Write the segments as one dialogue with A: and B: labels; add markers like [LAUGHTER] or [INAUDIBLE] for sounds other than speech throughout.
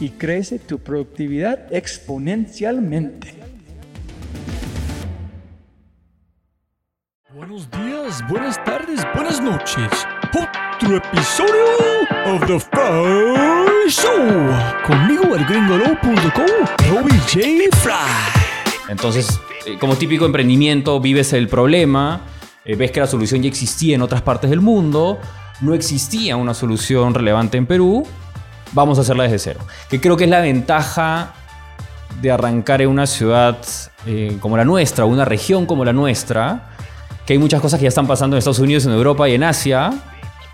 A: y crece tu productividad exponencialmente.
B: Buenos días, buenas tardes, buenas noches. Otro episodio of The Fry Show. Conmigo el gringolo.com, Robbie J. Fry.
C: Entonces, eh, como típico emprendimiento, vives el problema, eh, ves que la solución ya existía en otras partes del mundo, no existía una solución relevante en Perú, vamos a hacerla desde cero. Que creo que es la ventaja de arrancar en una ciudad eh, como la nuestra, una región como la nuestra, que hay muchas cosas que ya están pasando en Estados Unidos, en Europa y en Asia,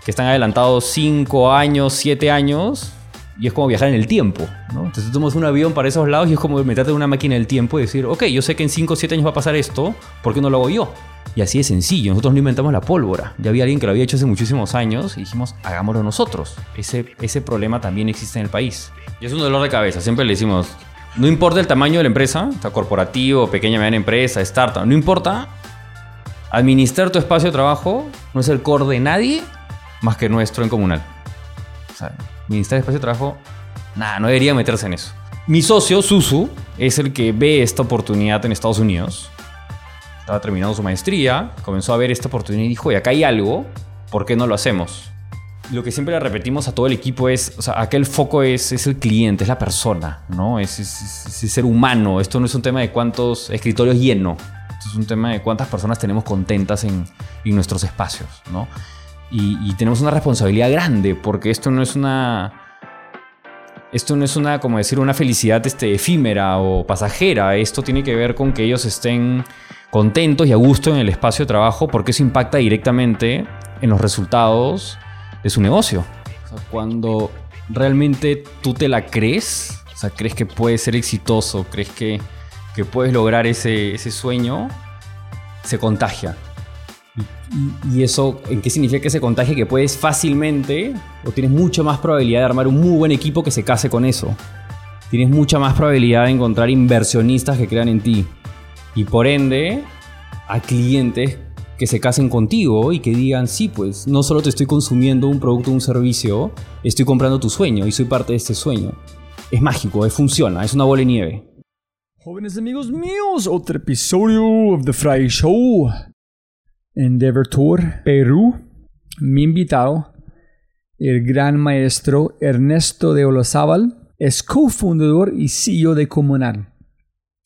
C: que están adelantados 5 años, 7 años, y es como viajar en el tiempo. ¿no? Entonces tú tomas un avión para esos lados y es como meterte en una máquina del tiempo y decir, ok, yo sé que en 5 o 7 años va a pasar esto, ¿por qué no lo hago yo? Y así de sencillo, nosotros no inventamos la pólvora. Ya había alguien que lo había hecho hace muchísimos años y dijimos, hagámoslo nosotros. Ese, ese problema también existe en el país. Y es un dolor de cabeza, siempre le decimos, no importa el tamaño de la empresa, está corporativo, pequeña, mediana empresa, startup, no importa. Administrar tu espacio de trabajo no es el core de nadie más que nuestro en comunal. Sea, administrar espacio de trabajo, nada, no debería meterse en eso. Mi socio, Susu, es el que ve esta oportunidad en Estados Unidos. Estaba terminando su maestría, comenzó a ver esta oportunidad y dijo, y acá hay algo, ¿por qué no lo hacemos? Lo que siempre le repetimos a todo el equipo es, o sea, foco es, es el cliente, es la persona, ¿no? Es, es, es el ser humano. Esto no es un tema de cuántos escritorios lleno. Esto es un tema de cuántas personas tenemos contentas en, en nuestros espacios, ¿no? Y, tenemos una responsabilidad grande porque esto no es una esto no es una como decir una felicidad este, efímera o pasajera. Esto tiene que ver con que ellos estén contentos y a gusto en el espacio de trabajo porque eso impacta directamente en los resultados de su negocio. Cuando realmente tú te la crees o sea crees que puedes ser exitoso crees que, que puedes lograr ese, ese sueño se contagia ¿Y, eso en qué significa que se contagie? Que puedes fácilmente o tienes mucha más probabilidad de armar un muy buen equipo que se case con eso. Tienes mucha más probabilidad de encontrar inversionistas que crean en ti. Y por ende, a clientes que se casen contigo y que digan, sí, pues no solo te estoy consumiendo un producto o un servicio, estoy comprando tu sueño y soy parte de este sueño. Es mágico, es, funciona, es una bola de nieve.
A: Jóvenes amigos míos, otro episodio of The Friday Show. Endeavor Tour, Perú, mi invitado, el gran maestro Ernesto de Olazábal, es cofundador y CEO de Comunal.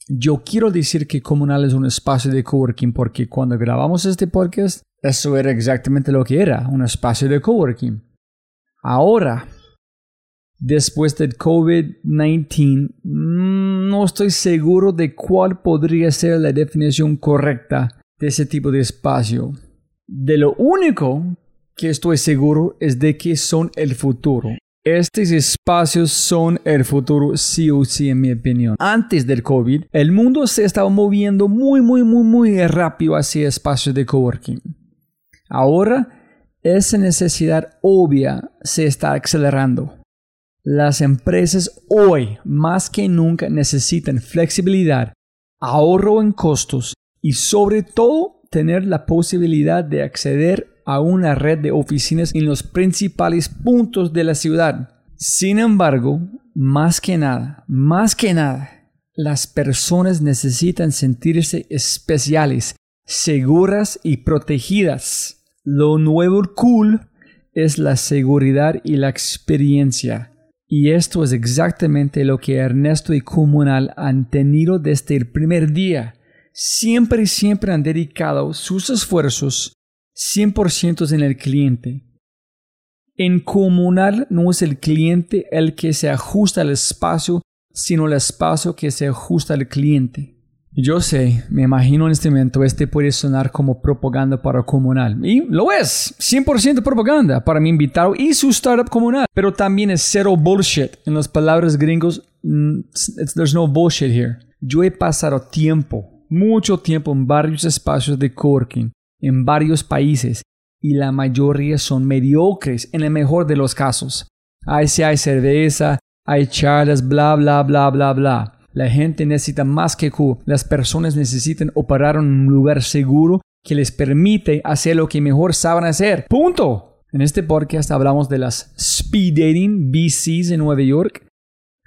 A: Yo quiero decir que Comunal es un espacio de coworking porque cuando grabamos este podcast, eso era exactamente lo que era, un espacio de coworking. Ahora, después del COVID-19, no estoy seguro de cuál podría ser la definición correcta de ese tipo de espacio. De lo único que estoy seguro es de que son el futuro. Estos espacios son el futuro sí o sí en mi opinión. Antes del COVID, el mundo se estaba moviendo muy, muy, muy, muy rápido hacia espacios de coworking. Ahora, esa necesidad obvia se está acelerando. Las empresas hoy más que nunca necesitan flexibilidad, ahorro en costos y sobre todo tener la posibilidad de acceder a una red de oficinas en los principales puntos de la ciudad. Sin embargo, más que nada, más que nada, las personas necesitan sentirse especiales, seguras y protegidas. Lo nuevo cool es la seguridad y la experiencia. Y esto es exactamente lo que Ernesto y Comunal han tenido desde el primer día. Siempre siempre han dedicado sus esfuerzos 100% en el cliente. En comunal no es el cliente el que se ajusta al espacio, sino el espacio que se ajusta al cliente. Yo sé, me imagino en este momento este puede sonar como propaganda para comunal. Y lo es, 100% propaganda para mi invitado y su startup comunal. Pero también es cero bullshit. En las palabras gringos, mm, there's no bullshit here. Yo he pasado tiempo, mucho tiempo en varios espacios de coworking en varios países y la mayoría son mediocres en el mejor de los casos. Ahí sí hay cerveza, hay charlas, bla, bla, bla, bla, bla. La gente necesita más que Q. Las personas necesitan operar en un lugar seguro que les permite hacer lo que mejor saben hacer. Punto. En este podcast hablamos de las speed dating VCs en Nueva York,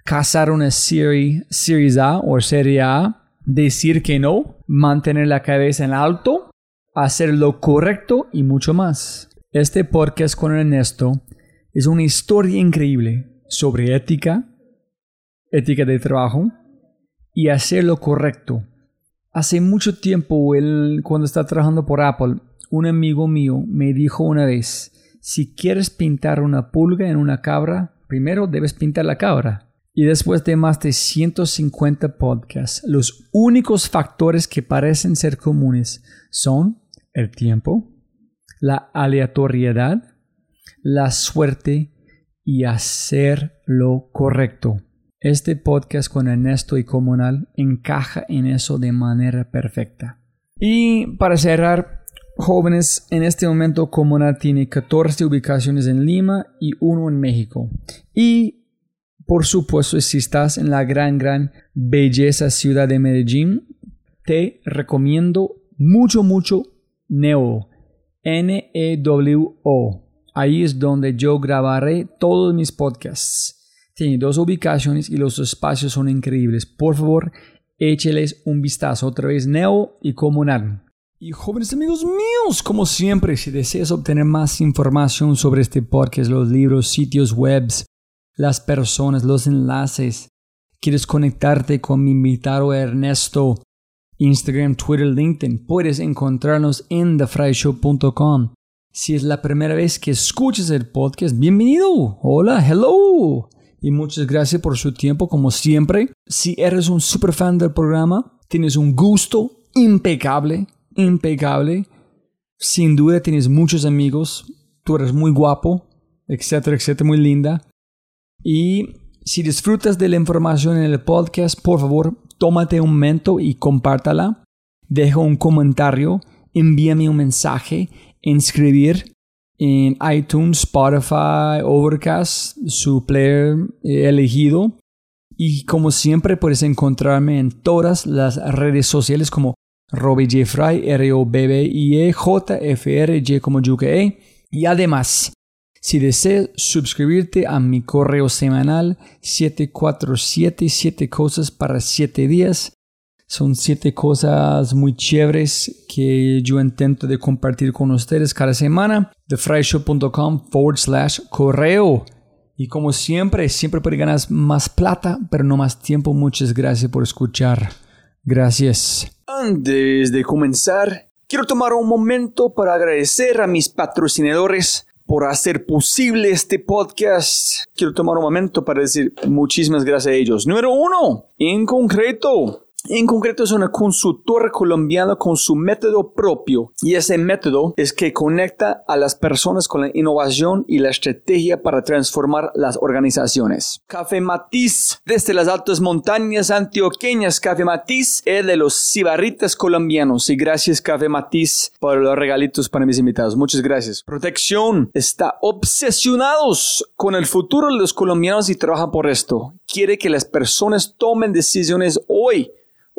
A: casar una serie, Series A o Serie A, decir que no, mantener la cabeza en alto hacer lo correcto y mucho más. Este podcast con Ernesto es una historia increíble sobre ética, ética de trabajo y hacer lo correcto. Hace mucho tiempo, él, cuando está trabajando por Apple, un amigo mío me dijo una vez, si quieres pintar una pulga en una cabra, primero debes pintar la cabra. Y después de más de 150 podcasts, los únicos factores que parecen ser comunes son el tiempo, la aleatoriedad, la suerte y hacer lo correcto. Este podcast con Ernesto y Comunal encaja en eso de manera perfecta. Y para cerrar, jóvenes, en este momento Comunal tiene 14 ubicaciones en Lima y uno en México. Y por supuesto, si estás en la gran, gran belleza ciudad de Medellín, te recomiendo mucho, mucho Neo, N-E-W-O. Ahí es donde yo grabaré todos mis podcasts. Tiene dos ubicaciones y los espacios son increíbles. Por favor, écheles un vistazo. Otra vez, Neo y Comunal. Y jóvenes amigos míos, como siempre, si deseas obtener más información sobre este podcast, los libros, sitios webs, las personas, los enlaces, quieres conectarte con mi invitado Ernesto, Instagram, Twitter, LinkedIn. Puedes encontrarnos en thefryshow.com. Si es la primera vez que escuchas el podcast, bienvenido. Hola, hello. Y muchas gracias por su tiempo, como siempre. Si eres un super fan del programa, tienes un gusto impecable, impecable. Sin duda tienes muchos amigos. Tú eres muy guapo, etcétera, etcétera, muy linda. Y si disfrutas de la información en el podcast, por favor, tómate un momento y compártala. Deja un comentario, envíame un mensaje, inscribir en iTunes, Spotify, Overcast, su player eh, elegido. Y como siempre puedes encontrarme en todas las redes sociales como Robbie J. Fry, R O B B I E J como E. Y además, si deseas suscribirte a mi correo semanal 747 cosas para 7 días, son 7 cosas muy chéveres que yo intento de compartir con ustedes cada semana. TheFryShow.com forward slash correo. Y como siempre, siempre puedes ganar más plata, pero no más tiempo. Muchas gracias por escuchar. Gracias. Antes de comenzar, quiero tomar un momento para agradecer a mis patrocinadores por hacer posible este podcast. Quiero tomar un momento para decir muchísimas gracias a ellos. Número uno, en concreto,
D: En concreto es una consultora colombiana con su método propio y ese método es que conecta a las personas con la innovación y la estrategia para transformar las organizaciones. Café Matiz, desde las altas montañas antioqueñas, Café Matiz es de los cibarritas colombianos y gracias Café Matiz por los regalitos para mis invitados. Muchas gracias. Protección está obsesionados con el futuro de los colombianos y trabaja por esto. Quiere que las personas tomen decisiones hoy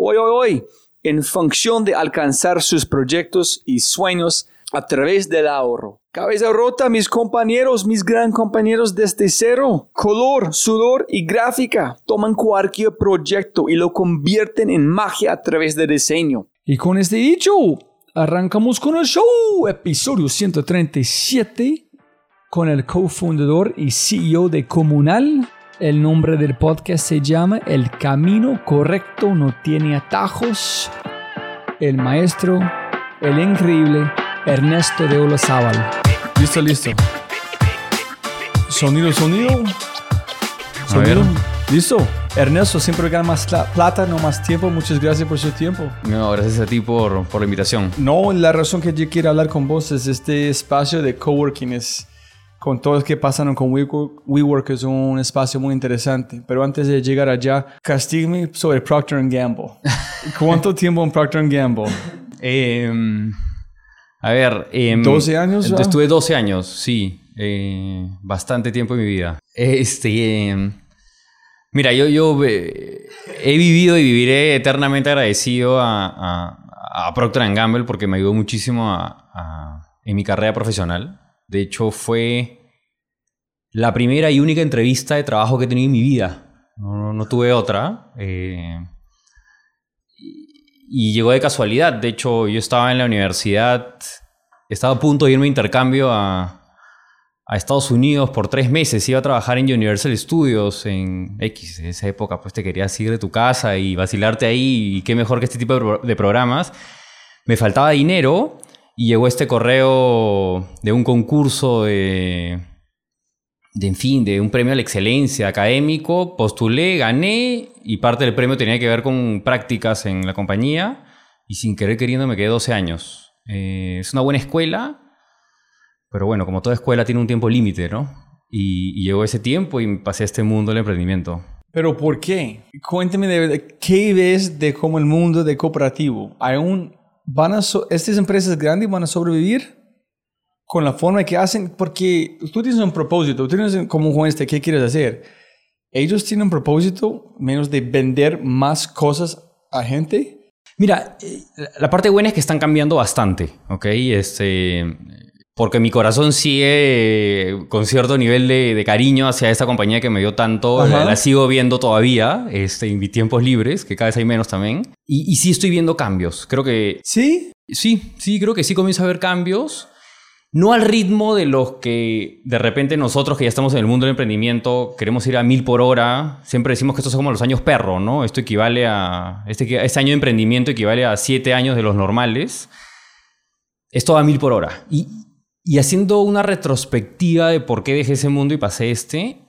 D: hoy, hoy, hoy, en función de alcanzar sus proyectos y sueños a través del ahorro. Cabeza rota, mis compañeros, mis gran compañeros desde cero. Color, sudor y gráfica. Toman cualquier proyecto y lo convierten en magia a través de diseño.
A: Y con este dicho, arrancamos con el show, episodio 137, con el cofundador y CEO de Comunal, el nombre del podcast se llama El Camino Correcto No Tiene Atajos. El maestro, el increíble Ernesto de Olazábal. Listo, listo. Sonido, sonido. Sonido. Listo. Ernesto, siempre gana más plata, no más tiempo. Muchas gracias por su tiempo.
C: No, gracias a ti por, por la invitación.
A: No, la razón que yo quiero hablar con vos es este espacio de coworking. Es, con todo lo que pasaron con WeWork, WeWork es un espacio muy interesante. Pero antes de llegar allá, castígame sobre Procter Gamble. [LAUGHS] ¿Cuánto tiempo en Procter Gamble?
C: Em, a ver... Eh, em,
A: ¿12 años?
C: Estuve 12 años, sí. Eh, bastante tiempo en mi vida. Este... Em, mira, yo, yo eh, he vivido y viviré eternamente agradecido a, a, Procter Gamble porque me ayudó muchísimo en mi carrera profesional. De hecho, fue la primera y única entrevista de trabajo que he tenido en mi vida. No, tuve otra. Eh, y, llegó de casualidad. De hecho, yo estaba en la universidad, estaba a punto de irme a intercambio a, Estados Unidos por tres meses. Iba a trabajar en Universal Studios en X. En esa época, pues te querías ir de tu casa y vacilarte ahí. Y qué mejor que este tipo de programas. Me faltaba dinero y llegó este correo de un concurso de, de, en fin, de un premio a la excelencia académico. Postulé, gané y parte del premio tenía que ver con prácticas en la compañía. Y sin querer queriendo me quedé 12 años. Eh, es una buena escuela, pero bueno, como toda escuela tiene un tiempo límite, ¿no? Y, llegó ese tiempo y pasé a este mundo del emprendimiento.
A: ¿Pero por qué? Cuénteme de qué ves de cómo el mundo de cooperativo. ¿Hay un van a estas empresas grandes van a sobrevivir con la forma que hacen, porque tú tienes un propósito, tú tienes como Juan este, ¿qué quieres hacer? Ellos tienen un propósito menos de vender más cosas a gente.
C: Mira, eh, la parte buena es que están cambiando bastante, ¿ok? Este, porque mi corazón sigue con cierto nivel de, cariño hacia esa compañía que me dio tanto. La, sigo viendo todavía este, en mis tiempos libres, que cada vez hay menos también. Y, sí estoy viendo cambios. Creo que...
A: ¿Sí?
C: Sí, sí, creo que sí comienza a haber cambios. No al ritmo de los que de repente nosotros que ya estamos en el mundo del emprendimiento queremos ir a mil por hora. Siempre decimos que estos son como los años perro, ¿no? Esto equivale a... Este, este año de emprendimiento equivale a siete años de los normales. Esto va a mil por hora. Y, y haciendo una retrospectiva de por qué dejé ese mundo y pasé este,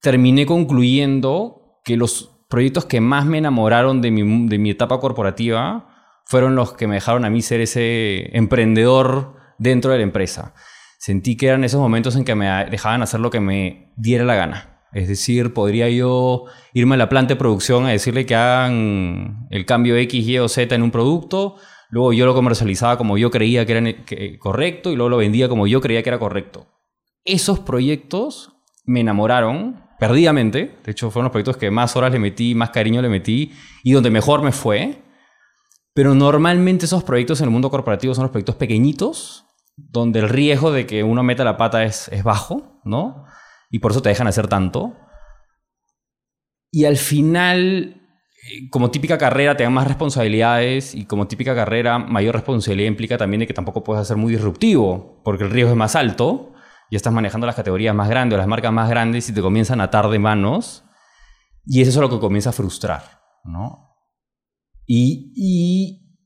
C: terminé concluyendo que los proyectos que más me enamoraron de mi, etapa corporativa fueron los que me dejaron a mí ser ese emprendedor dentro de la empresa. Sentí que eran esos momentos en que me dejaban hacer lo que me diera la gana. Es decir, podría yo irme a la planta de producción a decirle que hagan el cambio X, Y o Z en un producto, Luego yo lo comercializaba como yo creía que era correcto y luego lo vendía como yo creía que era correcto. Esos proyectos me enamoraron perdidamente. De hecho, fueron los proyectos que más horas le metí, más cariño le metí y donde mejor me fue. Pero normalmente esos proyectos en el mundo corporativo son los proyectos pequeñitos, donde el riesgo de que uno meta la pata es, es bajo, ¿no? Y por eso te dejan hacer tanto. Y al final como típica carrera te dan más responsabilidades y como típica carrera mayor responsabilidad implica también de que tampoco puedes ser muy disruptivo porque el riesgo es más alto y estás manejando las categorías más grandes o las marcas más grandes y te comienzan a atar de manos y eso es lo que comienza a frustrar, ¿no? Y, y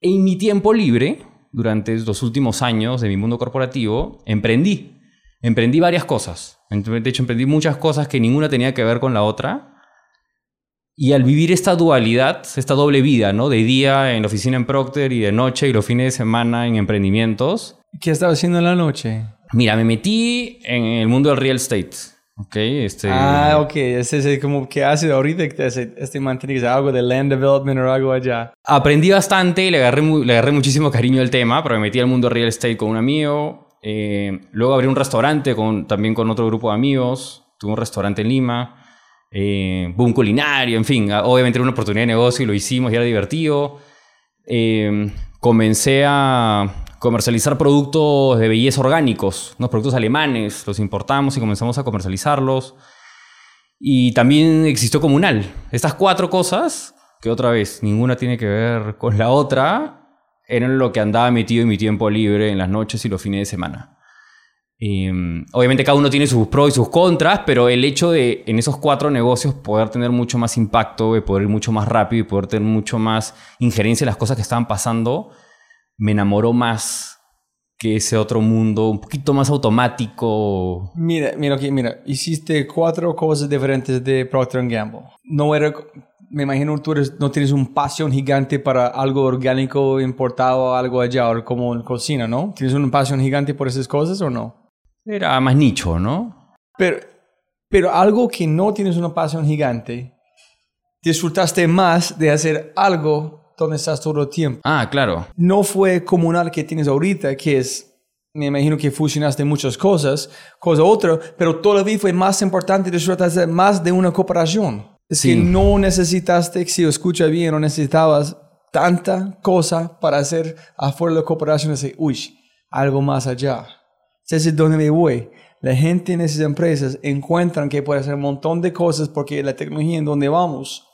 C: en mi tiempo libre, durante los últimos años de mi mundo corporativo, emprendí. Emprendí varias cosas. De hecho, emprendí muchas cosas que ninguna tenía que ver con la otra Y al vivir esta dualidad, esta doble vida, ¿no? De día en la oficina en Procter y de noche y los fines de semana en emprendimientos.
A: ¿Qué estaba haciendo en la noche?
C: Mira, me metí en el mundo del real estate. Ok, este...
A: Ah, ok. Ese es como que hace ahorita este, este man tiene que hacer algo de land development o algo allá.
C: Aprendí bastante y le agarré, le agarré muchísimo cariño al tema, pero me metí al mundo del real estate con un amigo. Eh, luego abrí un restaurante con, también con otro grupo de amigos. Tuve un restaurante en Lima. Eh, boom culinario, en fin. ah, Obviamente era una oportunidad de negocio y lo hicimos y era divertido. Eh, comencé a comercializar productos de belleza orgánicos, unos productos alemanes. Los importamos y comenzamos a comercializarlos. Y también existió Comunal. Estas cuatro cosas, que otra vez ninguna tiene que ver con la otra, eran lo que andaba metido en mi tiempo libre en las noches y los fines de semana. Eh, obviamente cada uno tiene sus pros y sus contras, pero el hecho de en esos cuatro negocios poder tener mucho más impacto, de poder ir mucho más rápido y poder tener mucho más injerencia en las cosas que estaban pasando, me enamoró más que ese otro mundo un poquito más automático.
A: Mira, mira, mira. Hiciste cuatro cosas diferentes de Procter Gamble. No era... Me imagino tú eres- no tienes un pasión gigante para algo orgánico importado, algo allá, como en cocina, ¿no? ¿Tienes una pasión gigante por esas cosas o no?
C: Era más nicho, ¿no?
A: Pero, pero algo que no tienes una pasión gigante, disfrutaste más de hacer algo donde estás todo el tiempo.
C: Ah, claro.
A: No fue comunal que tienes ahorita, que es, me imagino que fusionaste muchas cosas, cosa otra, pero todavía fue más importante disfrutar más de una cooperación. Es
C: Sí.
A: que no necesitaste, si lo escucha bien, no necesitabas tanta cosa para hacer afuera de la cooperación decir, uy, algo más allá. Es donde me voy. La gente en esas empresas encuentran que puede hacer un montón de cosas porque la tecnología en donde vamos,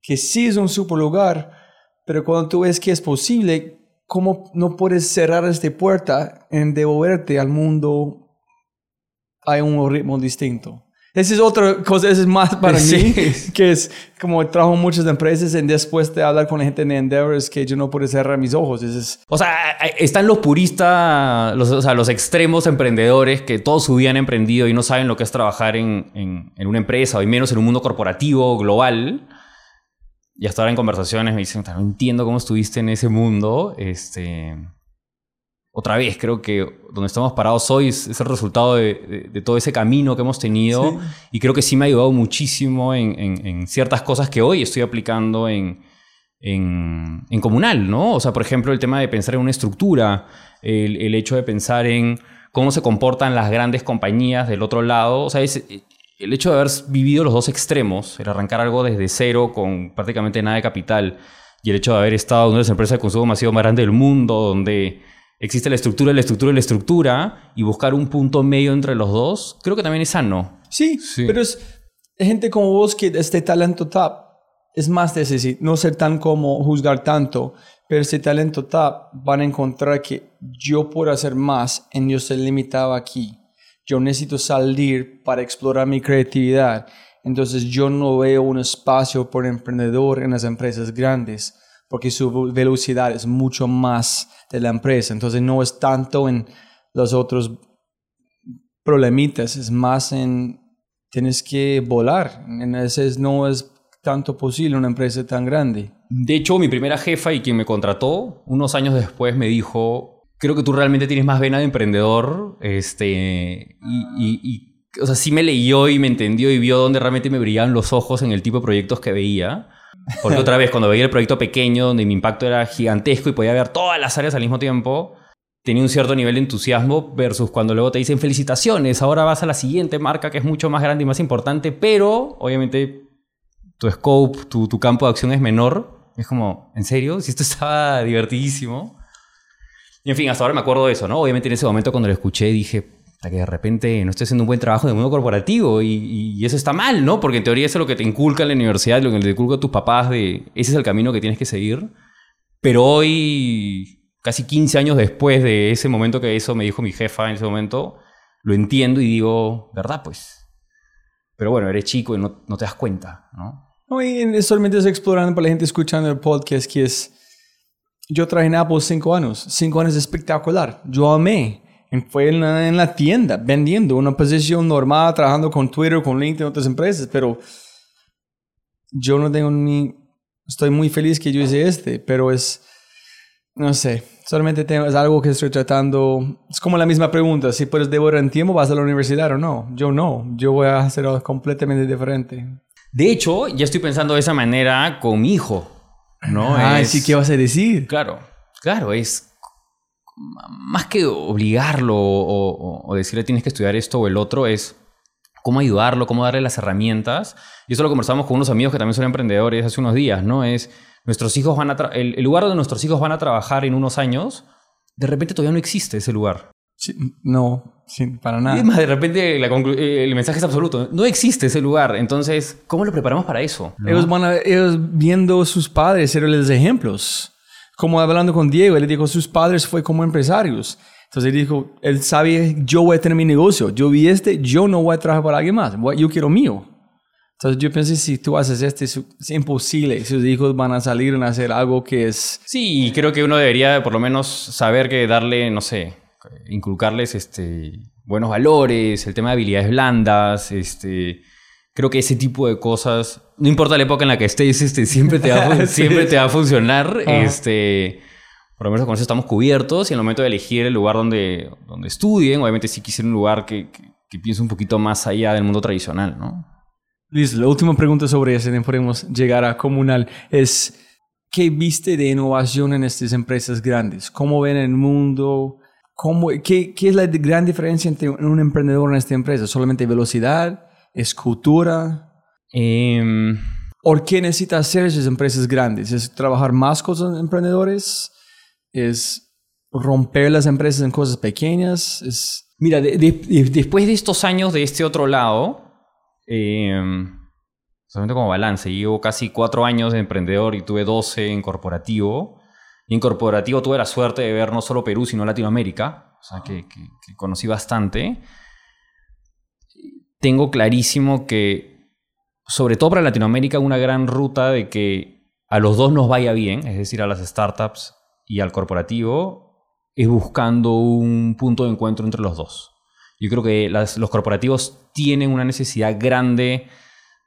A: que sí es un super lugar, pero cuando tú ves que es posible, ¿cómo no puedes cerrar esta puerta en devolverte al mundo a un ritmo distinto? Esa es otra cosa, esa es más para [LAUGHS]
C: Sí.
A: mí, que es como trabajo en muchas empresas y después de hablar con la gente de Endeavor es que yo no puedo cerrar mis ojos. Es,
C: O sea, están los puristas, los, o sea, los extremos emprendedores que toda su vida han emprendido y no saben lo que es trabajar en, en- en una empresa, o y menos en un mundo corporativo, global. Y hasta ahora en conversaciones me dicen, no entiendo cómo estuviste en ese mundo. Este, otra vez, creo que donde estamos parados hoy es, es el resultado de, de- de todo ese camino que hemos tenido.
A: Sí.
C: Y creo que sí me ha ayudado muchísimo en, en- en ciertas cosas que hoy estoy aplicando en, en, en comunal, ¿no? O sea, por ejemplo, el tema de pensar en una estructura, el, el hecho de pensar en cómo se comportan las grandes compañías del otro lado. O sea, es, el hecho de haber vivido los dos extremos, el arrancar algo desde cero con prácticamente nada de capital, y el hecho de haber estado en una de las empresas de consumo masivo más grande del mundo, donde existe la estructura, la estructura y la estructura, y buscar un punto medio entre los dos, creo que también es sano.
A: Sí,
C: Sí.
A: pero es gente como vos que este talento top es más de ese, sí, no ser tan como juzgar tanto, pero ese talento top van a encontrar que yo puedo hacer más en yo ser limitado aquí. Yo necesito salir para explorar mi creatividad. Entonces yo no veo un espacio por emprendedor en las empresas grandes porque su velocidad es mucho más de la empresa. Entonces no es tanto en los otros problemitas, es más en tienes que volar. En ese es- no es tanto posible una empresa tan grande.
C: De hecho, mi primera jefa y quien me contrató, unos años después me dijo, creo que tú realmente tienes más vena de emprendedor, este, y, y- y, o sea, sí me leyó y me entendió y vio dónde realmente me brillaban los ojos en el tipo de proyectos que veía. Porque otra vez, cuando veía el proyecto pequeño, donde mi impacto era gigantesco y podía ver todas las áreas al mismo tiempo, tenía un cierto nivel de entusiasmo versus cuando luego te dicen felicitaciones, ahora vas a la siguiente marca que es mucho más grande y más importante, pero obviamente tu scope, tu, tu campo de acción es menor. Es como, ¿en serio? Si esto [LAUGHS] estaba divertidísimo. Y en fin, hasta ahora me acuerdo de eso, ¿no? Obviamente en ese momento cuando lo escuché dije, "Puta, que de repente no estoy haciendo un buen trabajo de mundo corporativo y, eso está mal, ¿no? Porque en teoría eso es lo que te inculca en la universidad, lo que te inculca tus papás de ese es el camino que tienes que seguir. Pero hoy, casi 15 años después de ese momento que eso me dijo mi jefa en ese momento, lo entiendo y digo, ¿verdad? Pues. Pero bueno, eres chico y no, te das cuenta, ¿no?
A: No, y en- solamente es explorando para la gente escuchando el podcast que es... Yo trabajé en Apple cinco años. Cinco años espectacular. Yo amé. Fue en la, en la tienda, vendiendo una posición normal, trabajando con Twitter, con LinkedIn, otras empresas, pero yo no tengo ni, estoy muy feliz que yo hice este, pero es, no sé, solamente tengo, es algo que estoy tratando, es como la misma pregunta, si puedes devorar en tiempo, vas a la universidad o no. Yo no, yo voy a hacer algo completamente diferente.
C: De hecho, ya estoy pensando de esa manera con mi hijo, ¿no?
A: Ah,
C: Es-
A: sí, ¿qué vas a decir?
C: Claro, claro, es más que obligarlo o, o- o decirle tienes que estudiar esto o el otro, es cómo ayudarlo, cómo darle las herramientas. Y eso lo conversamos con unos amigos que también son emprendedores hace unos días, ¿no? Es nuestros hijos van a el, el lugar donde nuestros hijos van a trabajar en unos años, de repente todavía no existe ese lugar.
A: Sí, no, sí, para nada.
C: es más, de repente la eh, el mensaje es absoluto. No existe ese lugar. Entonces, ¿cómo lo preparamos para eso?
A: Ellos van a, ellos viendo sus padres, serles ejemplos. Como hablando con Diego, él dijo, sus padres fue como empresarios. Entonces él dijo, él sabe, yo voy a tener mi negocio. Yo vi este, yo no voy a trabajar para alguien más. Yo quiero mío. Entonces yo pensé, si tú haces este, es, es imposible. Sus hijos van a salir a hacer algo que es...
C: Sí, y creo que uno debería por lo menos saber que darle, no sé, inculcarles este, buenos valores, el tema de habilidades blandas, este, creo que ese tipo de cosas, no importa la época en la que estés, este, siempre, te va, a [LAUGHS] siempre te va a funcionar. Este, por lo menos con eso estamos cubiertos y en el momento de elegir el lugar donde, donde estudien, obviamente sí quisiera un lugar que, que, que piense un poquito más allá del mundo tradicional, ¿no?
A: Listo, la última pregunta sobre eso, y podemos llegar a comunal, es ¿qué viste de innovación en estas empresas grandes? ¿Cómo ven el mundo? ¿Cómo, qué, ¿Qué es la gran diferencia entre un emprendedor en esta empresa? ¿Solamente velocidad? ¿Es cultura?
C: Em,
A: ¿O qué necesita hacer esas empresas grandes? ¿Es trabajar más con los emprendedores? ¿Es romper las empresas en cosas pequeñas? ¿Es...
C: Mira, de- de- de- después de estos años de este otro lado, eh, solamente como balance, llevo casi cuatro años de emprendedor y tuve 12 en corporativo. Y en corporativo tuve la suerte de ver no solo Perú, sino Latinoamérica, o sea, que, que- que conocí bastante. Tengo clarísimo que, sobre todo para Latinoamérica, una gran ruta de que a los dos nos vaya bien, es decir, a las startups y al corporativo, es buscando un punto de encuentro entre los dos. Yo creo que los corporativos tienen una necesidad grande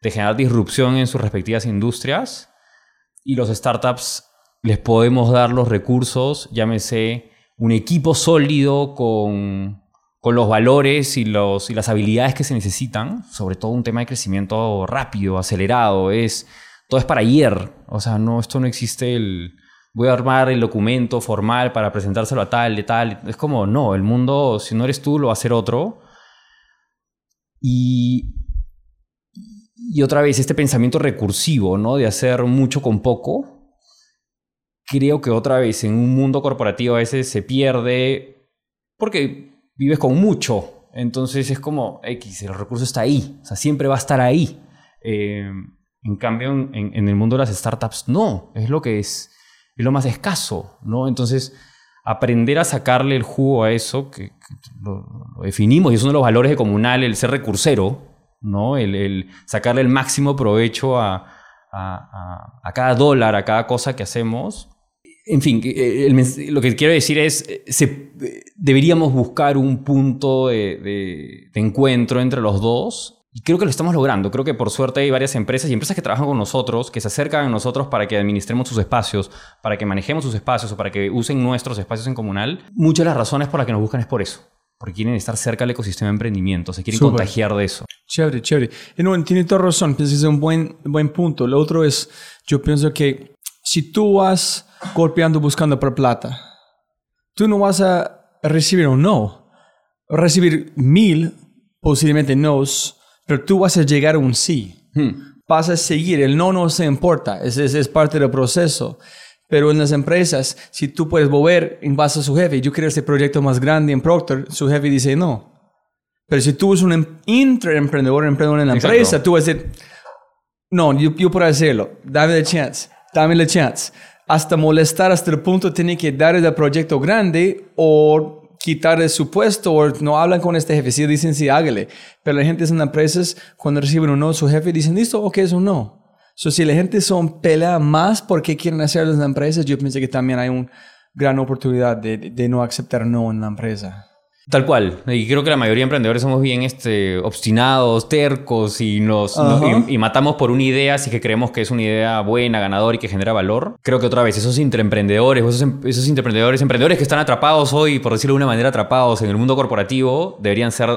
C: de generar disrupción en sus respectivas industrias y los startups les podemos dar los recursos, llámese un equipo sólido con, con los valores y, los, y las habilidades que se necesitan, sobre todo un tema de crecimiento rápido, acelerado, es, todo es para ayer, o sea, no, esto no existe el, voy a armar el documento formal para presentárselo a tal, de tal, es como, no, el mundo, si no eres tú, lo va a hacer otro. Y, y otra vez, este pensamiento recursivo, ¿no? De hacer mucho con poco. Creo que otra vez en un mundo corporativo a veces se pierde porque vives con mucho. Entonces es como X, el recurso está ahí. O sea, siempre va a estar ahí. Eh, en cambio, en, el mundo de las startups, no. Es lo que es, es lo más escaso, ¿no? Entonces, aprender a sacarle el jugo a eso, que, lo, definimos y es uno de los valores de comunal, el ser recursero, ¿no? El, sacarle el máximo provecho a, a- a cada dólar, a cada cosa que hacemos. En fin, eh, el lo que quiero decir es, eh, se, eh, deberíamos buscar un punto de, de- de encuentro entre los dos. Y creo que lo estamos logrando. Creo que por suerte hay varias empresas y empresas que trabajan con nosotros, que se acercan a nosotros para que administremos sus espacios, para que manejemos sus espacios o para que usen nuestros espacios en comunal. Muchas de las razones por las que nos buscan es por eso. Porque quieren estar cerca del ecosistema de emprendimiento, se quieren contagiar de eso.
A: Chévere, chévere. Y no, tiene toda razón, pienso que es un buen, buen punto. Lo otro es, yo pienso que si tú vas golpeando buscando por plata, tú no vas a recibir un no. Recibir mil, posiblemente nos, pero tú vas a llegar a un sí.
C: Hmm.
A: Vas a seguir, el no no se importa, es, es parte del proceso. Pero en las empresas, si tú puedes mover en base a su jefe, yo quiero este proyecto más grande en Procter, su jefe dice no. Pero si tú eres un em- intraemprendedor, emprendedor en la
C: Exacto.
A: empresa, tú vas a decir, no, yo, yo puedo hacerlo, dame la chance, dame la chance. Hasta molestar hasta el punto tener que dar el proyecto grande o quitar de su puesto o no hablan con este jefe, sí dicen sí, hágale. Pero la gente en las empresas, cuando reciben un no, su jefe dicen, listo, ok, es un no. So, si la gente son pelea más porque quieren hacer en las empresas, yo pienso que también hay una gran oportunidad de- de no aceptar no en la empresa.
C: Tal cual. Y creo que la mayoría de emprendedores somos bien este, obstinados, tercos y nos, y, y matamos por una idea si que creemos que es una idea buena, ganadora y que genera valor. Creo que otra vez, esos intraemprendedores, esos, em- esos intraemprendedores, emprendedores que están atrapados hoy, por decirlo de una manera, atrapados en el mundo corporativo, deberían ser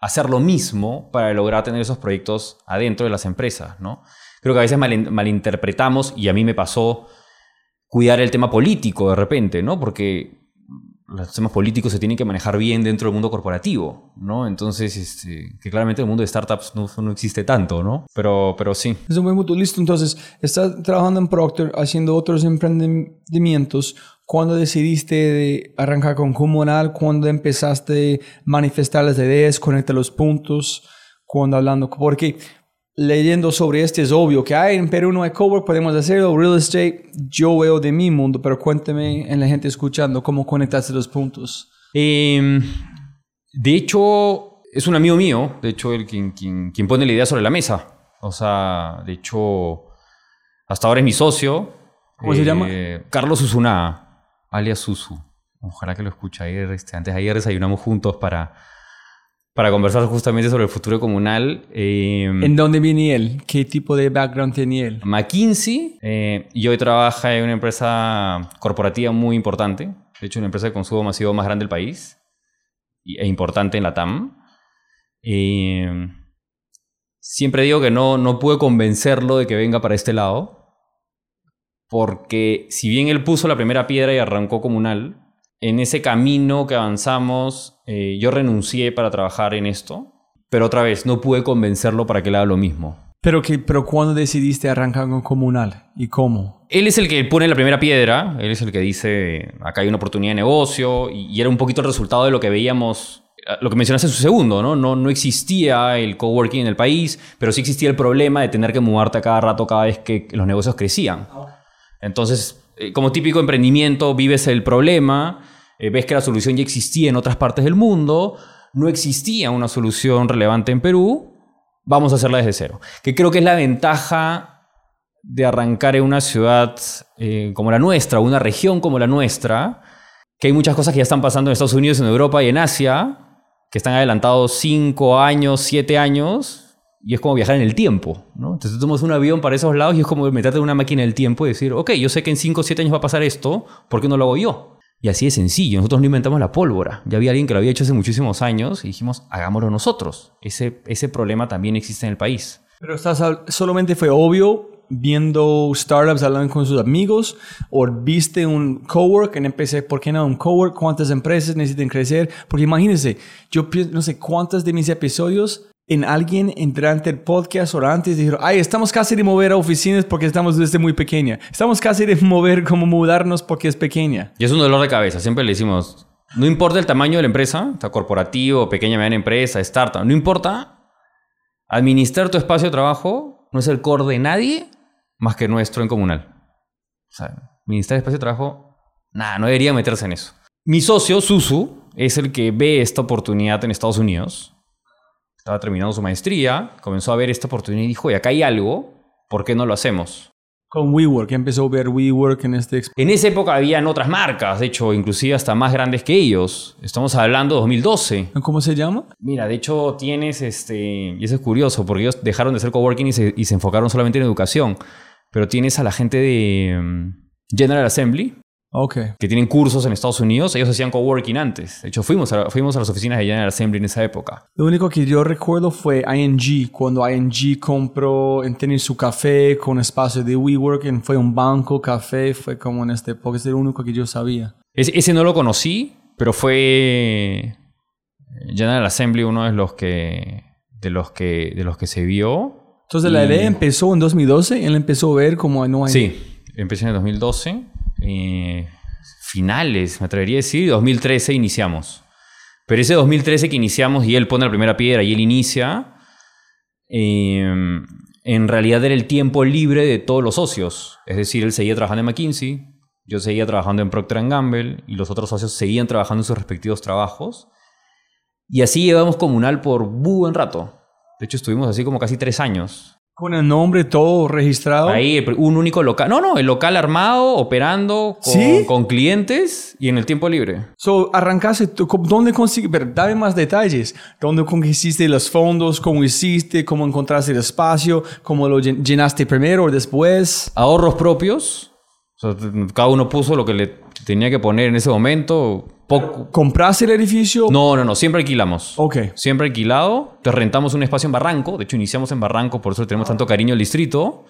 C: hacer lo mismo para lograr tener esos proyectos adentro de las empresas, ¿no? Creo que a veces mal- malinterpretamos, y a mí me pasó cuidar el tema político de repente, ¿no? Porque los temas políticos se tienen que manejar bien dentro del mundo corporativo, ¿no? Entonces, este, que claramente el mundo de startups no, no existe tanto, ¿no? Pero, pero sí.
A: Es un buen punto. Listo, entonces, estás trabajando en Procter, haciendo otros emprendimientos. ¿Cuándo decidiste de arrancar con Comunal? ¿Cuándo empezaste a manifestar las ideas, conectar los puntos? ¿Cuándo hablando? Porque leyendo sobre este es obvio que hay en Perú no hay cowork, podemos hacerlo, real estate, yo veo de mi mundo, pero cuéntame en la gente escuchando cómo conectaste los puntos.
C: Eh, de hecho, es un amigo mío, de hecho, el quien, quien, quien pone la idea sobre la mesa. O sea, de hecho, hasta ahora es mi socio.
A: ¿Cómo se llama?
C: Carlos Susuna, alias Susu. Ojalá que lo escuche ayer. Este, antes de ayer desayunamos juntos para, para conversar justamente sobre el futuro comunal. Eh,
A: ¿En dónde viene él? ¿Qué tipo de background tenía él?
C: McKinsey eh, y hoy trabaja en una empresa corporativa muy importante. De hecho, una empresa de consumo masivo más grande del país e importante en la TAM. Eh, siempre digo que no, no pude convencerlo de que venga para este lado. Porque si bien él puso la primera piedra y arrancó comunal, en ese camino que avanzamos, eh, yo renuncié para trabajar en esto. Pero otra vez, no pude convencerlo para que él haga lo mismo.
A: Pero, que, pero ¿cuándo decidiste arrancar con Comunal? ¿Y cómo?
C: Él es el que pone la primera piedra, él es el que dice, acá hay una oportunidad de negocio, y, y era un poquito el resultado de lo que veíamos, eh, lo que mencionaste en su segundo, ¿no? ¿no? No existía el coworking en el país, pero sí existía el problema de tener que mudarte a cada rato cada vez que los negocios crecían. Entonces, eh, como típico emprendimiento, vives el problema, eh, ves que la solución ya existía en otras partes del mundo, no existía una solución relevante en Perú, vamos a hacerla desde cero. Que creo que es la ventaja de arrancar en una ciudad eh, como la nuestra, una región como la nuestra, que hay muchas cosas que ya están pasando en Estados Unidos, en Europa y en Asia, que están adelantados 5 años, 7 años, y es como viajar en el tiempo. Entonces tú tomas un avión para esos lados y es como meterte en una máquina del tiempo y decir, ok, yo sé que en 5 o 7 años va a pasar esto, ¿por qué no lo hago yo? Y así de sencillo, nosotros no inventamos la pólvora, ya había alguien que lo había hecho hace muchísimos años y dijimos, hagámoslo nosotros. Ese, ese problema también existe en el país.
A: Pero estás solamente fue obvio viendo startups hablando con sus amigos o viste un cowork en empecé, ¿por qué no un cowork? ¿Cuántas empresas necesitan crecer? Porque imagínense, yo no sé cuántas de mis episodios en alguien durante el podcast o antes dijeron, ay, estamos casi de mover a oficinas porque estamos desde muy pequeña. Estamos casi de [LAUGHS] mover como mudarnos porque es pequeña.
C: Y es un dolor de cabeza. Siempre le decimos, no importa el tamaño de la empresa, está corporativo, pequeña, mediana empresa, startup, no importa. Administrar tu espacio de trabajo no es el core de nadie más que nuestro en comunal. O sea, administrar espacio de trabajo, nada, no debería meterse en eso. Mi socio, Susu, es el que ve esta oportunidad en Estados Unidos. Estaba terminando su maestría, comenzó a ver esta oportunidad y dijo, oye, acá hay algo, ¿por qué no lo hacemos?
A: Con WeWork, empezó a ver WeWork en este...
C: En esa época habían otras marcas, de hecho, inclusive hasta más grandes que ellos. Estamos hablando de 2012.
A: ¿Cómo se llama?
C: Mira, de hecho tienes, este, y eso es curioso, porque ellos dejaron de ser coworking y se, y se enfocaron solamente en educación. Pero tienes a la gente de mm, General Assembly,
A: Ok.
C: que tienen cursos en Estados Unidos. Ellos hacían coworking antes. De hecho, fuimos a, fuimos a las oficinas de General Assembly en esa época.
A: Lo único que yo recuerdo fue ING, cuando ING compró en tener su café con espacio de WeWork, fue un banco, café, fue como en este, porque es lo único que yo sabía.
C: Ese, ese no lo conocí, pero fue General Assembly uno de los que, de los que, de los que se vio.
A: Entonces la idea empezó en 2012, él empezó a ver como no hay...
C: Sí, empecé en el 2012. Eh, finales, me atrevería a decir, 2013 iniciamos. Pero ese 2013 que iniciamos y él pone la primera piedra y él inicia, eh, en realidad era el tiempo libre de todos los socios. Es decir, él seguía trabajando en McKinsey, yo seguía trabajando en Procter Gamble y los otros socios seguían trabajando en sus respectivos trabajos. Y así llevamos comunal por buen rato. De hecho, estuvimos así como casi tres años.
A: Con el nombre todo registrado.
C: Ahí un único local. No, no, el local armado, operando con,
A: ¿Sí?
C: con clientes y en el tiempo libre.
A: So, arrancaste, tú, ¿cómo- ¿dónde consigues? Pero dame más detalles. ¿Dónde conseguiste los fondos? ¿Cómo hiciste? ¿Cómo encontraste el espacio? ¿Cómo lo llen- llenaste primero o después?
C: Ahorros propios. O sea, t- cada uno puso lo que le tenía que poner en ese momento. Poco.
A: ¿Compraste el edificio?
C: No, no, no, siempre alquilamos.
A: Ok.
C: Siempre alquilado. Te rentamos un espacio en Barranco. De hecho, iniciamos en Barranco, por eso tenemos tanto cariño al distrito.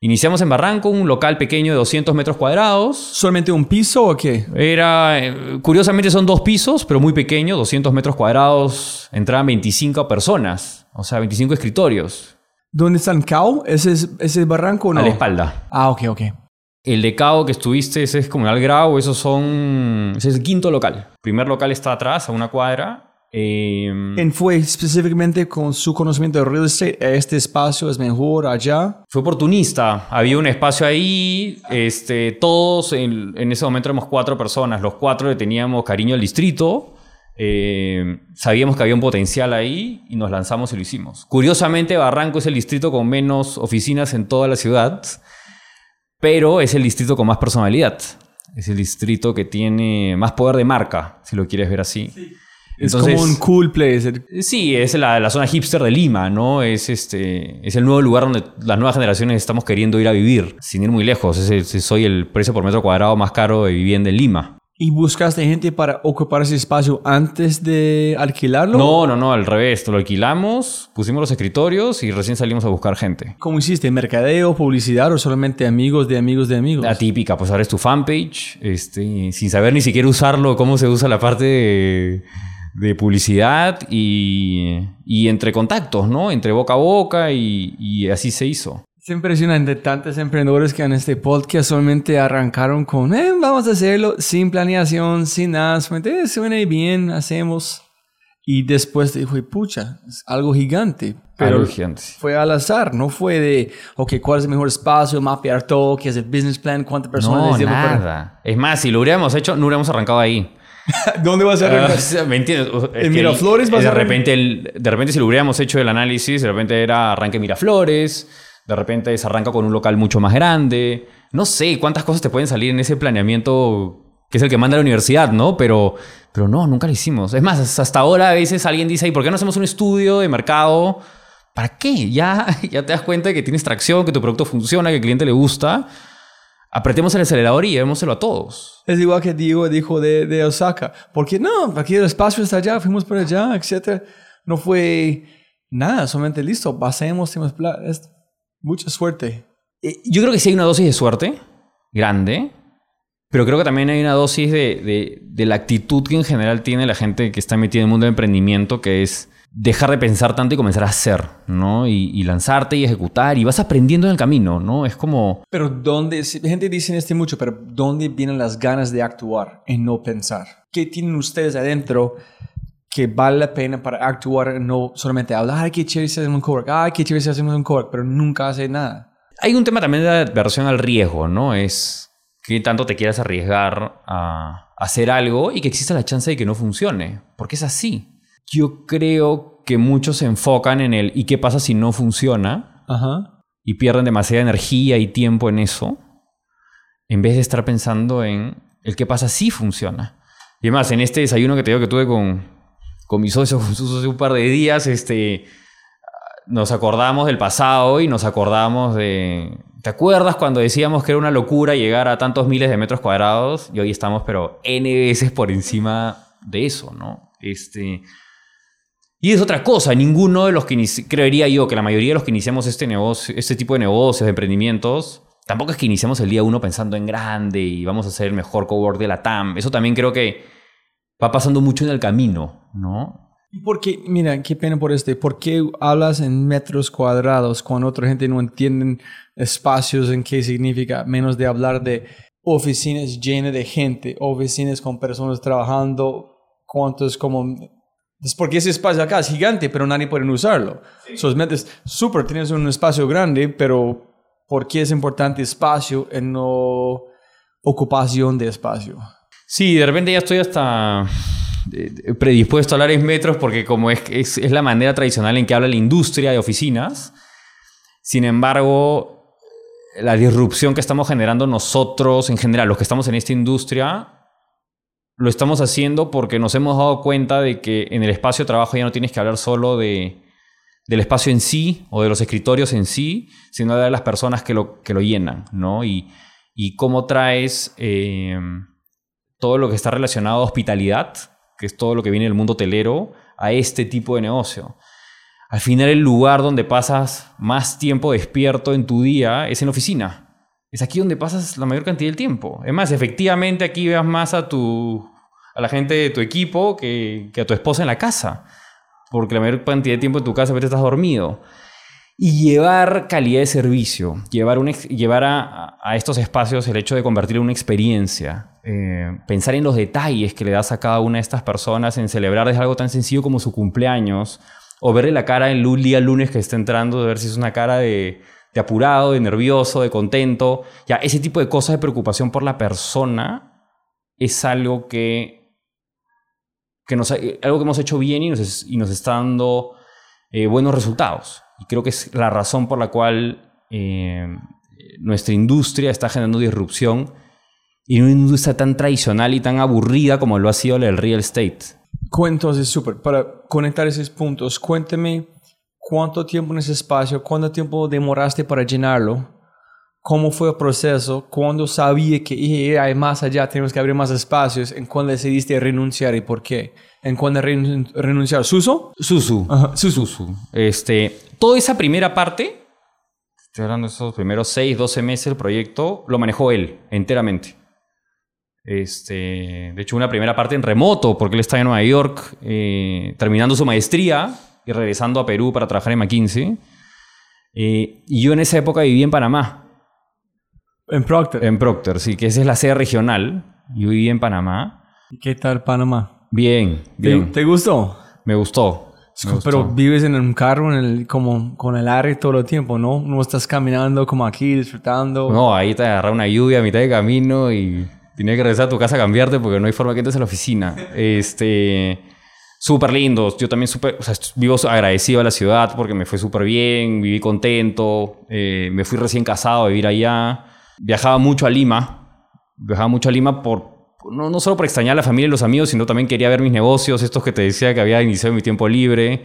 C: Iniciamos en Barranco, un local pequeño de 200 metros cuadrados.
A: ¿Solamente un piso o qué?
C: Era, eh, curiosamente son dos pisos, pero muy pequeño, 200 metros cuadrados. Entraban 25 personas, o sea, 25 escritorios
A: ¿Dónde está el CAO? ¿Ese es, ese es Barranco o no?
C: a la espalda.
A: Ah, ok, ok.
C: El de Cao que estuviste, ese es Comunal Grau, esos son. Ese es el quinto local. El primer local está atrás, a una cuadra. Eh,
A: ¿En fue específicamente con su conocimiento de real estate? ¿Este espacio es mejor allá?
C: fue oportunista. Había un espacio ahí. Este, todos, en, en ese momento éramos cuatro personas. Los cuatro le teníamos cariño al distrito. Eh, sabíamos que había un potencial ahí y nos lanzamos y lo hicimos. Curiosamente, Barranco es el distrito con menos oficinas en toda la ciudad, pero es el distrito con más personalidad. Es el distrito que tiene más poder de marca, si lo quieres ver así.
A: Es
C: Entonces-
A: como un cool place.
C: Sí, es la, la zona hipster de Lima, ¿no? Es, este, es el nuevo lugar donde las nuevas generaciones estamos queriendo ir a vivir, sin ir muy lejos. Es soy el precio por metro cuadrado más caro de vivienda en Lima.
A: ¿Y buscaste gente para ocupar ese espacio antes de alquilarlo?
C: No, no, no, al revés. Lo alquilamos, pusimos los escritorios y recién salimos a buscar gente.
A: ¿Cómo hiciste? ¿Mercadeo, publicidad o solamente amigos de amigos de amigos?
C: La típica, pues ahora es tu fanpage, este, sin saber ni siquiera usarlo, cómo se usa la parte de, de publicidad y, y entre contactos, ¿no? Entre boca a boca y, y así se hizo.
A: Es impresionante, tantos emprendedores que en este podcast solamente arrancaron con, eh, vamos a hacerlo sin planeación, sin nada, solamente, eh, suena bien, hacemos. Y después dijo, pucha, es algo gigante. Pero
C: Algo gigante.
A: fue al azar, no fue de, ok, ¿cuál es el mejor espacio? Mapear todo, qué es el business plan, cuántas personas
C: No,
A: les llevo para-
C: nada. Es más, si lo hubiéramos hecho, no hubiéramos arrancado ahí. [LAUGHS]
A: ¿Dónde vas a
C: Ah,
A: arrancar?
C: sea, [LAUGHS] ¿Me entiendes? O-
A: ¿En Miraflores vas
C: de
A: a
C: repente, el- de repente, si lo hubiéramos hecho el análisis, de repente era arranque Miraflores, de repente se arranca con un local mucho más grande. No sé cuántas cosas te pueden salir en ese planeamiento que es el que manda la universidad, ¿no? Pero, pero no, nunca lo hicimos. Es más, hasta ahora a veces alguien dice, ¿y por qué no hacemos un estudio de mercado? ¿Para qué? Ya, [LAUGHS] ya te das cuenta de que tienes tracción, que tu producto funciona, que al cliente le gusta. Apretemos el acelerador y llevémoselo a todos.
A: Es igual que Diego dijo de, de Osaka. Porque no, aquí el espacio está allá, fuimos por allá, etc. No fue nada, solamente listo, pasemos, tenemos pla- es mucha suerte.
C: Eh, Yo creo que sí hay una dosis de suerte grande, pero creo que también hay una dosis de, de- de la actitud que en general tiene la gente que está metida en el mundo del emprendimiento, que es dejar de pensar tanto y comenzar a hacer, ¿no? Y, y lanzarte y ejecutar y vas aprendiendo en el camino, ¿no? Es como...
A: Pero ¿dónde? si- gente dice este mucho, pero ¿dónde vienen las ganas de actuar y no pensar? ¿Qué tienen ustedes adentro que vale la pena para actuar no solamente hablar, ay, qué chévere si hacemos un cowork, ay, qué chévere si hacemos un cowork, pero nunca hace nada?
C: Hay un tema también de adversión al riesgo, ¿no? Es qué tanto te quieras arriesgar a hacer algo y que exista la chance de que no funcione, porque es así. Yo creo que muchos se enfocan en el ¿y qué pasa si no funciona?
A: Ajá.
C: y pierden demasiada energía y tiempo en eso, en vez de estar pensando en el qué pasa si funciona. Y además, en este desayuno que te digo que tuve con, con mi socio [LAUGHS] hace un par de días, este, nos acordamos del pasado y nos acordamos de... ¿Te acuerdas cuando decíamos que era una locura llegar a tantos miles de metros cuadrados? Y hoy estamos, pero N veces por encima de eso, ¿no? Este... Y es otra cosa, ninguno de los que creería yo que la mayoría de los que iniciamos este negocio, este tipo de negocios, de emprendimientos, tampoco es que iniciamos el día uno pensando en grande y vamos a ser el mejor cowork de la TAM. Eso también creo que va pasando mucho en el camino, ¿no?
A: ¿Y por qué, mira, qué pena por este, por qué hablas en metros cuadrados cuando otra gente no entiende espacios en qué significa, menos de hablar de oficinas llenas de gente, oficinas con personas trabajando, cuántos como... Es porque ese espacio acá es gigante, pero nadie puede usarlo. So, metes, súper, tienes un espacio grande, pero ¿por qué es importante espacio en no ocupación de espacio?
C: Sí, de repente ya estoy hasta eh, predispuesto a hablar en metros porque como es, es, es la manera tradicional en que habla la industria de oficinas, Sin embargo, la disrupción que estamos generando nosotros, en general, los que estamos en esta industria, lo estamos haciendo porque nos hemos dado cuenta de que en el espacio de trabajo ya no tienes que hablar solo de, del espacio en sí o de los escritorios en sí, sino de las personas que lo, que lo llenan, ¿no? Y, y cómo traes eh, todo lo que está relacionado a hospitalidad, que es todo lo que viene del mundo hotelero, a este tipo de negocio. Al final el lugar donde pasas más tiempo despierto en tu día es en oficina. Es aquí donde pasas la mayor cantidad del tiempo. Es más, efectivamente aquí veas más a tu a la gente de tu equipo que, que a tu esposa en la casa. Porque la mayor cantidad de tiempo en tu casa a estás dormido. Y llevar calidad de servicio, llevar, llevar a, a, estos espacios el hecho de convertirlo en una experiencia, eh, pensar en los detalles que le das a cada una de estas personas, en celebrar algo tan sencillo como su cumpleaños, o verle la cara el día lunes que está entrando, de ver si es una cara de, de apurado, de nervioso, de contento. Ya, ese tipo de cosas de preocupación por la persona es algo que, que nos, algo que hemos hecho bien y nos, y nos está dando eh, buenos resultados. Y creo que es la razón por la cual eh, nuestra industria está generando disrupción y una industria tan tradicional y tan aburrida como lo ha sido el real estate.
A: Entonces, súper. Para conectar esos puntos, cuénteme cuánto tiempo en ese espacio, cuánto tiempo demoraste para llenarlo, cómo fue el proceso, cuándo sabía que hay más allá, tenemos que abrir más espacios, en cuándo decidiste renunciar y por qué. ¿En cuándo renunciar? ¿Suso?
C: Susu. Susu. Este, toda esa primera parte, estoy hablando de esos primeros 6, 12 meses del proyecto, lo manejó él enteramente. Este, de hecho, una primera parte en remoto, porque él está en Nueva York eh, terminando su maestría y regresando a Perú para trabajar en McKinsey. Eh, y yo en esa época viví en Panamá.
A: En Procter.
C: En Procter, sí, que esa es la sede regional. Yo viví en Panamá.
A: ¿Y qué tal Panamá?
C: Bien, bien.
A: ¿Te, gustó?
C: Me gustó.
A: Pero vives en un carro en el, como con el aire todo el tiempo, ¿no? No estás caminando como aquí, disfrutando.
C: No, ahí te agarra una lluvia a mitad de camino y tienes que regresar a tu casa a cambiarte porque no hay forma que entres a la oficina. Este súper lindos. Yo también super, o sea, vivo agradecido a la ciudad porque me fue súper bien, viví contento, eh, me fui recién casado a vivir allá. Viajaba mucho a Lima, viajaba mucho a Lima por, no, no solo por extrañar a la familia y los amigos, sino también quería ver mis negocios, estos que te decía que había iniciado en mi tiempo libre.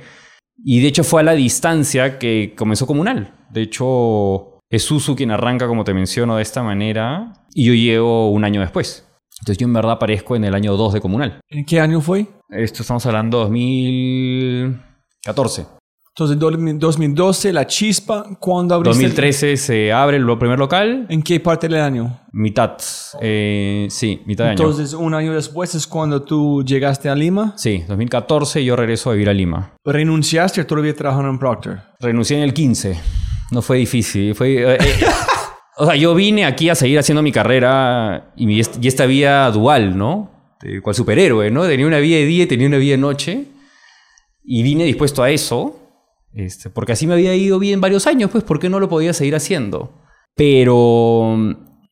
C: Y de hecho fue a la distancia que comenzó Comunal. De hecho, es Susu quien arranca, como te menciono, de esta manera, y yo llego un año después. Entonces yo en verdad aparezco en el año 2 de Comunal.
A: ¿En qué año fue?
C: Esto estamos hablando de 2014.
A: Entonces, 2012, La Chispa, ¿cuándo abriste?
C: 2013 se abre el primer local.
A: ¿En qué parte del año?
C: Mitad. Eh, sí, mitad de
A: año. Entonces, un año después es cuando tú llegaste a Lima.
C: Sí, 2014 yo regreso a vivir a Lima.
A: ¿Renunciaste o todavía trabajando en Procter?
C: Renuncié en el 15. No fue difícil. Fue... Eh, eh, [LAUGHS] o sea, yo vine aquí a seguir haciendo mi carrera y, esta vida dual, ¿no? cual superhéroe, ¿no? Tenía una vida de día y tenía una vida de noche. Y vine dispuesto a eso, este, porque así me había ido bien varios años, pues, ¿por qué no lo podía seguir haciendo? Pero...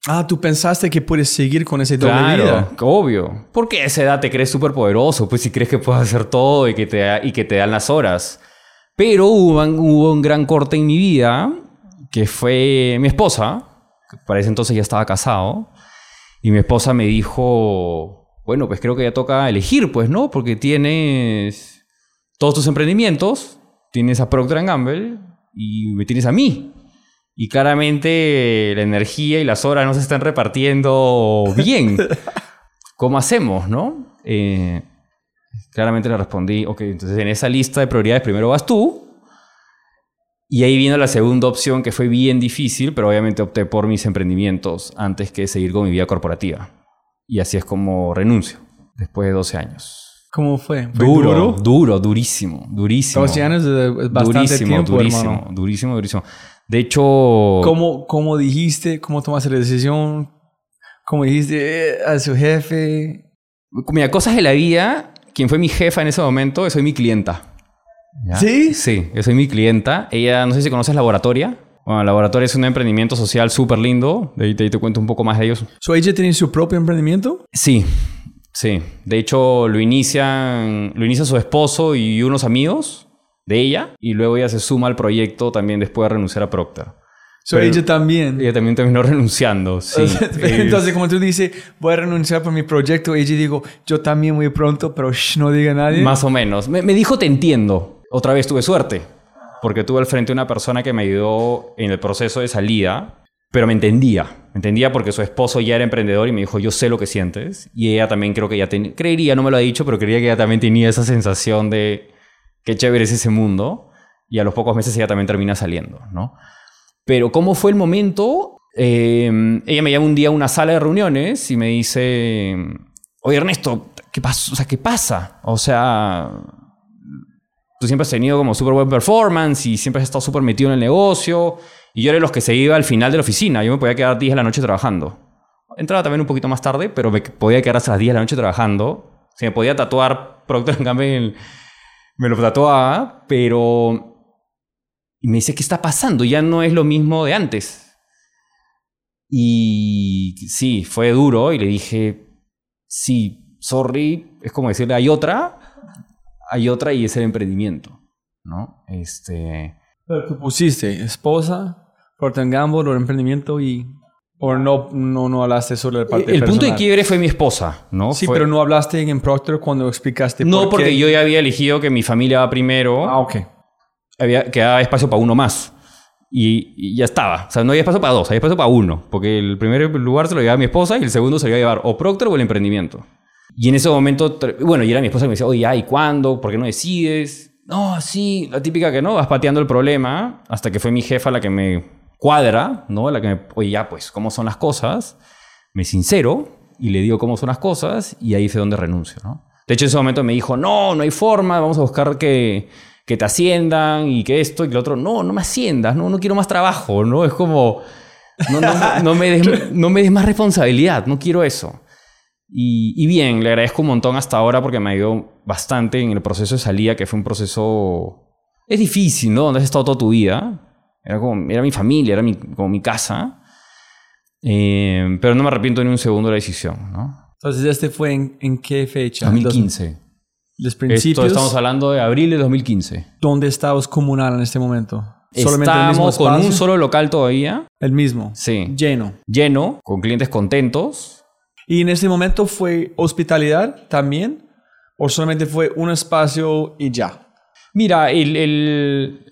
A: Ah, tú pensaste que puedes seguir con ese doble
C: claro,
A: vida.
C: obvio. Porque a esa edad te crees súper poderoso, pues si crees que puedes hacer todo y que te, y que te dan las horas. Pero hubo, hubo un gran corte en mi vida, que fue mi esposa, para ese entonces ya estaba casado, y mi esposa me dijo, bueno, pues creo que ya toca elegir, pues, ¿no? Porque tienes todos tus emprendimientos, tienes a Procter Gamble y me tienes a mí. Y claramente la energía y las horas no se están repartiendo bien. [LAUGHS] ¿Cómo hacemos, no? Eh, claramente le respondí, ok, entonces en esa lista de prioridades primero vas tú y ahí vino la segunda opción que fue bien difícil, pero obviamente opté por mis emprendimientos antes que seguir con mi vida corporativa. Y así es como renuncio, después de 12 años.
A: ¿Cómo fue?
C: duro, duro, durísimo, durísimo.
A: 12 años es bastante
C: durísimo,
A: tiempo,
C: durísimo,
A: hermano.
C: durísimo, durísimo. De hecho...
A: ¿Cómo, ¿Cómo dijiste? ¿Cómo tomaste la decisión? ¿Cómo dijiste eh, a su jefe?
C: Mira, cosas de la vida, quien fue mi jefa en ese momento, soy mi clienta.
A: ¿Sí?
C: Sí, yo soy mi clienta. Ella, no sé si conoces Laboratoria. Bueno, Laboratoria es un emprendimiento social súper lindo. De ahí, te, te cuento un poco más de ellos.
A: ¿So ella tiene su propio emprendimiento?
C: Sí, sí. De hecho, lo inician, lo inicia su esposo y unos amigos. de ella y luego ella se suma al proyecto también después de renunciar a Procter.
A: So,
C: Pero-
A: ella también.
C: Ella también terminó [LAUGHS] renunciando, sí. [LAUGHS]
A: Entonces, como tú dices, voy a renunciar por mi proyecto, ella digo, yo también muy pronto, pero shh, no diga a nadie.
C: Más o menos. Me, me dijo, te entiendo. Otra vez tuve suerte, porque tuve al frente una persona que me ayudó en el proceso de salida, pero me entendía. Entendía porque su esposo ya era emprendedor y me dijo, yo sé lo que sientes. Y ella también creo que ya creería, no me lo ha dicho, pero creía que ella también tenía esa sensación de qué chévere es ese mundo. Y a los pocos meses ella también termina saliendo, ¿no? Pero ¿cómo fue el momento? Eh, ella me llama un día a una sala de reuniones y me dice, oye Ernesto, ¿qué pasa? O sea, ¿qué pasa? O sea, tú siempre has tenido como súper buen performance y siempre has estado súper metido en el negocio. Y yo era de los que se iba al final de la oficina. Yo me podía quedar 10 de la noche trabajando. Entraba también un poquito más tarde, pero me podía quedar hasta las 10 de la noche trabajando. Se me podía tatuar Procter Gamble, me lo tatuaba, pero... Y me dice, ¿qué está pasando? Ya no es lo mismo de antes. Y sí, fue duro y le dije, sí, sorry, es como decirle, hay otra, hay otra y es el emprendimiento, ¿no? Este...
A: Pero pusiste esposa, Procter Gamble, o emprendimiento y... O no, no, no hablaste sobre la parte
C: el punto de
A: personal?
C: quiebre fue mi esposa, ¿no?
A: Sí,
C: Fue-
A: pero no hablaste en Procter cuando explicaste
C: No,
A: por
C: porque
A: qué.
C: yo ya había elegido que mi familia va primero.
A: Ah, ok.
C: había, quedaba espacio para uno más. Y, y ya estaba. O sea, no había espacio para dos, había espacio para uno. Porque el primer lugar se lo llevaba mi esposa y el segundo se lo iba a llevar o Procter o el emprendimiento. Y en ese momento, bueno, y era mi esposa que me decía, oye, ¿y cuándo? ¿Por qué no decides? No, sí, la típica que no, vas pateando el problema. Hasta que fue mi jefa la que me cuadra, ¿no? La que me, oye, ya, pues, ¿cómo son las cosas? Me sincero y le digo cómo son las cosas y ahí fue donde renuncio, ¿no? De hecho, en ese momento me dijo, no, no hay forma, vamos a buscar que, que te asciendan y que esto y que lo otro. No, no me asciendas, no, no quiero más trabajo, ¿no? Es como, no, no, no me, des, [LAUGHS] no me des más responsabilidad, no quiero eso. Y, y bien, le agradezco un montón hasta ahora porque me ayudó bastante en el proceso de salida, que fue un proceso... Es difícil, ¿no? Donde has estado toda tu vida. Era, como, era mi familia, era mi, como mi casa. Eh, pero no me arrepiento ni un segundo de la decisión, ¿no?
A: Entonces, ¿este fue en, en qué fecha?
C: 2015.
A: Los, los
C: Esto
A: principios.
C: estamos hablando de abril de 2015.
A: ¿Dónde estabas comunal en este momento? ¿Solamente el mismo
C: Estábamos con un solo local todavía.
A: El mismo.
C: Sí.
A: Lleno.
C: Lleno, con clientes contentos.
A: ¿Y en ese momento fue hospitalidad también? ¿O solamente fue un espacio y ya?
C: Mira, el, el-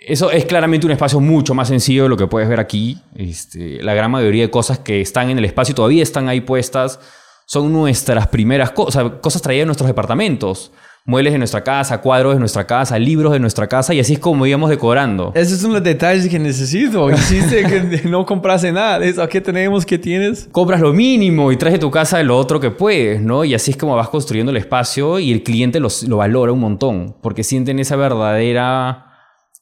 C: eso es claramente un espacio mucho más sencillo de lo que puedes ver aquí. Este, la gran mayoría de cosas que están en el espacio todavía están ahí puestas. Son nuestras primeras cosas, cosas traídas de nuestros departamentos. Muebles de nuestra casa, cuadros de nuestra casa, libros de nuestra casa y así es como íbamos decorando.
A: Esos son los detalles que necesito. [LAUGHS] Hiciste que no comprase nada. Eso, ¿qué tenemos? ¿Qué tienes?
C: compras lo mínimo y traes de tu casa lo otro que puedes, ¿no? Y así es como vas construyendo el espacio y el cliente los- lo valora un montón, porque sienten esa verdadera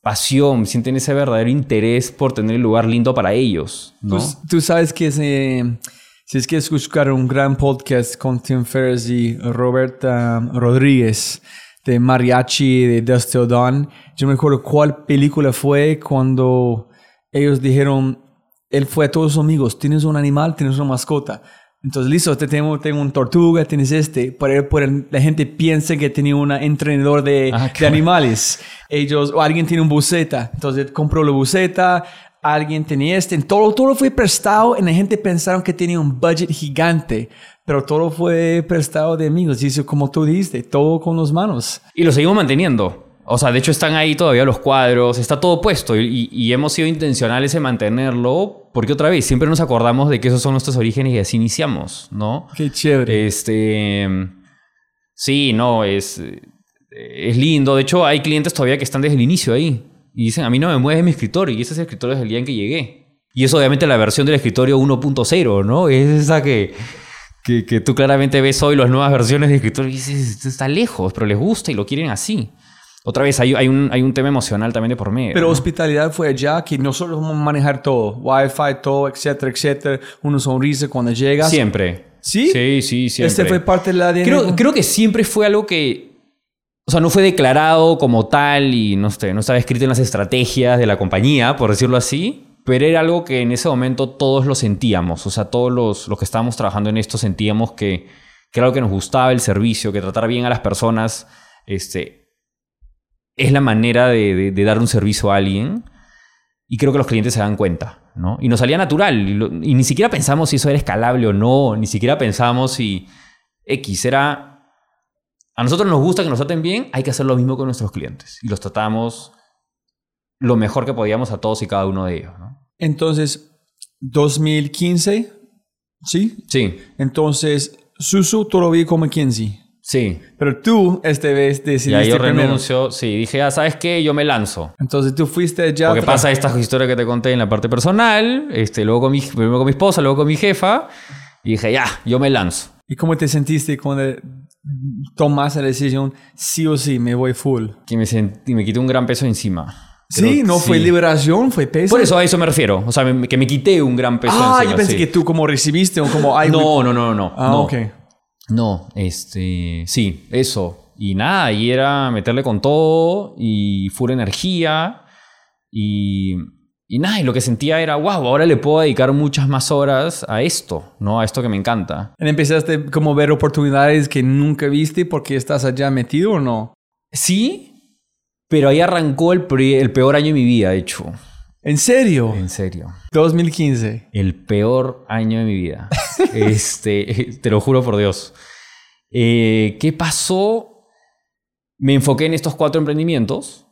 C: pasión, sienten ese verdadero interés por tener el lugar lindo para ellos, ¿no?
A: Pues, tú sabes que si es que escuchar un gran podcast con Tim Ferriss y Roberta Rodríguez de Mariachi de Dusty O'Don, yo me acuerdo cuál película fue cuando ellos dijeron, él fue a todos sus amigos, tienes un animal, tienes una mascota. Entonces, listo, te tengo, tengo un tortuga, tienes este. Para, para la gente piensa que tenía un entrenador de,
C: Ah,
A: de animales. Ellos, o alguien tiene un buceta. Entonces, compró la buceta, alguien tenía este. Todo, todo fue prestado y la gente pensaron que tenía un budget gigante. Pero todo fue prestado de amigos. Y eso, como tú dijiste, todo con las manos.
C: Y lo seguimos manteniendo. O sea, de hecho están ahí todavía los cuadros, está todo puesto y, y- hemos sido intencionales en mantenerlo porque otra vez siempre nos acordamos de que esos son nuestros orígenes y así iniciamos, ¿no?
A: Qué chévere.
C: Este. Sí, no, es. Es lindo. De hecho, hay clientes todavía que están desde el inicio ahí. Y dicen, a mí no me mueve mi escritorio. Y ese es el escritorio desde el día en que llegué. Y es obviamente la versión del escritorio 1.0, ¿no? Es esa que, que, que tú claramente ves hoy las nuevas versiones de escritorio y dices, "Esto está lejos, pero les gusta y lo quieren así. Otra vez, hay, hay, un, hay un tema emocional también de por medio.
A: Pero
C: ¿no?
A: hospitalidad fue allá que nosotros vamos a manejar todo. Wi-Fi, todo, etcétera, etcétera. Una sonrisa cuando llegas.
C: Siempre.
A: ¿Sí?
C: Sí, sí, siempre.
A: Este fue parte de la ADN.
C: Creo, creo que siempre fue algo que. O sea, no fue declarado como tal y no, sé, no estaba escrito en las estrategias de la compañía, por decirlo así. Pero era algo que en ese momento todos lo sentíamos. O sea, todos los, los que estábamos trabajando en esto sentíamos que, que era algo que nos gustaba el servicio, que tratar bien a las personas este, es la manera de, de- de dar un servicio a alguien. Y creo que los clientes se dan cuenta, ¿no? Y nos salía natural. Y, lo- y ni siquiera pensamos si eso era escalable o no. Ni siquiera pensamos si X era... A nosotros nos gusta que nos traten bien, hay que hacer lo mismo con nuestros clientes. Y los tratamos lo mejor que podíamos a todos y cada uno de ellos, ¿no?
A: Entonces, 2015, ¿sí?
C: Sí,
A: Entonces, Susu tú lo vi como 15.
C: Sí.
A: Pero tú, esta vez,
C: ahí
A: decidiste
C: yo
A: primero.
C: renuncio. Sí, dije, ah, ¿sabes qué? Yo me lanzo.
A: Entonces, tú fuiste ya...
C: Porque pasa esta historia que te conté en la parte personal, este, luego con mi, primero con mi esposa, luego con mi jefa, y dije, ya, yo me lanzo.
A: ¿Y cómo te sentiste cuando tomaste la decisión, sí o sí, me voy full?
C: Que me, sentí, me quité un gran peso encima.
A: Sí, no fue
C: sí.
A: liberación, fue peso.
C: Por eso a eso me refiero. O sea, me- que me quité un gran peso
A: Ah,
C: encima,
A: yo pensé
C: sí.
A: que tú como recibiste o como...
C: No, no, no, no.
A: Ah,
C: no.
A: ok.
C: No, este, sí, eso. Y nada, y era meterle con todo y full energía y, y nada, y lo que sentía era, wow, ahora le puedo dedicar muchas más horas a esto, ¿no? A esto que me encanta.
A: ¿Y ¿Empezaste como a ver oportunidades que nunca viste porque estás allá metido o no?
C: Sí, pero ahí arrancó el, el peor año de mi vida, de hecho.
A: ¿En serio?
C: En serio.
A: 2015.
C: El peor año de mi vida. [LAUGHS] este, te lo juro por Dios. Eh, ¿Qué pasó? Me enfoqué en estos cuatro emprendimientos.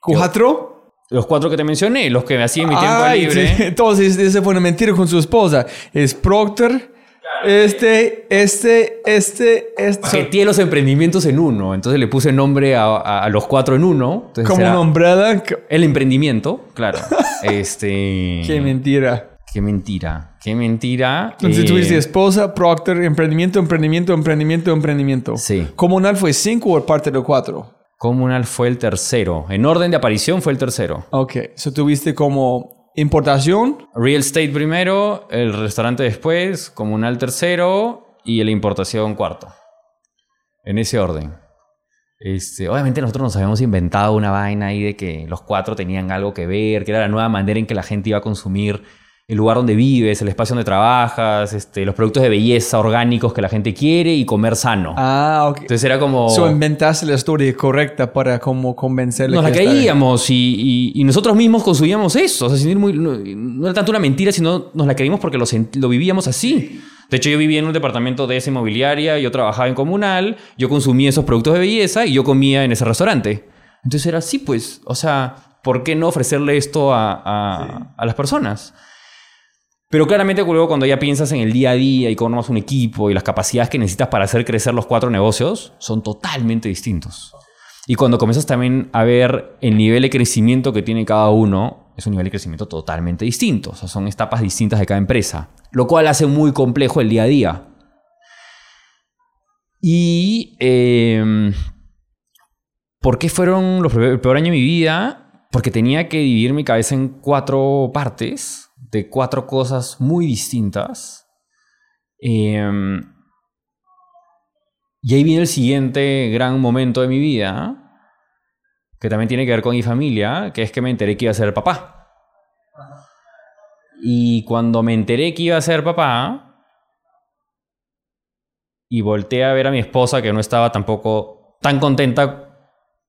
A: ¿Cuatro?
C: Los cuatro que te mencioné, los que me hacía en mi tiempo
A: Ay,
C: libre.
A: sí. [LAUGHS] Entonces, ese fue una mentira con su esposa. Es Proctor, este, este, este, este.
C: Paqueteé los emprendimientos en uno. Entonces le puse nombre a, a- a los cuatro en uno. Entonces
A: como umbrella.
C: El emprendimiento, claro. [LAUGHS] este.
A: Qué mentira.
C: Qué mentira. Qué mentira.
A: Entonces
C: Eh,
A: tuviste esposa, Proctor, emprendimiento, emprendimiento, emprendimiento, emprendimiento.
C: Sí.
A: ¿Comunal fue cinco o parte de cuatro?
C: Comunal fue el tercero. En orden de aparición fue el tercero.
A: Ok. So tuviste como importación.
C: Real estate primero, el restaurante después, comunal tercero y la importación cuarto. En ese orden. Este, obviamente nosotros nos habíamos inventado una vaina ahí de que los cuatro tenían algo que ver, que era la nueva manera en que la gente iba a consumir el lugar donde vives, el espacio donde trabajas, este, los productos de belleza orgánicos que la gente quiere y comer sano.
A: Ah, ok.
C: Entonces era como...
A: So inventaste la historia correcta para como convencerle
C: Nos la
A: que
C: creíamos y, y- y nosotros mismos consumíamos eso. O sea, sin ir muy- no, no era tanto una mentira, sino nos la creímos porque lo, lo vivíamos así. De hecho, yo vivía en un departamento de esa inmobiliaria, yo trabajaba en comunal, yo consumía esos productos de belleza y yo comía en ese restaurante. Entonces era así, pues. O sea, ¿por qué no ofrecerle esto a, a- a las personas? Pero claramente luego cuando ya piensas en el día a día y cómo armas un equipo y las capacidades que necesitas para hacer crecer los cuatro negocios, son totalmente distintos. Y cuando comienzas también a ver el nivel de crecimiento que tiene cada uno, es un nivel de crecimiento totalmente distinto. O sea, son etapas distintas de cada empresa. Lo cual hace muy complejo el día a día. Y... eh, ¿Por qué fueron los el peor año de mi vida? Porque tenía que dividir mi cabeza en cuatro partes, de cuatro cosas muy distintas. Eh, y ahí viene el siguiente gran momento de mi vida, que también tiene que ver con mi familia, que es que me enteré que iba a ser papá. Y cuando me enteré que iba a ser papá, y volteé a ver a mi esposa, que no estaba tampoco tan contenta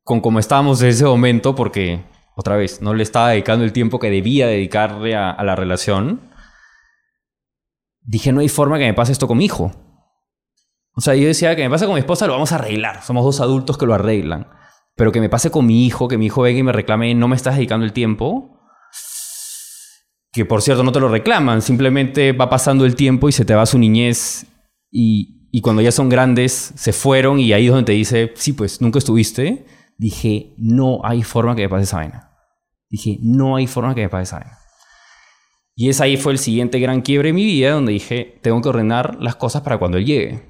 C: con cómo estábamos en ese momento, porque, otra vez, no le estaba dedicando el tiempo que debía dedicarle a, la relación, dije, no hay forma que me pase esto con mi hijo. O sea, yo decía que me pase con mi esposa, lo vamos a arreglar. Somos dos adultos que lo arreglan. Pero que me pase con mi hijo, que mi hijo venga y me reclame, no me estás dedicando el tiempo. Que por cierto no te lo reclaman, simplemente va pasando el tiempo y se te va su niñez. Y, y cuando ya son grandes, se fueron y ahí es donde te dice, sí, pues nunca estuviste. Dije, no hay forma que me pase esa vaina. Dije, no hay forma que me pase esa vaina. Y ese ahí fue el siguiente gran quiebre en mi vida, donde dije, tengo que ordenar las cosas para cuando él llegue.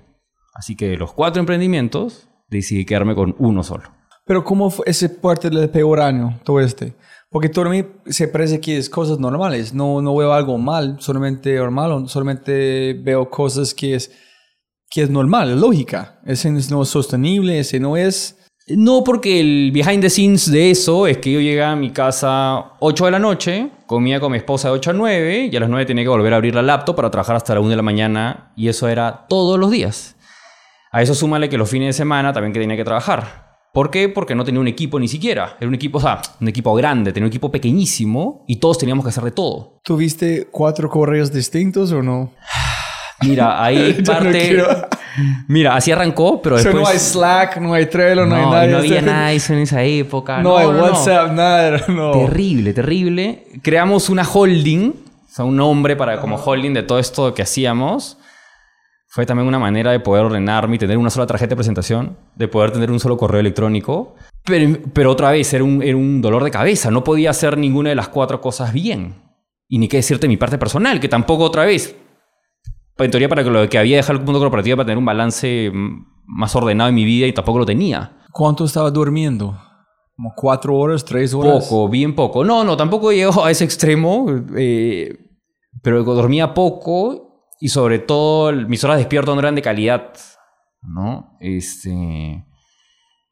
C: Así que de los cuatro emprendimientos, decidí quedarme con uno solo.
A: Pero ¿cómo fue ese parte del peor año, todo este? Porque todo a mí se parece que es cosas normales. No, no veo algo mal, solamente normal. Solamente veo cosas que es, que es normal, es lógica. Ese no es sostenible, ese no es...
C: No, porque el behind the scenes de eso es que yo llegaba a mi casa 8 de la noche, comía con mi esposa de 8 a 9 y a las 9 tenía que volver a abrir la laptop para trabajar hasta la 1 de la mañana y eso era todos los días. A eso súmale que los fines de semana también que tenía que trabajar. ¿Por qué? Porque no tenía un equipo ni siquiera. Era un equipo, o sea, un equipo grande, tenía un equipo pequeñísimo y todos teníamos que hacer de todo.
A: ¿Tuviste cuatro correos distintos o no? [SIGHS]
C: Mira, [LAUGHS] ahí
A: no
C: parte.
A: quiero-
C: Mira, así arrancó, pero
A: O sea,
C: después.
A: no hay Slack, no hay Trello, no,
C: No,
A: hay nada.
C: no había nada eso en esa época.
A: No, hay WhatsApp, nada. No.
C: Terrible, terrible. Creamos una holding, o sea, un nombre para como holding de todo esto que hacíamos. Fue también una manera de poder ordenarme y tener una sola tarjeta de presentación, de poder tener un solo correo electrónico. Pero, pero otra vez, era un, era un dolor de cabeza. No podía hacer ninguna de las cuatro cosas bien. Y ni qué decirte mi parte personal, que tampoco otra vez. En teoría, para que lo que había dejado el mundo corporativo para tener un balance mm, más ordenado en mi vida y tampoco lo tenía.
A: ¿Cuánto estaba durmiendo? ¿Como cuatro horas, tres horas?
C: Poco, bien poco. No, no, tampoco llegó a ese extremo, eh, pero dormía poco y sobre todo mis horas despierto no eran de calidad, ¿no? Este,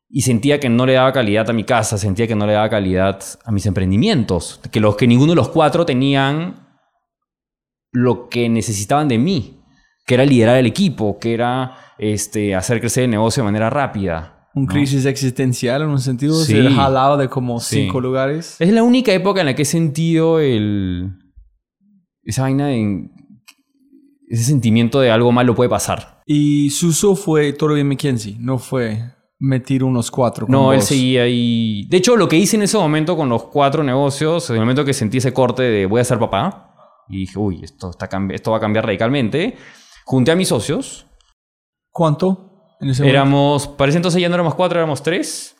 C: y sentía que no le daba calidad a mi casa, sentía que no le daba calidad a mis emprendimientos, que los que ninguno de los cuatro tenían lo que necesitaban de mí, que era liderar el equipo, que era este, hacer crecer el negocio de manera rápida.
A: ¿Un
C: ¿no?
A: crisis existencial en un sentido?
C: Sí.
A: ¿Ser jalado de como
C: Sí.
A: cinco lugares?
C: Es la única época en la que he sentido el. Esa vaina de. Ese sentimiento de algo malo puede pasar.
A: Y Suso fue todo bien McKenzie, no fue meter unos cuatro. con
C: No, él seguía ahí. De hecho, lo que hice en ese momento con los cuatro negocios, en el momento que sentí ese corte de voy a ser papá, y dije, uy, esto, está esto va a cambiar radicalmente, junté a mis socios.
A: ¿Cuánto? En ese?
C: Éramos, parece entonces ya no éramos cuatro, éramos tres.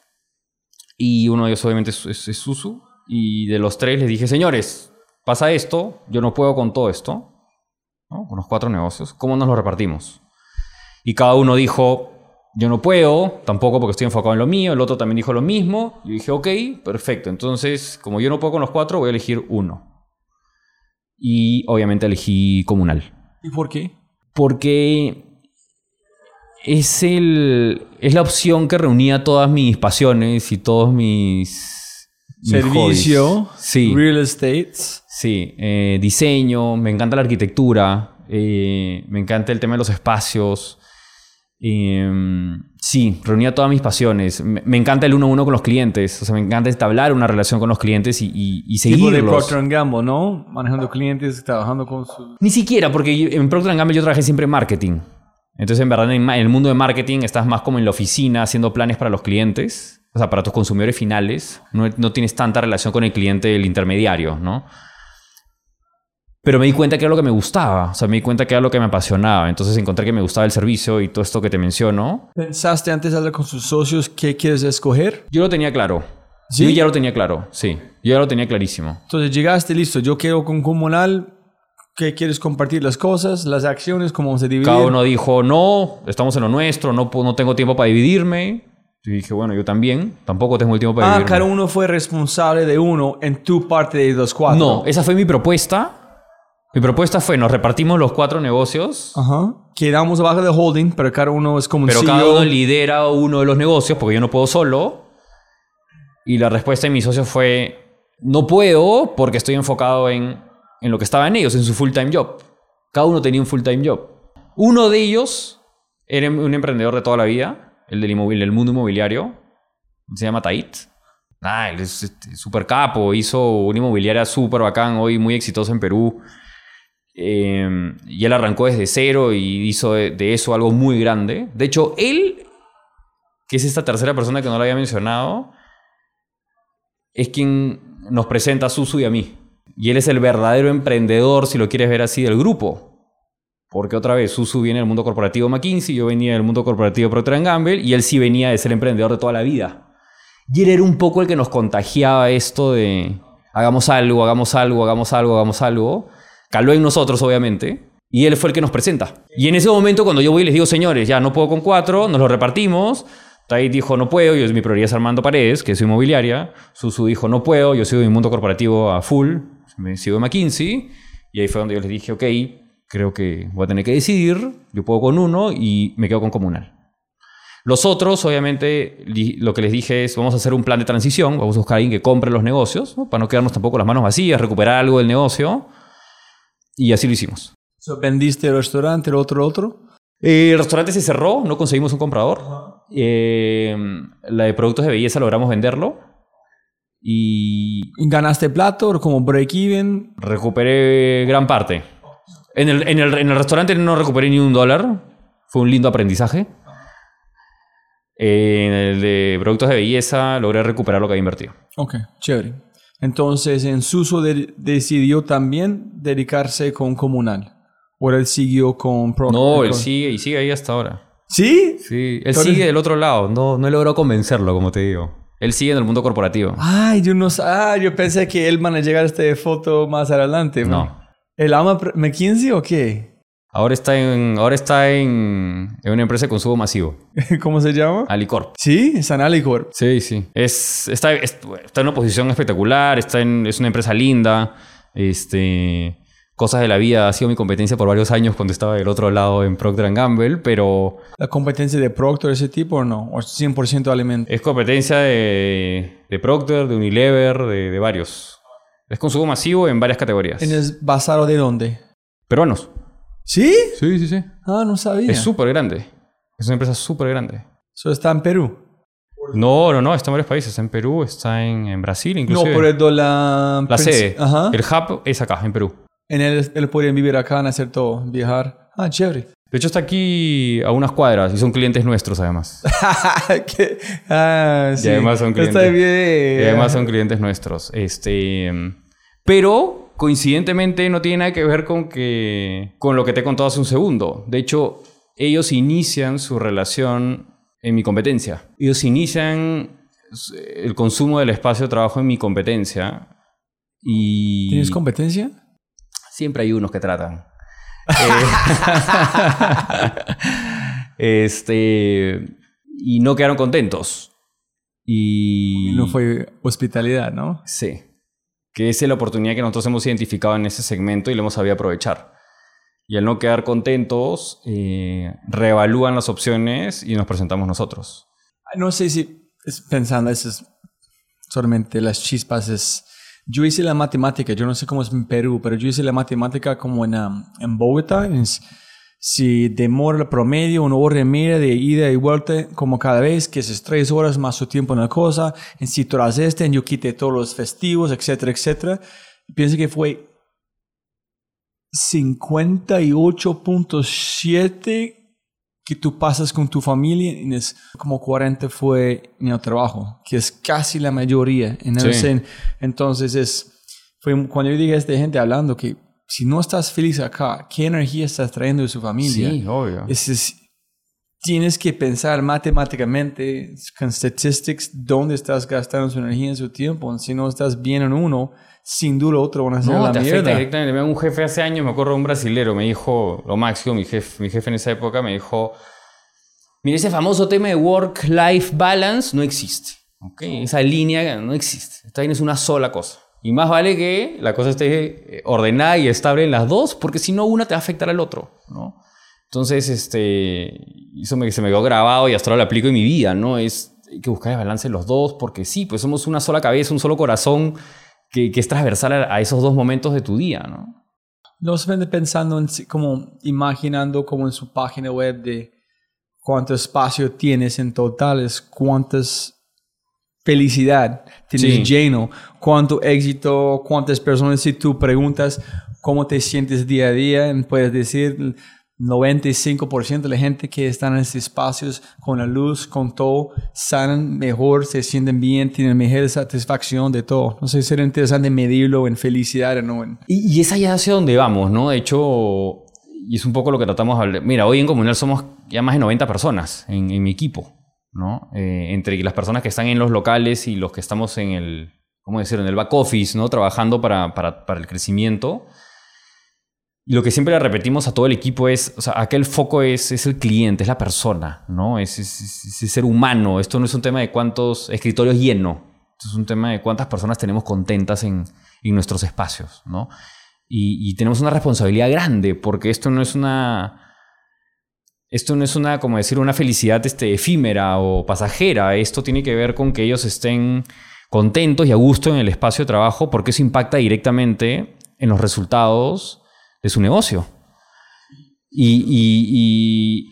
C: Y uno de ellos obviamente es, es, es Susu. Y de los tres les dije, señores, pasa esto, yo no puedo con todo esto, ¿no? con los cuatro negocios, ¿cómo nos lo repartimos? Y cada uno dijo, yo no puedo, tampoco porque estoy enfocado en lo mío, el otro también dijo lo mismo. Y dije, ok, perfecto, entonces como yo no puedo con los cuatro, voy a elegir uno. Y obviamente elegí comunal
A: ¿Y por qué?
C: porque es, el, es la opción que reunía todas mis pasiones y todos mis, mis
A: Servicio,
C: hobbies. Sí,
A: real estate.
C: sí. eh, diseño, me encanta la arquitectura, eh, me encanta el tema de los espacios. eh, sí, reunía todas mis pasiones. Me, me encanta el uno a uno con los clientes. O sea, me encanta establecer una relación con los clientes y, y, y
A: Tipo de
C: seguirlos.
A: Procter Gamble, ¿no? Manejando clientes, trabajando con su...
C: Ni siquiera, porque en Procter Gamble yo trabajé siempre en marketing. Entonces, en verdad, en el mundo de marketing estás más como en la oficina haciendo planes para los clientes, o sea, para tus consumidores finales. No, no tienes tanta relación con el cliente, el intermediario, ¿no? Pero me di cuenta que era lo que me gustaba, o sea, me di cuenta que era lo que me apasionaba. Entonces encontré que me gustaba el servicio y todo esto que te menciono.
A: ¿Pensaste antes de hablar con sus socios qué quieres escoger?
C: Yo lo tenía claro.
A: ¿Sí?
C: Yo ya lo tenía claro, sí. Yo ya lo tenía clarísimo.
A: Entonces llegaste, listo, yo quiero con comunal, ¿qué quieres compartir las cosas, las acciones, cómo se dividen?
C: Cada uno dijo, no, estamos en lo nuestro, no, no tengo tiempo para dividirme. Y dije, bueno, yo también, tampoco tengo el tiempo para
A: Ah, cada uno fue responsable de uno en tu parte de los cuatro.
C: No, esa fue mi propuesta. Mi propuesta fue, nos repartimos los cuatro negocios,
A: Ajá. Quedamos abajo de holding, pero cada uno es como un
C: pero
A: CEO.
C: cada uno lidera uno de los negocios porque yo no puedo solo. Y la respuesta de mis socios fue, no puedo porque estoy enfocado en, en lo que estaba en ellos, en su full-time job. Cada uno tenía un full-time job. Uno de ellos era un emprendedor de toda la vida, el del, del mundo inmobiliario. Se llama Tait. Ah, él es este, súper capo, hizo una inmobiliaria súper bacán, hoy muy exitoso en Perú. Eh, y él arrancó desde cero y hizo de, de eso algo muy grande. De hecho, él, que es esta tercera persona que no lo había mencionado, es quien nos presenta a Susu y a mí. Y él es el verdadero emprendedor, si lo quieres ver así, del grupo. Porque otra vez, Susu viene del mundo corporativo McKinsey, yo venía del mundo corporativo Procter Gamble, y él sí venía de ser emprendedor de toda la vida. Y él era un poco el que nos contagiaba esto de hagamos algo, hagamos algo, hagamos algo, hagamos algo. Caló en nosotros, obviamente. Y él fue el que nos presenta. Y en ese momento, cuando yo voy y les digo, señores, ya no puedo con cuatro, nos lo repartimos. Tai dijo, no puedo, yo mi prioridad es Armando Paredes, que su inmobiliaria. Susu dijo, no puedo, yo sigo mi mundo corporativo a full, me sigo en McKinsey. Y ahí fue donde yo les dije, ok, creo que voy a tener que decidir, yo puedo con uno y me quedo con comunal. Los otros, obviamente, lo que les dije es, vamos a hacer un plan de transición, vamos a buscar a alguien que compre los negocios, ¿no? para no quedarnos tampoco las manos vacías, recuperar algo del negocio. Y así lo hicimos.
A: So, ¿Vendiste el restaurante, el otro, el otro?
C: Eh, el restaurante se cerró, no conseguimos un comprador. Eh, la de productos de belleza logramos venderlo. Y
A: ¿Ganaste plata o como break-even?
C: recuperé gran parte. En el, en, el, en el restaurante no recuperé ni un dólar. Fue un lindo aprendizaje. En el de productos de belleza logré recuperar lo que había invertido.
A: Ok, chévere. Entonces, en Suso de- decidió también dedicarse con comunal. ¿O él siguió con Pro?
C: No, él
A: con-
C: sigue y sigue ahí hasta ahora.
A: ¿Sí?
C: Sí, él
A: eres-
C: sigue del otro lado. No, no logrado convencerlo, como te digo. Él sigue en el mundo corporativo.
A: Ay, yo no. Ah, yo pensé que él van a llegar a esta foto más adelante. man.
C: No.
A: ¿El ama McKinsey o qué?
C: Ahora está en, ahora está en, en una empresa de consumo masivo, [LAUGHS]
A: ¿Cómo se llama?
C: Alicorp.
A: Sí, es Analicor.
C: Sí, sí. Es, está, es- está en una posición espectacular, está en, es una empresa linda. Este, cosas de la vida ha sido mi competencia por varios años cuando estaba del otro lado en Procter Gamble, pero
A: ¿La competencia de Procter ese tipo o no? ¿O es 100% alimento?
C: es competencia de, de Procter, de Unilever, de, de varios. Es consumo masivo en varias categorías.
A: ¿Es basado de dónde?
C: Peruanos.
A: ¿Sí?
C: Sí, sí, sí.
A: Ah, no sabía.
C: Es súper grande. Es una empresa súper grande.
A: Eso está en Perú.
C: No, no, no, está en varios países. Está en Perú, está en, en Brasil
A: No,
C: inclusive.
A: por el dólar...
C: La sede.
A: Ajá.
C: El hub es acá, en Perú.
A: En él, él podría vivir acá, hacer todo, viajar. Ah, chévere.
C: De hecho, está aquí a unas cuadras y son clientes nuestros, además. [LAUGHS]
A: Ah, sí.
C: además son
A: Está
C: clientes.
A: bien.
C: Y además son clientes nuestros. Este. Pero, coincidentemente, no tiene nada que ver con que. con lo que te he contado hace un segundo. De hecho, ellos inician su relación en mi competencia. Ellos inician el consumo del espacio de trabajo en mi competencia. Y.
A: ¿Tienes competencia?
C: Siempre hay unos que tratan. Eh, [LAUGHS] este. Y no quedaron contentos. Y.
A: Y no fue hospitalidad, ¿no?
C: Sí. Que es la oportunidad que nosotros hemos identificado en ese segmento y lo hemos sabido aprovechar. Y al no quedar contentos, eh, reevalúan las opciones y nos presentamos nosotros.
A: No sé si es pensando, eso es solamente las chispas. Es, yo hice la matemática, yo no sé cómo es en Perú, pero yo hice la matemática como en, um, en Bogotá. Si demora el promedio una hora y media de ida y vuelta, como cada vez, que es tres horas más su tiempo en la cosa, en si haces este, yo quité todos los festivos, etcétera, etcétera. Pienso que fue 58.7 que tú pasas con tu familia y es como 40 fue en el trabajo, que es casi la mayoría. En el
C: Sí.
A: Entonces es, fue cuando yo dije a esta gente hablando que si no estás feliz acá, ¿qué energía estás trayendo de su familia?
C: obvio.
A: Es- es- tienes que pensar matemáticamente con statistics dónde estás gastando su energía y su tiempo. Si no estás bien en uno, sin duda otro van a hacer
C: No,
A: la
C: te
A: mierda.
C: directamente. Un jefe hace años, me acuerdo, un brasilero, me dijo, lo máximo, mi jefe, mi jefe en esa época me dijo, mira, ese famoso tema de work-life balance no existe. ¿ok? Esa línea no existe. Esta es una sola cosa. Y más vale que la cosa esté eh, ordenada y estable en las dos, porque si no, una te va a afectar al otro, ¿no? Entonces, este, eso me, se me quedó grabado y hasta ahora lo aplico en mi vida, ¿no? Es, hay que buscar el balance en los dos, porque sí, pues somos una sola cabeza, un solo corazón que, que es transversal a, esos dos momentos de tu día, ¿no?
A: No vende pensando en como imaginando como en su página web de cuánto espacio tienes en total, es cuántas felicidad tienes
C: Sí.
A: lleno, cuánto éxito, cuántas personas, si tú preguntas cómo te sientes día a día, puedes decir 95% de la gente que están en estos espacios con la luz, con todo, salen mejor, se sienten bien, tienen mejor satisfacción de todo. No sé, sería interesante medirlo en felicidad o no en...
C: Y, y es allá hacia donde vamos, ¿no? De hecho, y es un poco lo que tratamos de hablar. Mira, hoy en Comunal somos ya más de 90 personas en, en mi equipo, ¿no? Eh, entre las personas que están en los locales y los que estamos en el, ¿cómo decirlo? En el back office, ¿no? Trabajando para, el crecimiento. Y lo que siempre le repetimos a todo el equipo es, o sea, aquel foco es, el cliente, es la persona, ¿no? Es, ser humano. Esto no es un tema de cuántos escritorios lleno. Esto es un tema de cuántas personas tenemos contentas en, nuestros espacios, y tenemos una responsabilidad grande porque esto no es una... Esto no es una, como decir, una felicidad este, efímera o pasajera. Esto tiene que ver con que ellos estén contentos y a gusto en el espacio de trabajo porque eso impacta directamente en los resultados de su negocio. Y,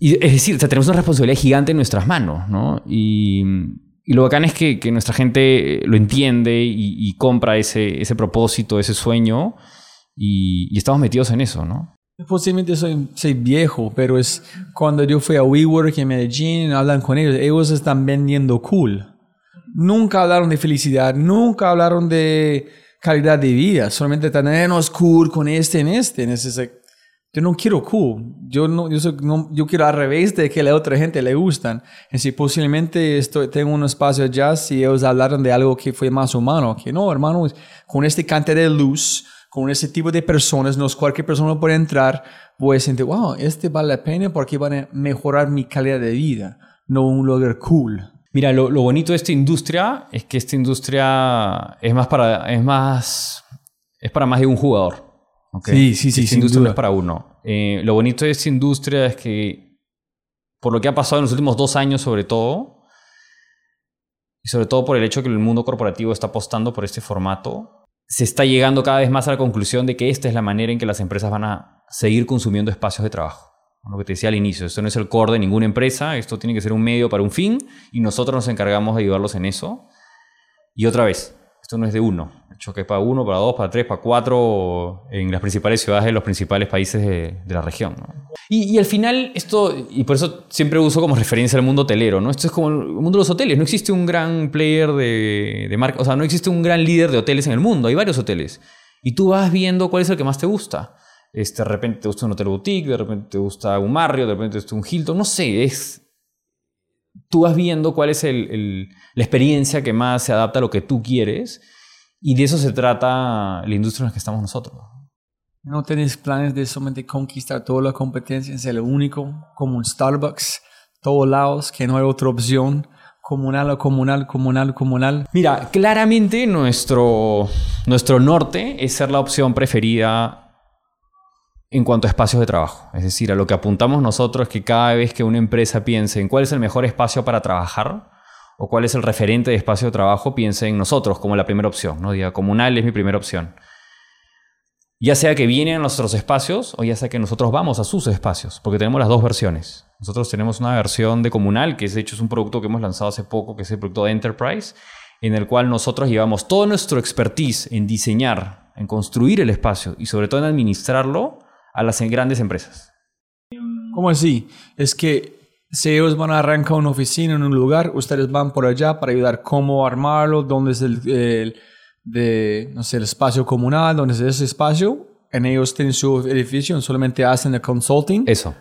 C: es decir, tenemos una responsabilidad gigante en nuestras manos, ¿no? Y, lo bacán es que, nuestra gente lo entiende y, compra ese, ese propósito, ese sueño, y estamos metidos en eso, ¿no?
A: Posiblemente soy, soy viejo, pero es cuando yo fui a WeWork en Medellín, hablan con ellos, ellos están vendiendo cool. Nunca hablaron de felicidad, nunca hablaron de calidad de vida, solamente están, eh, cool con este en este. En ese, yo no quiero cool, yo, no, yo, soy, no, yo quiero al revés de que a la otra gente le gustan. Si posiblemente estoy, tengo un espacio ya, si ellos hablaron de algo que fue más humano, que no, hermano, con este cante de luz, con ese tipo de personas, no es cualquier persona puede entrar, voy a sentir, wow, este vale la pena porque van a mejorar mi calidad de vida, no un lugar cool.
C: Mira, lo, lo, bonito de esta industria es que esta industria es más para, es más, es para más de un jugador.
A: ¿okay? Sí, sí, sí.
C: Esta industria no es para uno. Eh, lo bonito de esta industria es que, por lo que ha pasado en los últimos dos años sobre todo, y sobre todo por el hecho que el mundo corporativo está apostando por este formato, se está llegando cada vez más a la conclusión de que esta es la manera en que las empresas van a seguir consumiendo espacios de trabajo. Lo que te decía al inicio, esto no es el core de ninguna empresa, esto tiene que ser un medio para un fin y nosotros nos encargamos de ayudarlos en eso. Y otra vez, esto no es de uno, hecho que es para uno, para dos, para tres, para cuatro en las principales ciudades de los principales países de, la región. Y, y, al final, esto, y por eso siempre uso como referencia el mundo hotelero, ¿no? Esto es como el mundo de los hoteles, no existe un gran player de, de marca, o sea, no existe un gran líder de hoteles en el mundo, hay varios hoteles. Y tú vas viendo cuál es el que más te gusta. Este, de repente te gusta un hotel boutique, de repente te gusta un Marriott, de repente te gusta un Hilton, no sé, es... Tú vas viendo cuál es el, el, la experiencia que más se adapta a lo que tú quieres y de eso se trata la industria en la que estamos nosotros.
A: ¿No tenés planes de solamente conquistar toda la competencia, ser el único, como un Starbucks, todos lados, que no hay otra opción? Comunal, comunal, comunal, comunal.
C: Mira, claramente nuestro, nuestro norte es ser la opción preferida en cuanto a espacios de trabajo. Es decir, a lo que apuntamos nosotros es que cada vez que una empresa piense en cuál es el mejor espacio para trabajar o cuál es el referente de espacio de trabajo, piense en nosotros como la primera opción. ¿no? Diga, comunal es mi primera opción. Ya sea que vienen a nuestros espacios o ya sea que nosotros vamos a sus espacios, porque tenemos las dos versiones. Nosotros tenemos una versión de comunal, que de hecho es un producto que hemos lanzado hace poco, que es el producto de Enterprise, en el cual nosotros llevamos todo nuestro expertise en diseñar, en construir el espacio y sobre todo en administrarlo a las grandes empresas.
A: ¿Cómo así? Es que si ellos van a arrancar una oficina en un lugar, ustedes van por allá para ayudar cómo armarlo, dónde es el, el de, no sé, el espacio comunal, dónde es ese espacio. En ellos tienen su edificio, solamente hacen el consulting.
C: Eso.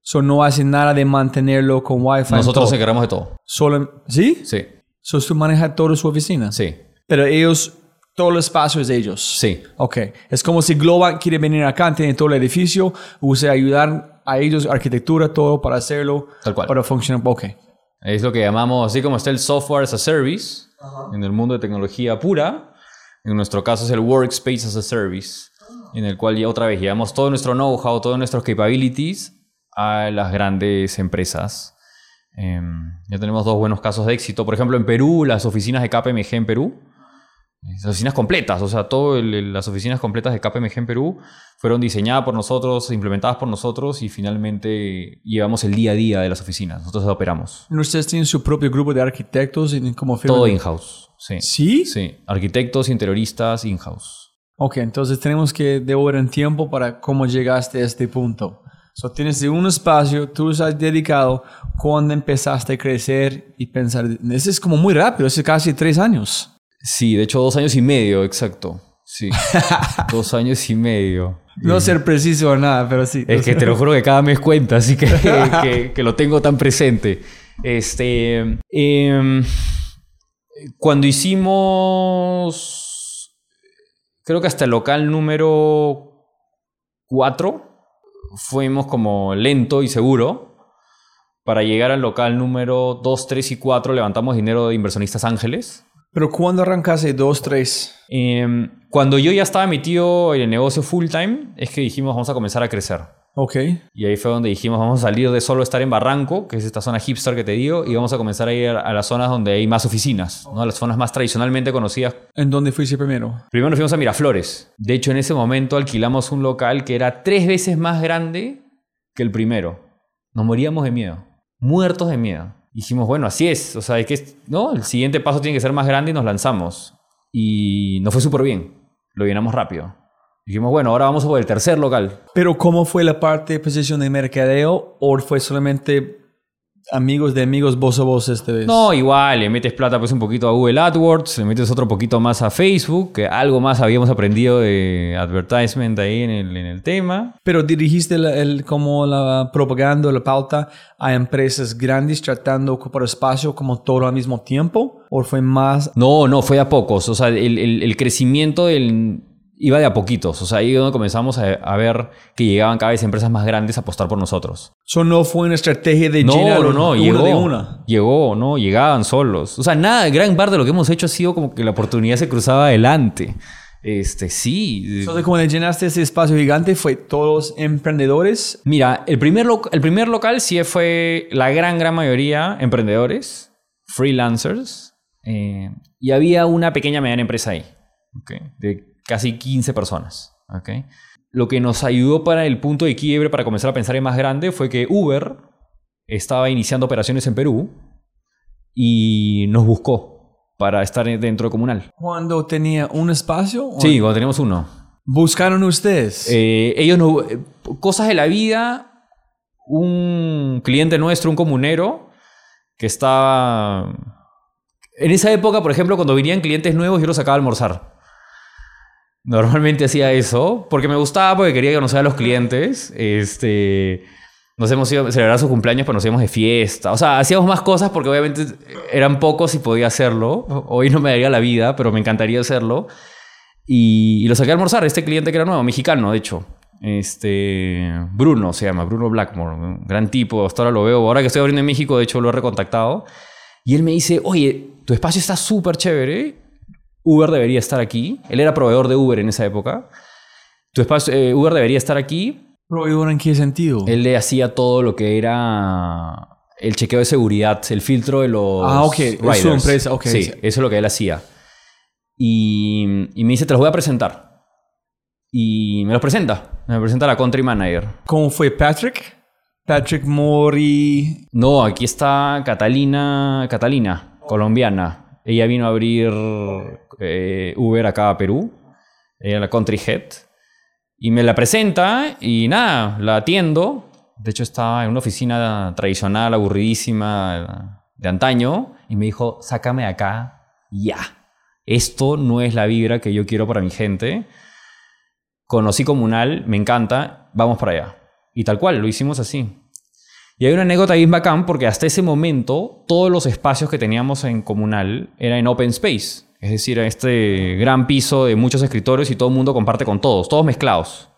A: So no hacen nada de mantenerlo con Wi-Fi.
C: Nosotros nos encargamos de todo.
A: Solo, ¿Sí?
C: Sí.
A: So tú manejas toda su oficina.
C: Sí.
A: Pero ellos todo el espacio es de ellos.
C: Sí.
A: Ok. Es como si Global quiere venir acá, tiene todo el edificio, use ayudar a ellos, arquitectura, todo para hacerlo.
C: Tal cual.
A: Para funcionar. Ok.
C: Es lo que llamamos, así como está el software as a service, en el mundo de tecnología pura, en nuestro caso es el workspace as a service, en el cual ya otra vez llevamos todo nuestro know-how, todos nuestros capabilities a las grandes empresas. Eh, ya tenemos dos buenos casos de éxito. Por ejemplo, en Perú, las oficinas de KPMG en Perú, las oficinas completas, o sea, todas las oficinas completas de KPMG en Perú fueron diseñadas por nosotros, implementadas por nosotros y finalmente llevamos el día a día de las oficinas. Nosotros operamos.
A: ¿Ustedes tienen su propio grupo de arquitectos como
C: Todo in-house, sí.
A: ¿Sí?
C: Sí, arquitectos, interioristas, in-house.
A: Ok, entonces tenemos que devolver en tiempo para cómo llegaste a este punto. So, tienes un espacio, tú has dedicado, cuando empezaste a crecer y pensar, ese es como muy rápido, es casi tres años.
C: Sí, de hecho dos años y medio, exacto. Sí, [LAUGHS] dos años y medio.
A: No ser preciso o nada, pero sí.
C: Es que te lo juro que cada mes cuenta, así que, que, [LAUGHS] que lo tengo tan presente. Este, eh, cuando hicimos, creo que hasta el local número 4, fuimos como lento y seguro. Para llegar al local número 2, 3 y 4 levantamos dinero de inversionistas ángeles.
A: ¿Pero cuándo arrancaste? ¿Dos, tres?
C: Eh, cuando yo ya estaba metido en el negocio full time, es que dijimos vamos a comenzar a crecer.
A: Ok.
C: Y ahí fue donde dijimos vamos a salir de solo estar en Barranco, que es esta zona hipster que te digo, y vamos a comenzar a ir a las zonas donde hay más oficinas, ¿no? las zonas más tradicionalmente conocidas.
A: ¿En dónde fuiste primero?
C: Primero nos fuimos a Miraflores. De hecho, en ese momento alquilamos un local que era tres veces más grande que el primero. Nos moríamos de miedo. Muertos de miedo. Dijimos, bueno, así es. O sea, hay que, ¿no? El siguiente paso tiene que ser más grande y nos lanzamos. Y nos fue súper bien. Lo llenamos rápido. Dijimos, bueno, ahora vamos por el tercer local.
A: Pero ¿cómo fue la parte de posición de mercadeo? ¿O fue solamente amigos de amigos voz a voz esta vez?
C: No, igual, le metes plata pues un poquito a Google AdWords, le metes otro poquito más a Facebook, que algo más habíamos aprendido de advertisement ahí en el, en el tema.
A: Pero dirigiste la- el, como la propaganda, la pauta a empresas grandes tratando de ocupar espacio como todo al mismo tiempo? ¿O fue más
C: No, no, fue a pocos. O sea, el, el- el crecimiento del, iba de a poquitos. O sea, ahí es donde comenzamos a, a ver que llegaban cada vez empresas más grandes a apostar por nosotros.
A: Eso no fue una estrategia de
C: No, no, no,
A: una
C: llegó.
A: de una.
C: Llegó, no, llegaban solos. O sea, nada, gran parte de lo que hemos hecho ha sido como que la oportunidad se cruzaba adelante. Este, sí.
A: Entonces, cuando llenaste ese espacio gigante, fue todos emprendedores.
C: Mira, el primer, el primer local sí fue la gran, gran mayoría emprendedores, freelancers, eh, y había una pequeña mediana empresa ahí, ¿ok? de casi 15 personas. ¿ok? Lo que nos ayudó para el punto de quiebre para comenzar a pensar en más grande fue que Uber estaba iniciando operaciones en Perú y nos buscó para estar dentro de Comunal.
A: Cuando tenía un espacio, ¿o
C: Sí, cuando teníamos uno.
A: buscaron ustedes.
C: Eh, ellos no. eh, Cosas de la vida. Un cliente nuestro, un comunero, que estaba. En esa época, por ejemplo, cuando venían clientes nuevos, yo los sacaba a almorzar. Normalmente hacía eso, porque me gustaba, porque quería conocer a los clientes. Este. Nos hemos ido a celebrar sus cumpleaños, pero nos íbamos de fiesta. O sea, hacíamos más cosas porque obviamente eran pocos y podía hacerlo. Hoy no me daría la vida, pero me encantaría hacerlo. Y, y lo saqué a almorzar, este cliente que era nuevo, mexicano, de hecho. Este. Bruno se llama, Bruno Blackmore. Un gran tipo, hasta ahora lo veo. Ahora que estoy abriendo en México, de hecho lo he recontactado. Y él me dice: Oye, tu espacio está súper chévere. Uber debería estar aquí. Él era proveedor de Uber en esa época. Tu espacio, eh, Uber debería estar aquí.
A: ¿Proveedor en qué sentido?
C: Él le hacía todo lo que era el chequeo de seguridad, el filtro de los.
A: Ah, ok. Es su empresa, ok.
C: Sí, eso es lo que él hacía. Y, y me dice: Te los voy a presentar. Y me los presenta. Me presenta la country manager.
A: ¿Cómo fue Patrick? Patrick Mori.
C: No, aquí está Catalina, Catalina, colombiana. Ella vino a abrir eh, Uber acá a Perú. Es la country head. Y me la presenta y nada, la atiendo. De hecho, estaba en una oficina tradicional, aburridísima, de antaño. Y me dijo, sácame de acá ya. Esto no es la vibra que yo quiero para mi gente. Conocí Comunal, me encanta, vamos para allá. Y tal cual, lo hicimos así. Y hay una anécdota bien bacán porque hasta ese momento todos los espacios que teníamos en Comunal eran en open space. Es decir, este gran piso de muchos escritorios y todo el mundo comparte con todos, todos mezclados.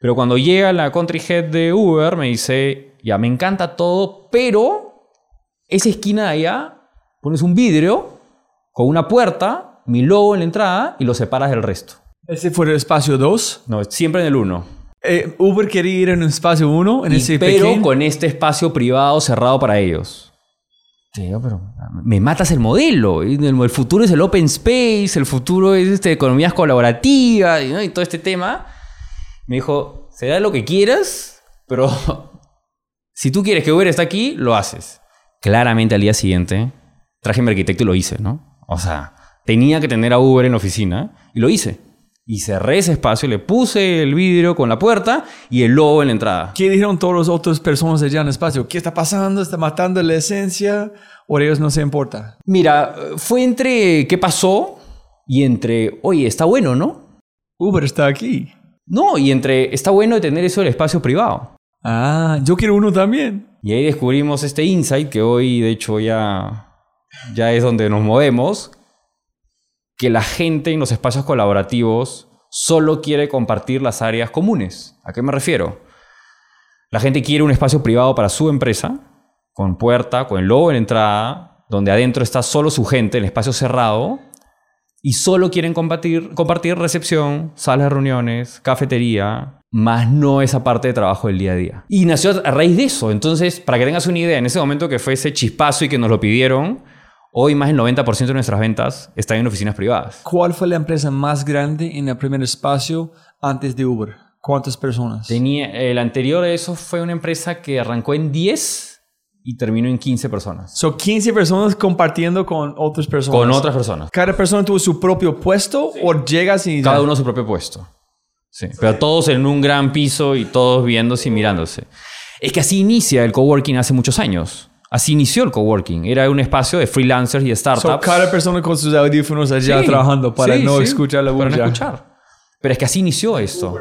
C: Pero cuando llega la country head de Uber me dice, ya me encanta todo, pero esa esquina de allá pones un vidrio con una puerta, mi logo en la entrada y lo separas del resto.
A: Ese fue el espacio 2.
C: No, siempre en el 1.
A: Eh, Uber quería ir en el espacio 1, en
C: Y-
A: ese
C: pero
A: pequeño.
C: con este espacio privado cerrado para ellos. Digo, pero me matas el modelo. El, futuro es el open space, el futuro es este, economías colaborativas y todo este tema. Me dijo, será lo que quieras, pero [LAUGHS] si tú quieres que Uber esté aquí, lo haces. Claramente al día siguiente traje a mi arquitecto y lo hice, ¿no? O sea, tenía que tener a Uber en la oficina y lo hice. Y cerré ese espacio, le puse el vidrio con la puerta y el logo en la entrada.
A: ¿Qué dijeron todas las otras personas allá en el espacio? ¿Qué está pasando? ¿Está matando la esencia? ¿O a ellos no se importa?
C: Mira, fue entre qué pasó y entre, oye, está bueno, ¿no?
A: Uber está aquí.
C: No, y entre, está bueno tener eso del espacio privado.
A: Ah, yo quiero uno también.
C: Y ahí descubrimos este insight que hoy, de hecho, ya, ya es donde nos movemos, que la gente en los espacios colaborativos solo quiere compartir las áreas comunes. ¿A qué me refiero? La gente quiere un espacio privado para su empresa, con puerta, con el logo en entrada, donde adentro está solo su gente, el espacio cerrado, y solo quieren compartir, compartir recepción, salas de reuniones, cafetería, más no esa parte de trabajo del día a día. Y nació a raíz de eso. Entonces, para que tengas una idea, en ese momento que fue ese chispazo y que nos lo pidieron, hoy más del 90% de nuestras ventas están en oficinas privadas.
A: ¿Cuál fue la empresa más grande en el primer espacio antes de Uber? ¿Cuántas personas?
C: Tenía, el anterior a eso fue una empresa que arrancó en 10 y terminó en 15 personas.
A: Son 15 personas compartiendo con otras personas.
C: Con otras personas.
A: ¿Cada persona tuvo su propio puesto o llegas y...
C: Cada uno su propio puesto. Sí. Pero todos en un gran piso y todos viéndose y mirándose. Es que así inicia el coworking hace muchos años. Así inició el coworking. Era un espacio de freelancers y de
A: So,
C: startups.
A: cada persona con sus audífonos allá
C: Sí,
A: trabajando para
C: sí,
A: no
C: sí,
A: escuchar la
C: Para no
A: bulla.
C: escuchar. Pero es que así inició esto.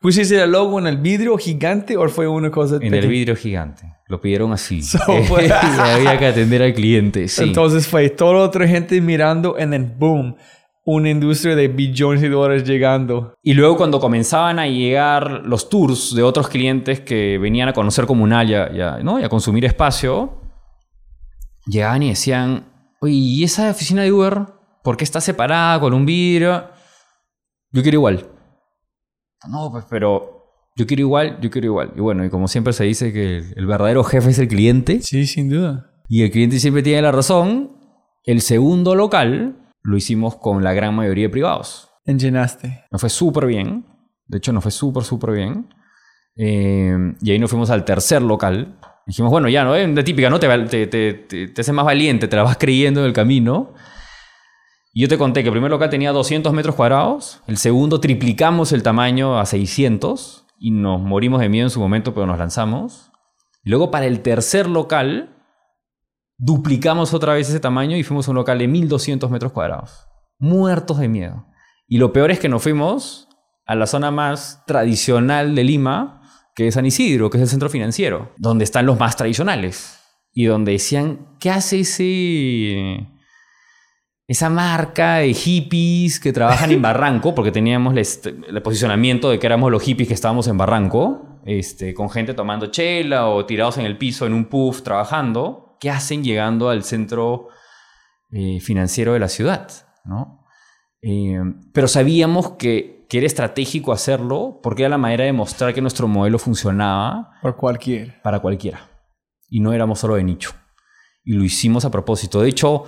A: ¿Pusiste el logo en el vidrio gigante o fue una cosa
C: En el
A: pequeña?
C: vidrio gigante. Lo pidieron así.
A: So, [LAUGHS] fue-
C: Había que atender al cliente. Sí.
A: Entonces fue toda otra gente mirando y then boom, una industria de billones de dólares llegando.
C: Y luego cuando comenzaban a llegar los tours de otros clientes que venían a conocer Comunal y a, y a- ¿no? y a consumir espacio, llegaban y decían, oye, ¿y esa oficina de Uber? ¿Por qué está separada con un vidrio? Yo quiero igual. No, pues, pero yo quiero igual, yo quiero igual. Y bueno, y como siempre se dice que el, el verdadero jefe es el cliente,
A: Sí, sin duda.
C: y el cliente siempre tiene la razón, el segundo local lo hicimos con la gran mayoría de privados.
A: Enllenaste.
C: Nos fue súper bien. De hecho, nos fue súper, súper bien. Eh, y ahí nos fuimos al tercer local. Dijimos, bueno, ya, ¿no? Es la típica, ¿no? Te, te, te, te, te hace más valiente, te la vas creyendo en el camino. Y yo te conté que el primer local tenía 200 metros cuadrados. El segundo triplicamos el tamaño a 600. Y nos morimos de miedo en su momento, pero nos lanzamos. Y luego para el tercer local, duplicamos otra vez ese tamaño y fuimos a un local de 1200 metros cuadrados. Muertos de miedo. Y lo peor es que nos fuimos a la zona más tradicional de Lima, que es San Isidro, que es el centro financiero, donde están los más tradicionales. Y donde decían, ¿qué hace ese... Esa marca de hippies que trabajan en [LAUGHS] Barranco, porque teníamos el, posicionamiento de que éramos los hippies que estábamos en Barranco, este, con gente tomando chela o tirados en el piso en un puff trabajando. ¿Qué hacen llegando al centro eh, financiero de la ciudad? ¿no? Eh, pero sabíamos que, que era estratégico hacerlo porque era la manera de mostrar que nuestro modelo funcionaba
A: Por cualquier.
C: para cualquiera. Y no éramos solo de nicho. Y lo hicimos a propósito. De hecho,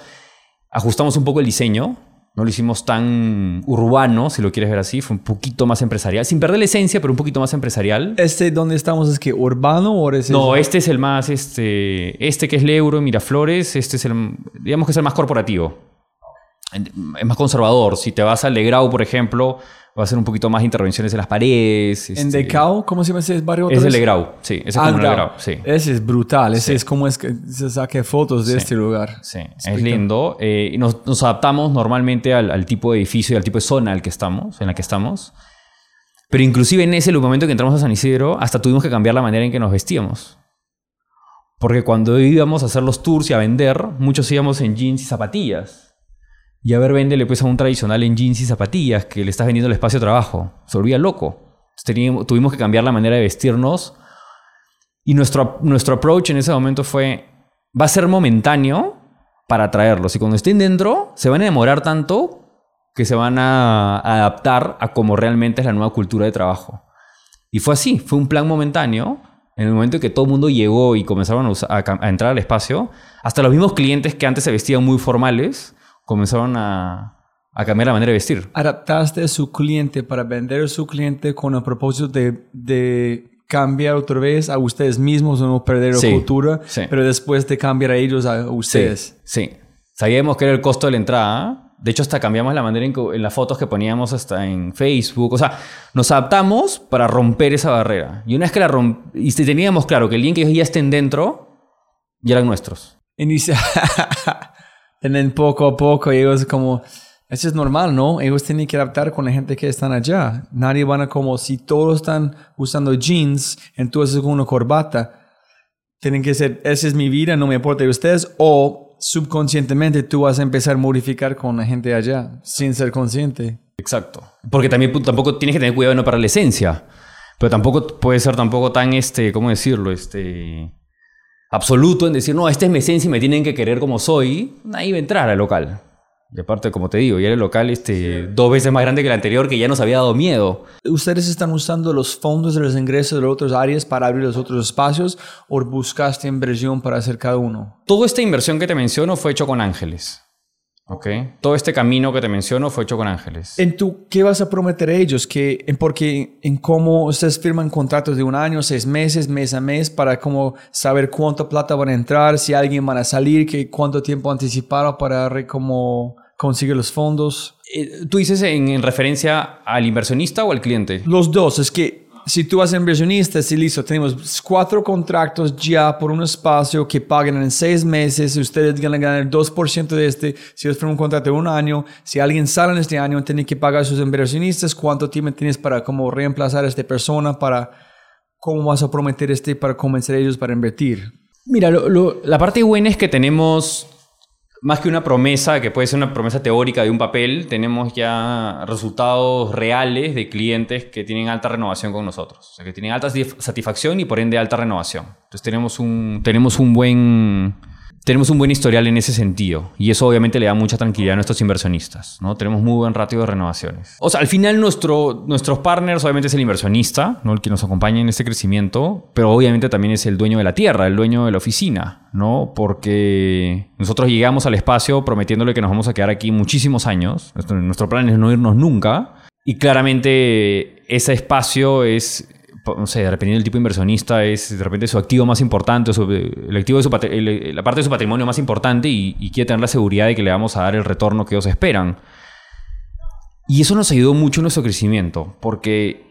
C: ajustamos un poco el diseño. No lo hicimos tan urbano, si lo quieres ver así. Fue un poquito más empresarial. Sin perder la esencia, pero un poquito más empresarial.
A: ¿Este donde estamos es que urbano o es
C: No, este es el más, este, este que es el euro en Miraflores, este es el, digamos que es el más corporativo. Es más conservador. Si te vas al de Grau, por ejemplo, va a ser un poquito más intervenciones en las paredes.
A: ¿En
C: este,
A: Decao? ¿Cómo se llama ese barrio?
C: Es el de Grau, sí. Ese es
A: Ah,
C: de
A: Grau.
C: Grau, sí.
A: Ese es brutal. Ese
C: Sí.
A: es como es que se saque fotos de
C: Sí.
A: este lugar.
C: Sí, es lindo. Eh, y nos, nos adaptamos normalmente al, al tipo de edificio y al tipo de zona al que estamos, en la que estamos. Pero inclusive en ese momento que entramos a San Isidro, hasta tuvimos que cambiar la manera en que nos vestíamos. Porque cuando íbamos a hacer los tours y a vender, muchos íbamos en jeans y zapatillas. Y a ver, véndele pues a un tradicional en jeans y zapatillas que le estás vendiendo el espacio de trabajo. Se volvía loco. Tuvimos que cambiar la manera de vestirnos. Y nuestro, nuestro approach en ese momento fue, va a ser momentáneo para atraerlos. Y cuando estén dentro, se van a demorar tanto que se van a adaptar a cómo realmente es la nueva cultura de trabajo. Y fue así, fue un plan momentáneo. En el momento en que todo el mundo llegó y comenzaron a entrar al espacio, hasta los mismos clientes que antes se vestían muy formales, comenzaron a, a cambiar la manera de vestir.
A: Adaptaste a su cliente para vender a su cliente con el propósito de, de cambiar otra vez a ustedes mismos no perder la
C: Sí,
A: cultura,
C: sí.
A: pero después de cambiar a ellos a ustedes.
C: Sí, sí. Sabíamos que era el costo de la entrada. De hecho, hasta cambiamos la manera en, que- en las fotos que poníamos hasta en Facebook. O sea, nos adaptamos para romper esa barrera. Y una vez que la romp y teníamos claro que el en que ellos ya estén dentro, ya eran nuestros.
A: Y [LAUGHS] dice, en poco a poco ellos como, eso es normal, ¿no? Ellos tienen que adaptar con la gente que están allá. Nadie van a como, si todos están usando jeans, entonces con una corbata, tienen que ser, esa es mi vida, no me importa de ustedes, o subconscientemente tú vas a empezar a modificar con la gente allá, sin ser consciente.
C: Exacto. Porque también tampoco tienes que tener cuidado no perder la esencia. Pero tampoco puede ser tampoco tan, este, ¿cómo decirlo? Este, absoluto en decir, no, esta es mi esencia y me tienen que querer como soy. Nadie va a entrar al local. Y aparte, como te digo, ya era el local este, dos veces más grande que el anterior que ya nos había dado miedo.
A: ¿Ustedes están usando los fondos de los ingresos de las otras áreas para abrir los otros espacios o buscaste inversión para hacer cada uno?
C: Toda esta inversión que te menciono fue hecho con ángeles. ¿Ok? Todo este camino que te menciono fue hecho con ángeles.
A: ¿En tú qué vas a prometer a ellos? Que, en, porque en cómo ustedes firman contratos de un año, seis meses, mes a mes, para como saber cuánta plata van a entrar, si alguien van a salir, que cuánto tiempo anticiparon para re, como conseguir los fondos.
C: Eh, ¿Tú dices en, en referencia al inversionista o al cliente?
A: Los dos, es que si tú vas a inversionista, si listo, tenemos cuatro contratos ya por un espacio que pagan en seis meses, ustedes van a ganar 2% de este, si ellos firman un contrato de un año, si alguien sale en este año, tienen que pagar a sus inversionistas, cuánto tiempo tienes para como reemplazar a esta persona, para cómo vas a prometer este para convencer a ellos para invertir.
C: Mira, lo- lo- la parte buena es que tenemos, más que una promesa, que puede ser una promesa teórica de un papel, tenemos ya resultados reales de clientes que tienen alta renovación con nosotros. O sea, que tienen alta satisf- satisfacción y por ende alta renovación. Entonces tenemos un, tenemos un buen... Tenemos un buen historial en ese sentido y eso obviamente le da mucha tranquilidad a nuestros inversionistas, ¿no? Tenemos muy buen ratio de renovaciones. O sea, al final nuestro, nuestros partners obviamente es el inversionista, ¿no? El que nos acompaña en este crecimiento, pero obviamente también es el dueño de la tierra, el dueño de la oficina, ¿no? Porque nosotros llegamos al espacio prometiéndole que nos vamos a quedar aquí muchísimos años. Nuestro, nuestro plan es no irnos nunca y claramente ese espacio es no sé, dependiendo del tipo de inversionista, es de repente su activo más importante, su- el activo de su el- la parte de su patrimonio más importante y, y quiere tener la seguridad de que le vamos a dar el retorno que ellos esperan. Y eso nos ayudó mucho en nuestro crecimiento, porque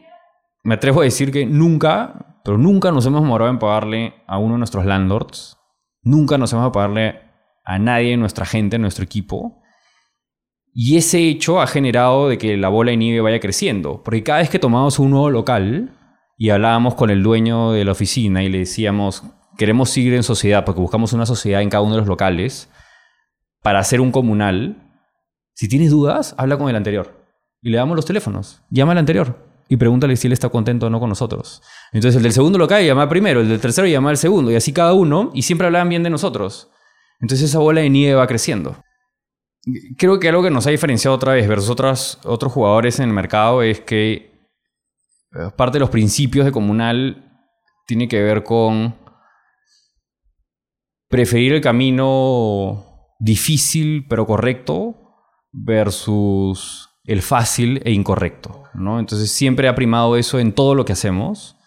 C: me atrevo a decir que nunca, pero nunca nos hemos demorado en pagarle a uno de nuestros landlords, nunca nos hemos de pagarle a nadie, nuestra gente, nuestro equipo. Y ese hecho ha generado de que la bola de nieve vaya creciendo, porque cada vez que tomamos un nuevo local, y hablábamos con el dueño de la oficina y le decíamos, queremos seguir en sociedad porque buscamos una sociedad en cada uno de los locales para hacer un comunal. Si tienes dudas, habla con el anterior. Y le damos los teléfonos. Llama al anterior y pregúntale si él está contento o no con nosotros. Entonces el del segundo local llama primero, el del tercero llama al segundo y así cada uno y siempre hablaban bien de nosotros. Entonces esa bola de nieve va creciendo. Creo que algo que nos ha diferenciado otra vez versus otros, otros jugadores en el mercado es que parte de los principios de comunal tiene que ver con preferir el camino difícil pero correcto versus el fácil e incorrecto, ¿no? Entonces siempre ha primado eso en todo lo que hacemos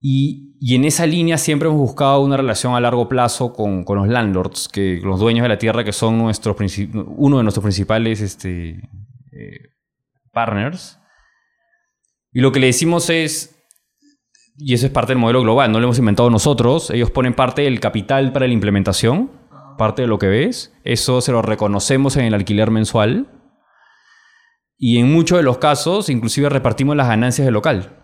C: y, y en esa línea siempre hemos buscado una relación a largo plazo con, con los landlords, que los dueños de la tierra que son nuestros uno de nuestros principales este, eh, partners. Y lo que le decimos es, y eso es parte del modelo global, no lo hemos inventado nosotros, ellos ponen parte del capital para la implementación, parte de lo que ves, eso se lo reconocemos en el alquiler mensual, y en muchos de los casos inclusive repartimos las ganancias del local.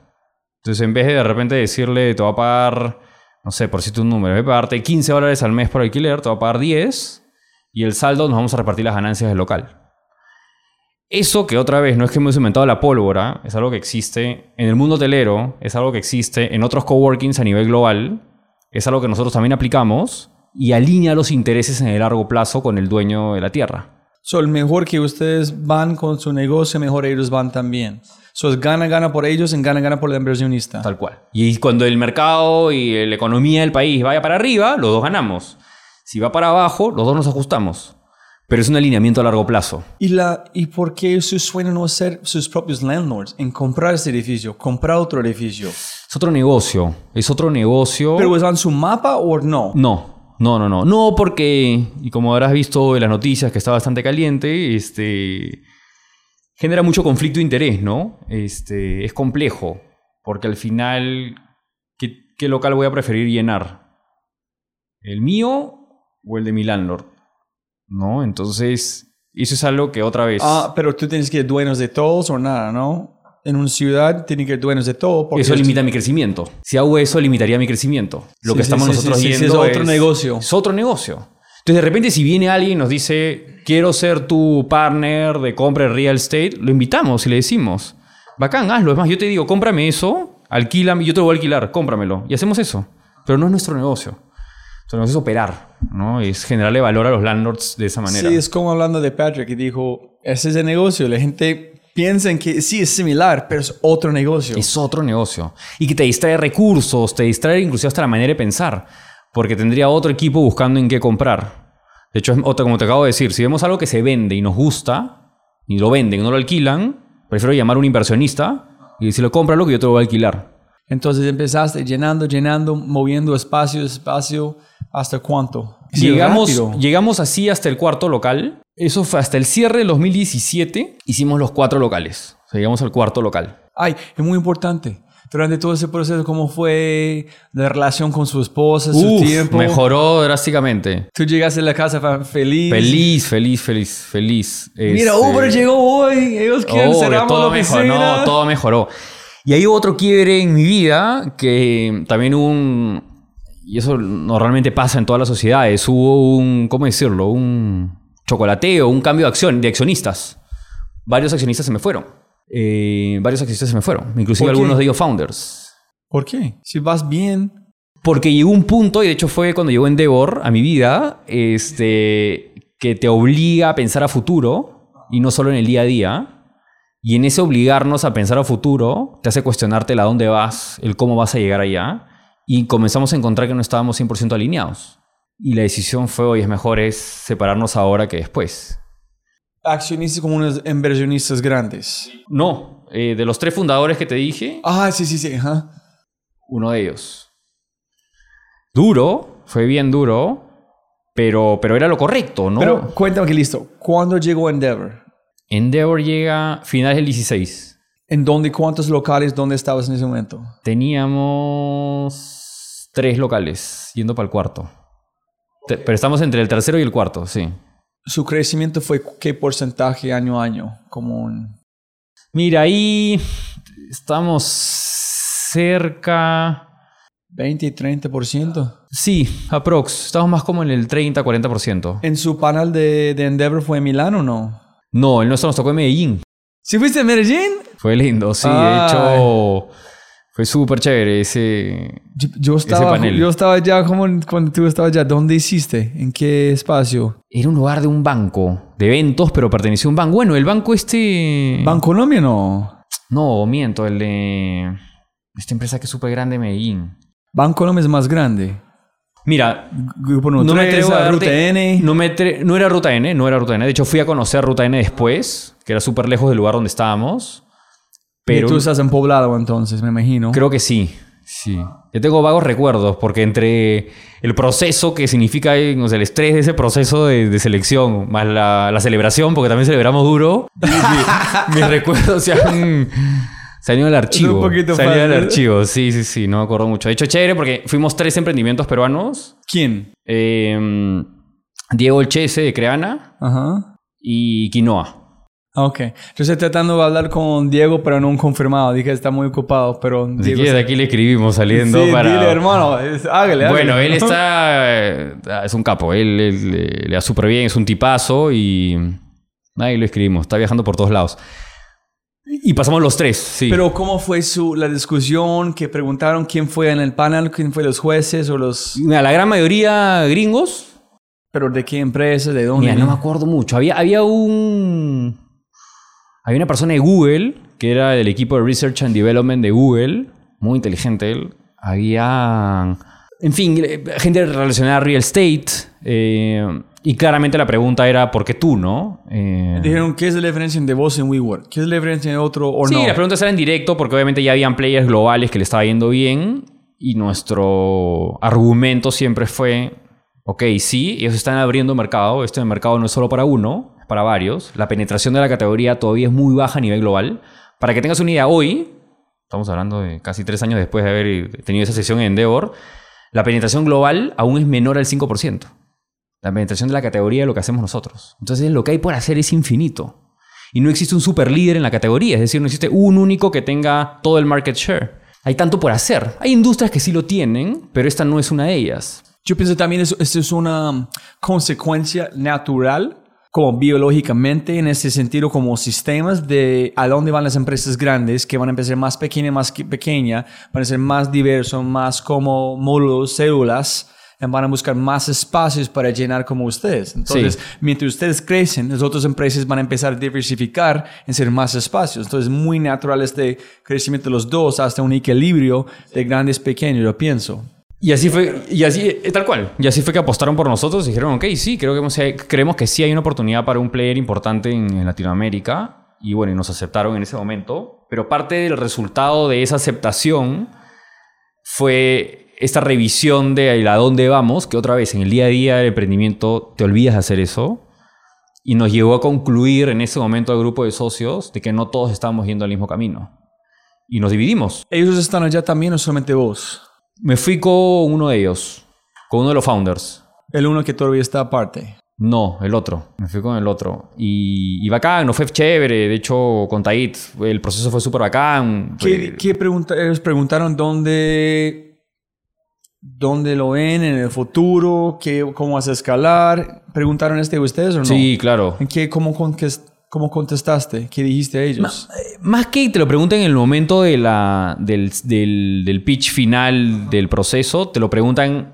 C: Entonces en vez de de repente decirle, te va a pagar, no sé, por decirte un número, voy a pagarte 15 dólares al mes por alquiler, te va a pagar 10, y el saldo nos vamos a repartir las ganancias del local. Eso que otra vez no es que hemos inventado la pólvora, es algo que existe en el mundo hotelero, es algo que existe en otros coworkings a nivel global, es algo que nosotros también aplicamos y alinea los intereses en el largo plazo con el dueño de la tierra.
A: So, el mejor que ustedes van con su negocio, mejor ellos van también. So, es gana, gana por ellos y gana, gana por el inversionista.
C: Tal cual. Y cuando el mercado y la economía del país vaya para arriba, los dos ganamos. Si va para abajo, los dos nos ajustamos. Pero es un alineamiento a largo plazo.
A: ¿Y, la, ¿Y por qué su sueño no ser sus propios landlords? En comprar ese edificio, comprar otro edificio.
C: Es otro negocio. Es otro negocio.
A: ¿Pero está en su mapa o no?
C: No, no, no, no. No, porque, y como habrás visto en las noticias que está bastante caliente, este, genera mucho conflicto de interés, ¿no? Este, es complejo, porque al final, ¿qué, qué local voy a preferir llenar? ¿El mío o el de mi landlord? ¿No? Entonces, eso es algo que otra vez...
A: Ah, pero tú tienes que ser dueños de todos o nada, ¿no? En una ciudad tienen que ser dueños de todo. porque
C: eso
A: es-
C: limita mi crecimiento. Si hago eso, limitaría mi crecimiento. Lo
A: Sí,
C: que estamos
A: sí,
C: nosotros
A: sí,
C: viendo
A: es otro negocio.
C: Es otro negocio. Entonces, de repente, si viene alguien y nos dice, quiero ser tu partner de compra de real estate, lo invitamos y le decimos, bacán, hazlo. Es más, yo te digo, cómprame eso, alquílame, yo te lo voy a alquilar, cómpramelo. Y hacemos eso. Pero no es nuestro negocio. Nuestro negocio es operar, ¿no? Es generarle valor a los landlords de esa manera.
A: Sí, es como hablando de Patrick que dijo, ese es el negocio. La gente piensa en que sí es similar, pero es otro negocio.
C: Es otro negocio. Y que te distrae recursos, te distrae inclusive hasta la manera de pensar. Porque tendría otro equipo buscando en qué comprar. De hecho, otra, como te acabo de decir, si vemos algo que se vende y nos gusta, y lo venden, no lo alquilan, prefiero llamar a un inversionista y decirle, cómpralo que yo te lo voy a alquilar.
A: Entonces empezaste llenando, llenando, moviendo espacio, espacio, ¿hasta cuánto? Sí,
C: Llegamos,
A: rápido.
C: llegamos así hasta el cuarto local. Eso fue hasta el cierre del 2017. Hicimos los cuatro locales. O sea, llegamos al cuarto local.
A: Ay, es muy importante. Durante todo ese proceso, ¿cómo fue la relación con su esposa, su
C: Uf,
A: tiempo?
C: mejoró drásticamente.
A: Tú llegaste a la casa feliz.
C: Feliz, feliz, feliz, feliz.
A: Mira,
C: Este,
A: Uber llegó hoy. Ellos quieren cerramos
C: todo
A: la
C: mejoró, no, todo mejoró. Y hay otro quiebre en mi vida que también hubo un... Y eso normalmente pasa en todas las sociedades. Hubo un, ¿cómo decirlo? Un chocolateo, un cambio de acción, de accionistas. Varios accionistas se me fueron. Eh, varios accionistas se me fueron. Inclusive algunos de ellos founders.
A: ¿Por qué? Si vas bien.
C: Porque llegó un punto, y de hecho fue cuando llegó Endeavor a mi vida, este, que te obliga a pensar a futuro y no solo en el día a día. Y en ese obligarnos a pensar a futuro, te hace cuestionarte el a dónde vas, el cómo vas a llegar allá. Y comenzamos a encontrar que no estábamos 100% alineados. Y la decisión fue, hoy es mejor es separarnos ahora que después.
A: Accionistas como unos inversionistas grandes.
C: No, eh, de los tres fundadores que te dije,
A: Ah, sí, sí, sí. Ajá.
C: uno de ellos. Duro, fue bien duro, pero, pero era lo correcto, ¿no?
A: Pero cuéntame que listo. ¿Cuándo llegó Endeavor?
C: Endeavor llega finales del 16.
A: ¿En dónde? ¿Cuántos locales? ¿Dónde estabas en ese momento?
C: Teníamos tres locales yendo para el cuarto. Pero estamos entre el tercero y el cuarto, sí.
A: ¿Su crecimiento fue qué porcentaje año a año? Como un...
C: Mira, ahí estamos cerca...
A: 20, 30%.
C: Sí, aprox. Estamos más como en el 30-40%.
A: ¿En su panel de, de Endeavor fue en Milán o no?
C: No, el nuestro nos tocó en Medellín.
A: ¿Sí fuiste a Medellín?
C: Fue lindo, sí. De hecho, fue súper chévere ese...
A: Yo, yo estaba,
C: panel.
A: yo estaba ya como en- cuando tú estabas allá. ¿Dónde hiciste? ¿En qué espacio?
C: Era un lugar de un banco, de eventos, pero pertenecía a un banco. Bueno, el banco este...
A: ¿Bancolombia no?
C: No, miento, el de... Esta empresa que es súper grande de Medellín.
A: Bancolombia es más grande.
C: Mira,
A: Grupo
C: no me atrevo a
A: Ruta N.
C: No, me no era Ruta N, no era Ruta N. De hecho, fui a conocer Ruta N después, que era súper lejos del lugar donde estábamos. Pero
A: Y tú estás en Poblado entonces, me imagino.
C: creo que sí. Sí. Yo tengo vagos recuerdos, porque entre el proceso que significa eh, o sea, el estrés de ese proceso de, de selección, más la, la celebración, porque también celebramos duro, [LAUGHS] mi- mi- mis recuerdos se han, se ido al archivo.
A: un poquito
C: se ido al archivo, sí, sí, sí, no me acuerdo mucho. De hecho, chévere porque fuimos tres emprendimientos peruanos.
A: ¿Quién?
C: Eh, Diego Olchese de Creana
A: Ajá.
C: y Quinoa.
A: Ok. Yo estoy tratando de hablar con Diego, pero no confirmado. Dije está muy ocupado, pero Diego...
C: que de aquí le escribimos saliendo
A: sí,
C: para...
A: dile, hermano. es- hágale, hágale.
C: Bueno, él [LAUGHS] está... eh, Es un capo. Él, él, eh, le da súper bien, es un tipazo y... Ahí lo escribimos. Está viajando por todos lados. Y pasamos los tres, sí.
A: Pero ¿cómo fue su, la discusión? Que preguntaron quién fue en el panel, quién fue los jueces o los...
C: Mira, la gran mayoría gringos.
A: ¿Pero de qué empresa? ¿De dónde?
C: Mira, no me acuerdo mucho. Había, había un... Había una persona de Google, que era del equipo de Research and Development de Google. Muy inteligente él. Había... En fin, eh, gente relacionada a real estate. eh, y claramente la pregunta era, ¿por qué tú, no? Eh,
A: Dijeron, ¿qué es la diferencia entre vos y WeWork? ¿Qué es la diferencia entre otro o
C: Sí,
A: no?
C: las preguntas eran en directo porque obviamente ya habían players globales que le estaba yendo bien y nuestro argumento siempre fue, ok, sí, ellos están abriendo mercado, este mercado no es solo para uno, es para varios, la penetración de la categoría todavía es muy baja a nivel global. Para que tengas una idea, hoy, estamos hablando de casi tres años después de haber tenido esa sesión en Endeavor, la penetración global aún es menor al 5%. La penetración de la categoría de lo que hacemos nosotros. Entonces lo que hay por hacer es infinito. Y no existe un super líder en la categoría, es decir, no existe un único que tenga todo el market share. Hay tanto por hacer. Hay industrias que sí lo tienen, pero esta no es una de ellas.
A: Yo pienso también eso, esto es una consecuencia natural, como biológicamente, en ese sentido, como sistemas de a dónde van las empresas grandes, que van a empezar más pequeña, más que- pequeña, van a ser más diversos, más como módulos, células, van a buscar más espacios para llenar como ustedes. Entonces,
C: Sí.
A: mientras ustedes crecen, las otras empresas van a empezar a diversificar en ser más espacios. Entonces, muy natural este crecimiento de los dos hasta un equilibrio de grandes pequeños, yo pienso.
C: Y así fue, y así, eh, tal cual. Y así fue que apostaron por nosotros y dijeron, ok, sí, creo que hemos- creemos que sí hay una oportunidad para un player importante en, en Latinoamérica. Y bueno, y nos aceptaron en ese momento. Pero parte del resultado de esa aceptación fue esta revisión de a dónde vamos, que otra vez en el día a día del emprendimiento te olvidas de hacer eso. Y nos llevó a concluir en ese momento al grupo de socios de que no todos estábamos yendo al mismo camino. Y nos dividimos.
A: ¿Ellos están allá también o solamente vos?
C: Me fui con uno de ellos, con uno de los founders.
A: El uno que todavía está aparte.
C: No, el otro. Me fui con el otro. Y, y bacán, no fue chévere. De hecho, con Tait, el proceso fue súper bacán.
A: ¿Qué, qué pregunta, ellos preguntaron dónde, dónde lo ven en el futuro, qué, cómo vas a escalar? ¿Preguntaron este de ustedes o no?
C: Sí, claro.
A: ¿En qué, cómo, cómo contestaste? ¿Qué dijiste a ellos?
C: Más que te lo pregunten en el momento de la, del, del, del pitch final del proceso, te lo preguntan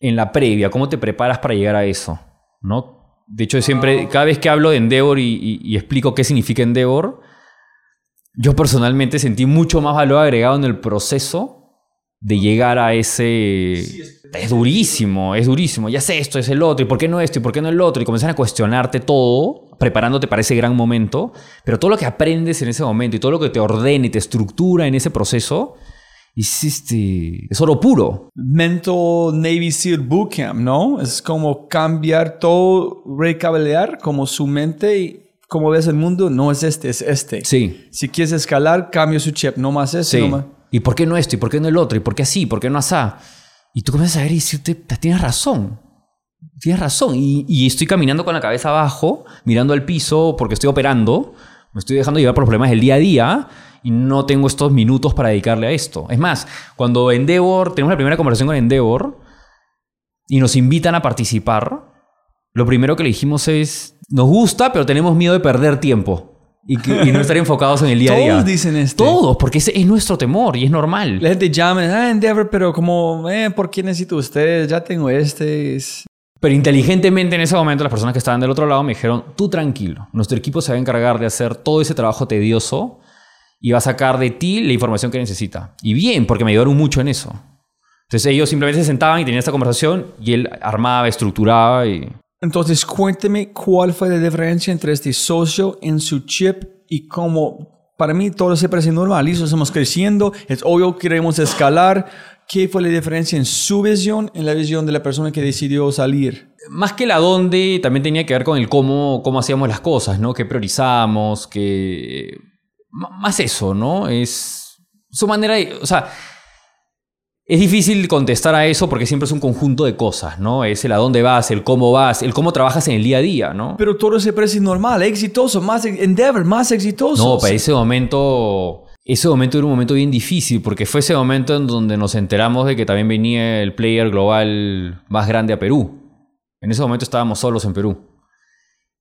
C: en la previa. ¿Cómo te preparas para llegar a eso? ¿No? De hecho, siempre, cada vez que hablo de Endeavor y, y- y explico qué significa Endeavor, yo personalmente sentí mucho más valor agregado en el proceso de llegar a ese... es durísimo, es durísimo. Ya sé esto, es el otro, y por qué no esto, y por qué no el otro, y comienzan a cuestionarte todo, preparándote para ese gran momento, pero todo lo que aprendes en ese momento y todo lo que te ordena y te estructura en ese proceso, es, este, es oro puro.
A: Mental Navy SEAL Bootcamp, ¿no? Es como cambiar todo, recablear como su mente y como ves el mundo, no es este, es este.
C: Sí,
A: Si quieres escalar, cambia su chip, no más este,
C: sí.
A: no más.
C: ¿Y por qué no esto? ¿Y por qué no el otro? ¿Y por qué así? ¿Por qué no asá? Y tú comienzas a ver y decirte, tienes razón. Tienes razón. Y, y estoy caminando con la cabeza abajo, mirando al piso porque estoy operando. Me estoy dejando llevar por problemas del día a día y no tengo estos minutos para dedicarle a esto. Es más, cuando Endeavor, tenemos la primera conversación con Endeavor y nos invitan a participar, lo primero que le dijimos es, nos gusta, pero tenemos miedo de perder tiempo y, que- y no estar enfocados en el día a día.
A: Todos dicen esto.
C: Todos, porque ese es nuestro temor y es normal.
A: La gente llama, ah, Endeavor, pero como, eh, ¿por qué necesito ustedes? Ya tengo este. es-
C: Pero inteligentemente en ese momento las personas que estaban del otro lado me dijeron, tú tranquilo, nuestro equipo se va a encargar de hacer todo ese trabajo tedioso y va a sacar de ti la información que necesita. Y bien, porque me ayudaron mucho en eso. Entonces ellos simplemente se sentaban y tenían esta conversación y él armaba, estructuraba y...
A: Entonces, cuénteme cuál fue la diferencia entre este socio en su chip y cómo, para mí, todo se parece normal. Listo, estamos creciendo, es obvio que queremos escalar. ¿Qué fue la diferencia en su visión, en la visión de la persona que decidió salir?
C: Más que la dónde, también tenía que ver con el cómo, cómo hacíamos las cosas, ¿no? Qué priorizábamos, que... M- Más eso, ¿no? Es su manera de... O sea, es difícil contestar a eso porque siempre es un conjunto de cosas, ¿no? Es el a dónde vas, el cómo vas, el cómo trabajas en el día a día, ¿no?
A: Pero todo se parece normal, exitoso, más Endeavor, más exitoso.
C: No, para ese momento... Ese momento era un momento bien difícil porque fue ese momento en donde nos enteramos de que también venía el player global más grande a Perú. En ese momento estábamos solos en Perú.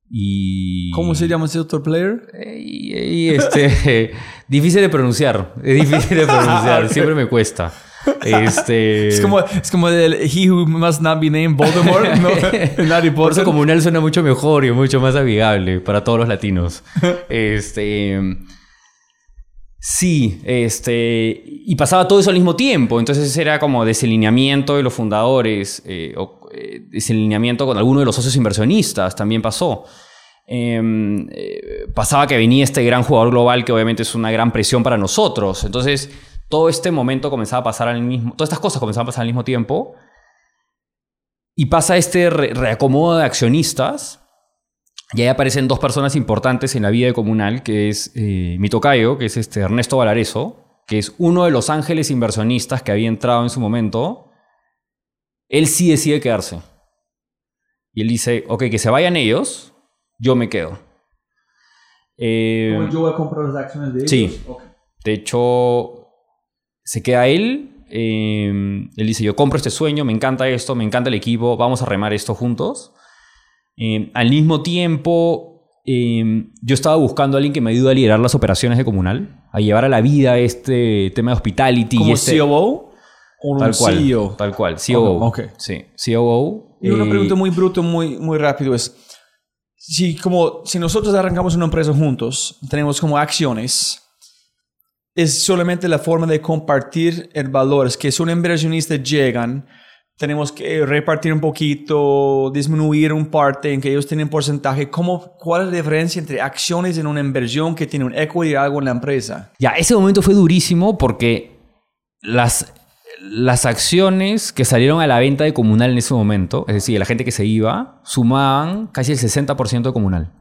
C: Y...
A: ¿Cómo se llama ese otro player?
C: Y, y, este, [LAUGHS] difícil de pronunciar. Es difícil de pronunciar. [LAUGHS] Siempre me cuesta. Este,
A: Es como, es como el He Who Must Not Be Named Voldemort, ¿no? [LAUGHS] Harry
C: Por eso
A: Potter.
C: comunal suena mucho mejor y mucho más amigable para todos los latinos. Este. Sí, este. Y pasaba todo eso al mismo tiempo. Entonces era como desalineamiento de los fundadores, eh, o, eh, desalineamiento con alguno de los socios inversionistas, también pasó. Em, eh, pasaba que venía este gran jugador global que obviamente es una gran presión para nosotros. Entonces, todo este momento comenzaba a pasar al mismo. Todas estas cosas comenzaban a pasar al mismo tiempo. Y pasa este re- reacomodo de accionistas. Y ahí aparecen dos personas importantes en la vida de Comunal, que es eh, mi tocayo, que es este Ernesto Valareso, que es uno de los ángeles inversionistas que había entrado en su momento. Él sí decide quedarse. Y él dice, ok, que se vayan ellos, yo me quedo. Eh,
A: Yo voy a comprar las acciones de ellos.
C: Sí. de hecho, se queda él. eh, él dice, yo compro este sueño, me encanta esto, me encanta el equipo, vamos a remar esto juntos. Eh, al mismo tiempo, eh, yo estaba buscando a alguien que me ayude a liderar las operaciones de Comunal, a llevar a la vida este tema de hospitality. y
A: ¿Como
C: este,
A: COO? ¿O
C: Tal
A: un
C: cual,
A: CEO?
C: tal cual, COO.
A: Ok.
C: Sí, COO.
A: Y una
C: eh,
A: pregunta muy bruta, muy, muy rápido es, si, como, si nosotros arrancamos una empresa juntos, tenemos como acciones, es solamente la forma de compartir el valor. Es que si un inversionista llegan, tenemos que repartir un poquito, disminuir un parte en que ellos tienen porcentaje. ¿Cómo, ¿Cuál es la diferencia entre acciones en una inversión que tiene un equity y algo en la empresa?
C: Ya, ese momento fue durísimo porque las, las acciones que salieron a la venta de Comunal en ese momento, es decir, la gente que se iba, sumaban casi el 60% de Comunal.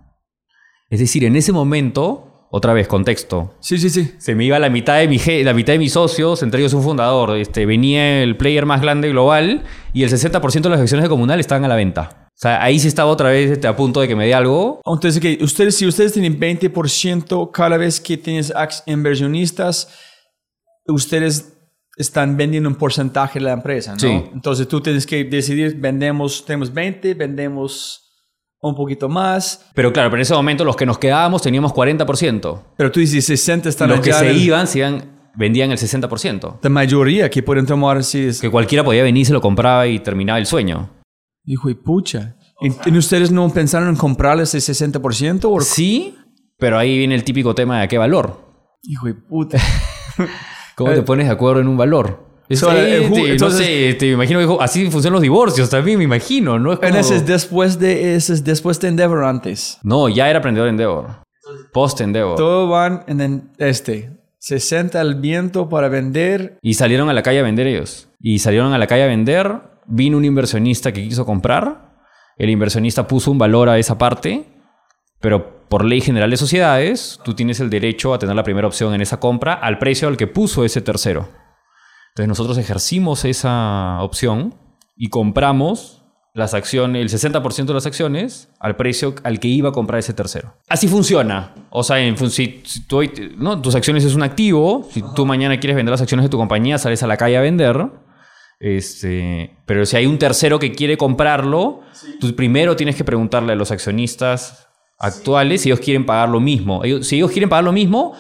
C: Es decir, en ese momento, otra vez, contexto,
A: Sí, sí, sí.
C: se me iba la mitad de, mi, la mitad de mis socios, entre ellos un fundador. Este, venía el player más grande global y el 60% de las acciones de Comunal estaban a la venta. O sea, ahí sí estaba otra vez este, a punto de que me dé algo.
A: Entonces, que ustedes, si ustedes tienen 20% cada vez que tienes inversionistas, ustedes están vendiendo un porcentaje de la empresa, ¿no?
C: Sí.
A: Entonces tú tienes que decidir, vendemos, tenemos 20, vendemos un poquito más,
C: Pero claro, pero en ese momento los que nos quedábamos teníamos 40%.
A: pero tú dices 60 están
C: los que se
A: el-
C: iban, se iban, vendían el 60%.
A: La mayoría que pueden tomar así es,
C: Que cualquiera podía venir, se lo compraba y terminaba el sueño.
A: hijo de pucha. ¿Y, y ustedes no pensaron en comprar ese 60%? O,
C: Sí, pero ahí viene el típico tema de a qué valor.
A: Hijo de puta. [LAUGHS]
C: ¿Cómo
A: Eh,
C: te pones de acuerdo en un valor?
A: So,
C: eh, te-
A: entonces-
C: no sé, te imagino que así funcionan los divorcios también, me imagino, ¿no? Es como-
A: Ese es después de, ese es después de Endeavor antes.
C: No, ya era aprendedor Endeavor. Post Endeavor.
A: Todo van en el- este. 60 al viento para vender.
C: Y salieron a la calle a vender ellos. Y salieron a la calle a vender. Vino un inversionista que quiso comprar. El inversionista puso un valor a esa parte. Pero por ley general de sociedades, tú tienes el derecho a tener la primera opción en esa compra al precio al que puso ese tercero. Entonces nosotros ejercimos esa opción y compramos las acciones, el 60% de las acciones al precio al que iba a comprar ese tercero. Así funciona. O sea, en si, si tú tus acciones es un activo, si tú mañana quieres vender las acciones de tu compañía, sales a la calle a vender. Este, pero si hay un tercero que quiere comprarlo, tú primero tienes que preguntarle a los accionistas actuales si ellos quieren pagar lo mismo. Ellos- si ellos quieren pagar lo mismo,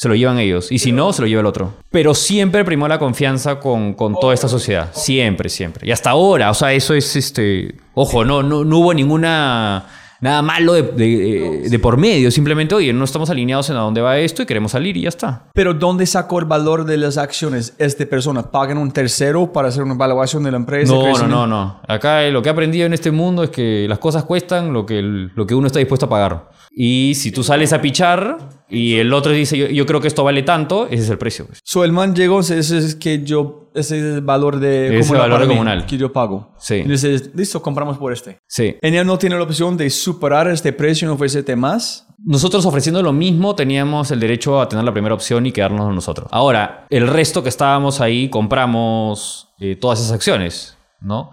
C: se lo llevan ellos. Y si no, se lo lleva el otro. Pero siempre primó la confianza con, con toda esta sociedad. Siempre, siempre. Y hasta ahora, o sea, eso es este. Ojo, no, no, no hubo ninguna. Nada malo de, de- de por medio. Simplemente, oye, no estamos alineados en a dónde va esto y queremos salir y ya está.
A: Pero ¿dónde sacó el valor de las acciones? Esta persona pagan un tercero para hacer una evaluación de la empresa.
C: No, no, no, no. Acá eh, lo que he aprendido en este mundo es que las cosas cuestan lo que, lo que uno está dispuesto a pagar. Y si tú sales a pichar y el otro dice, yo, yo creo que esto vale tanto, ese es el precio. pues.
A: So el man llegó, ese es que yo, ese es el valor de
C: Ese valor de
A: mí,
C: comunal.
A: que yo pago.
C: Sí.
A: Y dices, listo, compramos por este.
C: Sí.
A: En él no tiene la opción de superar este precio y ofrecerte más.
C: Nosotros ofreciendo lo mismo teníamos el derecho a tener la primera opción y quedarnos nosotros. Ahora, el resto que estábamos ahí compramos eh, todas esas acciones, ¿no?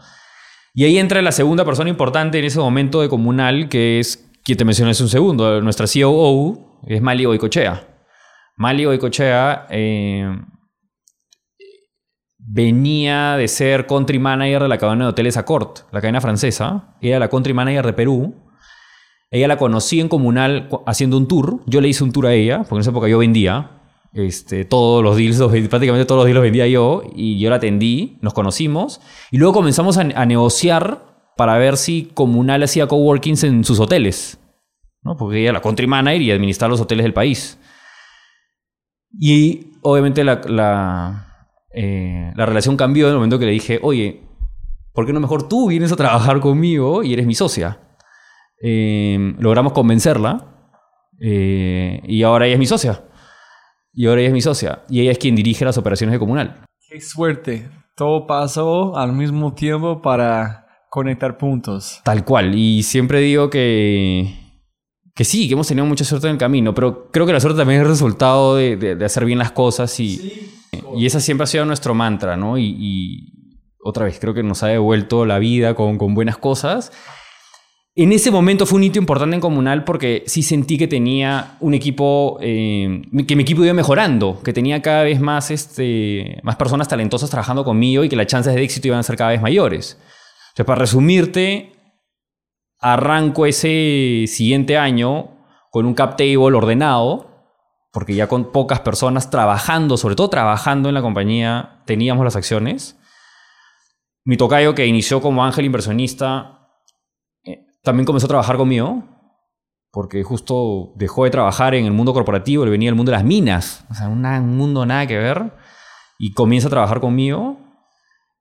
C: Y ahí entra la segunda persona importante en ese momento de Comunal, que es quien te mencioné hace un segundo, nuestra COO, es Mali Oicochea. Mali Oicochea eh, venía de ser country manager de la cadena de hoteles Accort, la cadena francesa. Era la country manager de Perú. Ella la conocí en Comunal haciendo un tour. Yo le hice un tour a ella, porque en esa época yo vendía. Este, todos los deals, prácticamente todos los deals los vendía yo. Y yo la atendí, nos conocimos. Y luego comenzamos a negociar para ver si Comunal hacía coworkings en sus hoteles. ¿no? Porque ella era la country manager y administrar los hoteles del país. Y obviamente la, la, eh, la relación cambió en el momento que le dije, oye, ¿por qué no mejor tú vienes a trabajar conmigo y eres mi socia? Eh, logramos convencerla eh, y ahora ella es mi socia. Y ahora ella es mi socia. Y ella es quien dirige las operaciones de Comunal.
A: Qué suerte. Todo pasó al mismo tiempo para conectar puntos.
C: Tal cual. Y siempre digo que, que sí, que hemos tenido mucha suerte en el camino, pero creo que la suerte también es el resultado de, de- de hacer bien las cosas y, y esa siempre ha sido nuestro mantra, ¿no? Y, y otra vez, creo que nos ha devuelto la vida con, con buenas cosas. En ese momento fue un hito importante en Comunal porque sí sentí que tenía un equipo, eh, que mi equipo iba mejorando, que tenía cada vez más, este, más personas talentosas trabajando conmigo y que las chances de éxito iban a ser cada vez mayores. O para resumirte, arranco ese siguiente año con un cap table ordenado, porque ya con pocas personas trabajando, sobre todo trabajando en la compañía, teníamos las acciones. Mi tocayo, que inició como ángel inversionista, eh, también comenzó a trabajar conmigo, porque justo dejó de trabajar en el mundo corporativo, le venía el mundo de las minas, o sea, un mundo nada que ver, y comienza a trabajar conmigo.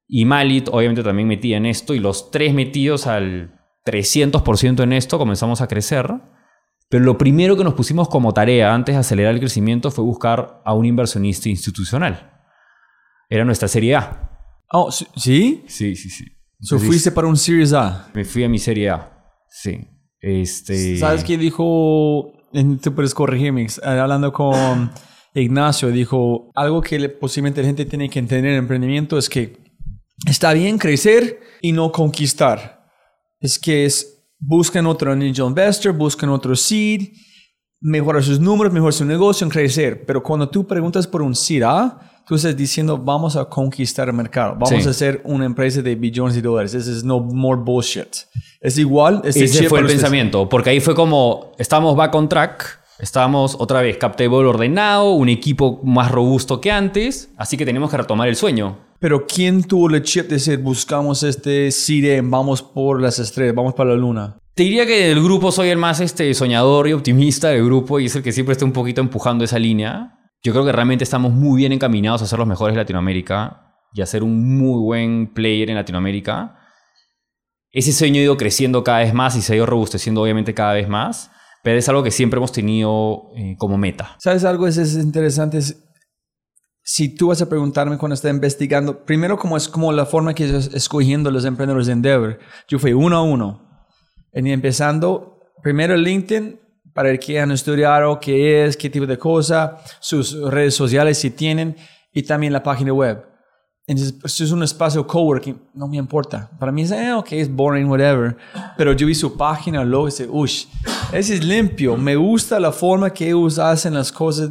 C: Y Malit, obviamente, también metía en esto, y los tres metidos al 300% en esto, comenzamos a crecer. Pero lo primero que nos pusimos como tarea antes de acelerar el crecimiento fue buscar a un inversionista institucional. Era nuestra serie A.
A: Oh, ¿sí? ¿sí?
C: Sí, sí.
A: So,
C: Entonces,
A: fuiste para un Series A.
C: Me fui a mi serie A. Sí. Este...
A: ¿Sabes qué dijo? Tú puedes corregirme. eh, Hablando con [LAUGHS] Ignacio, dijo algo que le- posiblemente la gente tiene que entender en emprendimiento es que está bien crecer y no conquistar. Es que es buscan otro angel investor, buscan otro seed, mejorar sus números, mejorar su negocio, en crecer. Pero cuando tú preguntas por un seed A, tú estás diciendo vamos a conquistar el mercado, vamos
C: Sí.
A: a ser una empresa de billones de dólares. This is no more bullshit. Es igual. este
C: Ese fue el
A: ustedes.
C: pensamiento, porque ahí fue como, estábamos back on track, estábamos otra vez captable ordenado, un equipo más robusto que antes, así que teníamos que retomar el sueño.
A: Pero ¿quién tuvo el chip de decir buscamos este seed, vamos por las estrellas, vamos para la luna?
C: Te diría que del grupo soy el más este, soñador y optimista del grupo y es el que siempre está un poquito empujando esa línea. Yo creo que realmente estamos muy bien encaminados a ser los mejores de Latinoamérica y a ser un muy buen player en Latinoamérica. Ese sueño ha ido creciendo cada vez más y se ha ido robusteciendo obviamente cada vez más, pero es algo que siempre hemos tenido eh, como meta.
A: ¿Sabes algo? Es, es interesante. es- si tú vas a preguntarme cuando está investigando, primero como es como la forma que yo escogiendo los emprendedores de Endeavor, yo fui uno a uno. Y empezando, primero LinkedIn, para el que han estudiado qué es, qué tipo de cosa, sus redes sociales si tienen, y también la página web. Entonces, pues, es un espacio coworking, no me importa. Para mí es, eh, ok, es boring, whatever. Pero yo vi su página, luego dice, ush, ese es limpio. Me gusta la forma que ellos hacen las cosas. Es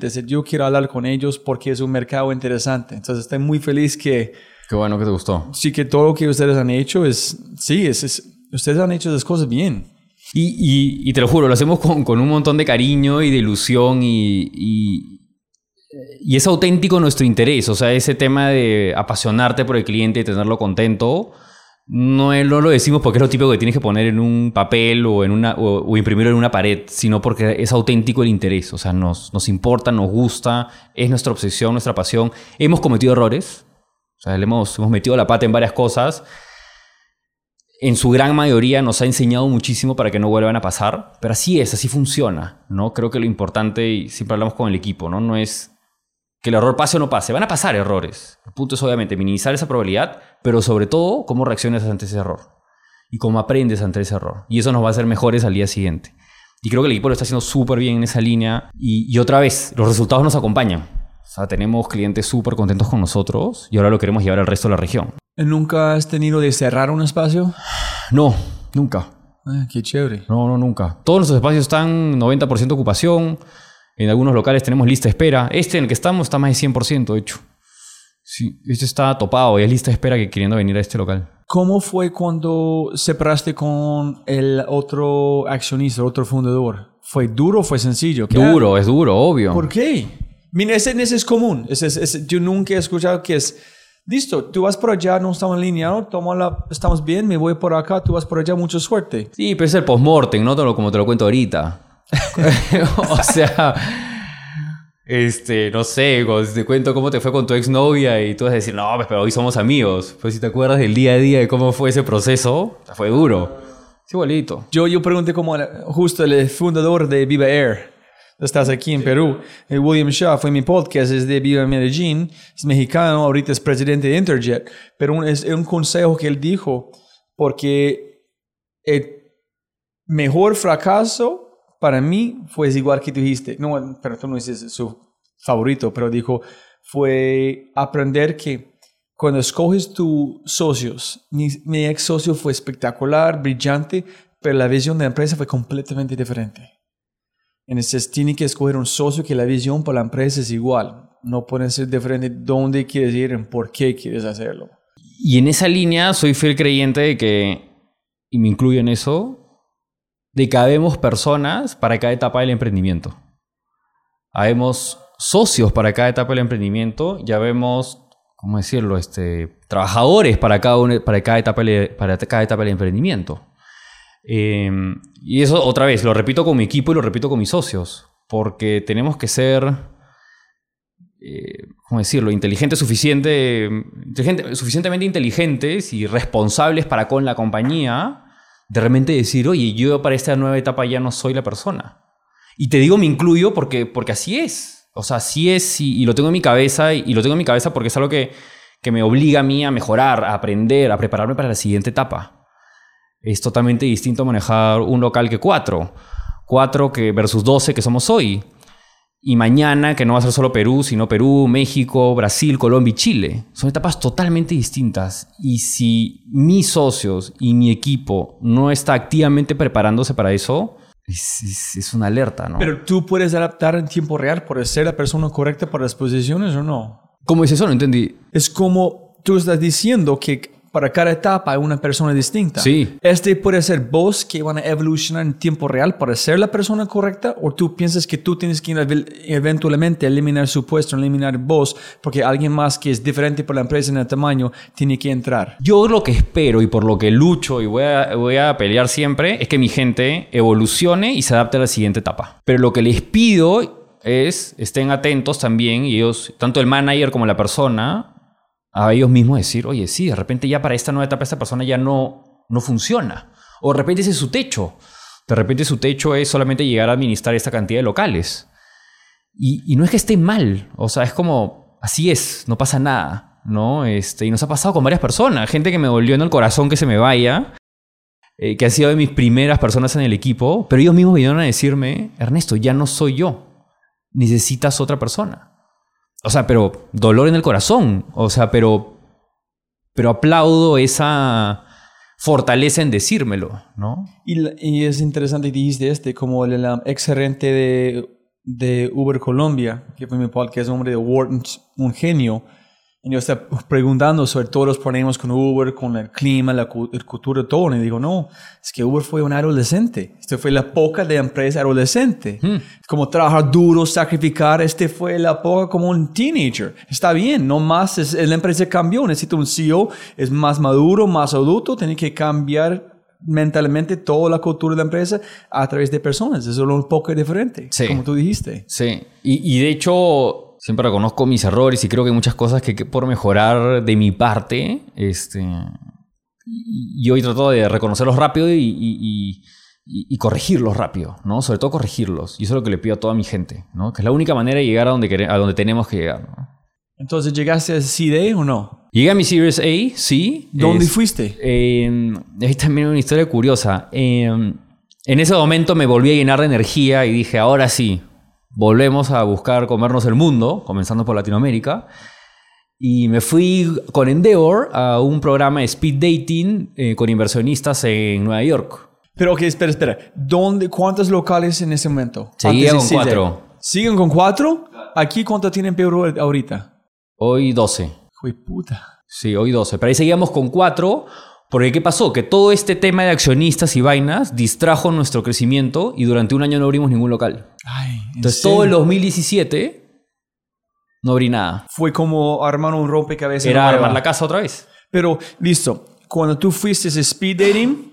A: decir, yo quiero hablar con ellos porque es un mercado interesante. Entonces, estoy muy feliz que
C: Qué bueno que te gustó.
A: sí que todo lo que ustedes han hecho es, sí, es, es- ustedes han hecho las cosas bien.
C: Y, y- y te lo juro, lo hacemos con, con un montón de cariño y de ilusión y, y, y es auténtico nuestro interés. O sea, ese tema de apasionarte por el cliente y tenerlo contento, no, no lo decimos porque es lo típico que tienes que poner en un papel o, en una, o, o imprimirlo en una pared, sino porque es auténtico el interés. O sea, nos, nos importa, nos gusta, es nuestra obsesión, nuestra pasión. Hemos cometido errores. O sea, le hemos, hemos metido la pata en varias cosas en su gran mayoría nos ha enseñado muchísimo para que no vuelvan a pasar, pero así es, así funciona, ¿no? Creo que lo importante, y siempre hablamos con el equipo, ¿no? No es que el error pase o no pase, van a pasar errores. El punto es obviamente minimizar esa probabilidad, pero sobre todo cómo reaccionas ante ese error y cómo aprendes ante ese error. Y eso nos va a hacer mejores al día siguiente. Y creo que el equipo lo está haciendo súper bien en esa línea. Y, y otra vez, los resultados nos acompañan. O sea, tenemos clientes súper contentos con nosotros y ahora lo queremos llevar al resto de la región.
A: ¿Nunca has tenido de cerrar un espacio?
C: No, nunca.
A: Ah, qué chévere.
C: No, no, nunca. Todos nuestros espacios están 90% ocupación. En algunos locales tenemos lista de espera. Este en el que estamos está más de 100%, de hecho. Sí, este está topado y es lista de espera que queriendo venir a este local.
A: ¿Cómo fue cuando separaste con el otro accionista, otro fundador? ¿Fue duro o fue sencillo? ¿Qué-
C: Duro, es duro, obvio.
A: ¿Por qué? Mira, ese, ese es común. Ese, es- ese- yo nunca he escuchado que es, listo, tú vas por allá, no estamos alineados, toma la, estamos bien, me voy por acá, tú vas por allá, mucha suerte.
C: Sí, pero es el postmortem, no como te lo cuento ahorita. [LAUGHS] o sea, este, no sé, te cuento cómo te fue con tu exnovia y tú vas a decir, no, pues, pero hoy somos amigos. Pues si te acuerdas del día a día de cómo fue ese proceso, fue duro. Es igualito.
A: Yo, yo pregunté como justo el fundador de Viva Air. Estás aquí en Perú. Eh, William Shaw fue mi podcast, es de Viva Medellín, es mexicano, ahorita es presidente de Interjet. Pero un- es un consejo que él dijo, porque el mejor fracaso para mí fue igual que tú dijiste. No, pero tú no dices su favorito, pero dijo, fue aprender que cuando escoges tus socios, mi, mi ex socio fue espectacular, brillante, pero la visión de la empresa fue completamente diferente. Entonces, tiene que escoger un socio que la visión para la empresa es igual. No puede ser diferente dónde quieres ir, en por qué quieres hacerlo.
C: Y en esa línea soy fiel creyente de que, y me incluyo en eso, de que habemos personas para cada etapa del emprendimiento. Habemos socios para cada etapa del emprendimiento y habemos, ¿cómo decirlo? Este, trabajadores para cada, una- para, cada etapa, para cada etapa del emprendimiento. Eh, y eso otra vez, lo repito con mi equipo y lo repito con mis socios, porque tenemos que ser, eh, ¿cómo decirlo?, inteligentes, suficiente, suficientemente inteligentes y responsables para con la compañía, de realmente decir, oye, yo para esta nueva etapa ya no soy la persona. Y te digo, me incluyo porque, porque así es. O sea, así es y, lo tengo en mi cabeza y, y lo tengo en mi cabeza porque es algo que, que me obliga a mí a mejorar, a aprender, a prepararme para la siguiente etapa. Es totalmente distinto manejar un local que cuatro. Cuatro que versus 12 que somos hoy. Y mañana que no va a ser solo Perú, sino Perú, México, Brasil, Colombia y Chile. Son etapas totalmente distintas. Y si mis socios y mi equipo no está activamente preparándose para eso, es, es- es una alerta, ¿no?
A: Pero tú puedes adaptar en tiempo real, puedes ser la persona correcta para las posiciones o no.
C: ¿Cómo es eso? No entendí.
A: Es como tú estás diciendo que para cada etapa hay una persona distinta.
C: Sí.
A: Este puede ser vos que van a evolucionar en tiempo real para ser la persona correcta o tú piensas que tú tienes que ev- eventualmente eliminar su puesto, eliminar vos porque alguien más que es diferente por la empresa en el tamaño tiene que entrar.
C: Yo lo que espero y por lo que lucho y voy a, voy a pelear siempre es que mi gente evolucione y se adapte a la siguiente etapa. Pero lo que les pido es estén atentos también y ellos, tanto el manager como la persona, a ellos mismos decir, oye, sí, de repente ya para esta nueva etapa esta persona ya no, no funciona. O de repente ese es su techo. De repente su techo es solamente llegar a administrar esta cantidad de locales. Y, y no es que esté mal, o sea, es como, así es, no pasa nada, ¿no? Este, y nos ha pasado con varias personas, gente que me dolió en el corazón que se me vaya, eh, que ha sido de mis primeras personas en el equipo, pero ellos mismos vinieron a decirme, Ernesto, ya no soy yo, necesitas otra persona. O sea, pero dolor en el corazón, o sea, pero, pero aplaudo esa fortaleza en decírmelo, ¿no?
A: Y, y es interesante que dijiste este, como el, el ex gerente de, de Uber Colombia, que fue mi podcast, un hombre de Wharton, un genio. Y yo estaba preguntando sobre todos los problemas con Uber, con el clima, la, la cultura, todo. Y digo, no, es que Uber fue un adolescente. Este fue la época de empresa adolescente. Como trabajar duro, sacrificar. Este fue la época como un teenager. Está bien, no más. Es, la empresa cambió. Necesita un CEO, es más maduro, más adulto. Tiene que cambiar mentalmente toda la cultura de la empresa a través de personas. Eso es un poco diferente,
C: Sí.
A: como tú dijiste.
C: Sí, y, y de hecho siempre reconozco mis errores y creo que hay muchas cosas que, que por mejorar de mi parte. Este, y, hoy trato de reconocerlos rápido y, y- y- y- y corregirlos rápido, ¿no? Sobre todo corregirlos. Y eso es lo que le pido a toda mi gente, ¿no? Que es la única manera de llegar a donde, a donde tenemos que llegar, ¿no?
A: Entonces, ¿llegaste a CD o no?
C: Llegué a mi Series A, sí.
A: ¿Dónde
C: Es-
A: fuiste?
C: Eh, hay también una historia curiosa. Eh, en ese momento me volví a llenar de energía y dije, ahora sí, volvemos a buscar comernos el mundo, comenzando por Latinoamérica. Y me fui con Endeavor a un programa de speed dating eh, con inversionistas en Nueva York.
A: Pero, ok, espera, espera. ¿Dónde, ¿Cuántos locales en ese momento?
C: Seguía
A: Antes de
C: con cuatro.
A: ¿Siguen con cuatro? ¿Aquí cuánto tienen Perú ahorita?
C: Hoy 12.
A: Hijo puta.
C: Sí, hoy 12. Pero ahí seguíamos con 4. Porque ¿qué pasó? Que todo este tema de accionistas y vainas distrajo nuestro crecimiento y durante un año no abrimos ningún local.
A: Ay, ¿en
C: Entonces
A: serio?
C: todo el 2017 no abrí nada.
A: Fue como armar un rompecabezas.
C: Era
A: nueva.
C: armar la casa otra vez.
A: Pero, listo. Cuando tú fuiste speed dating,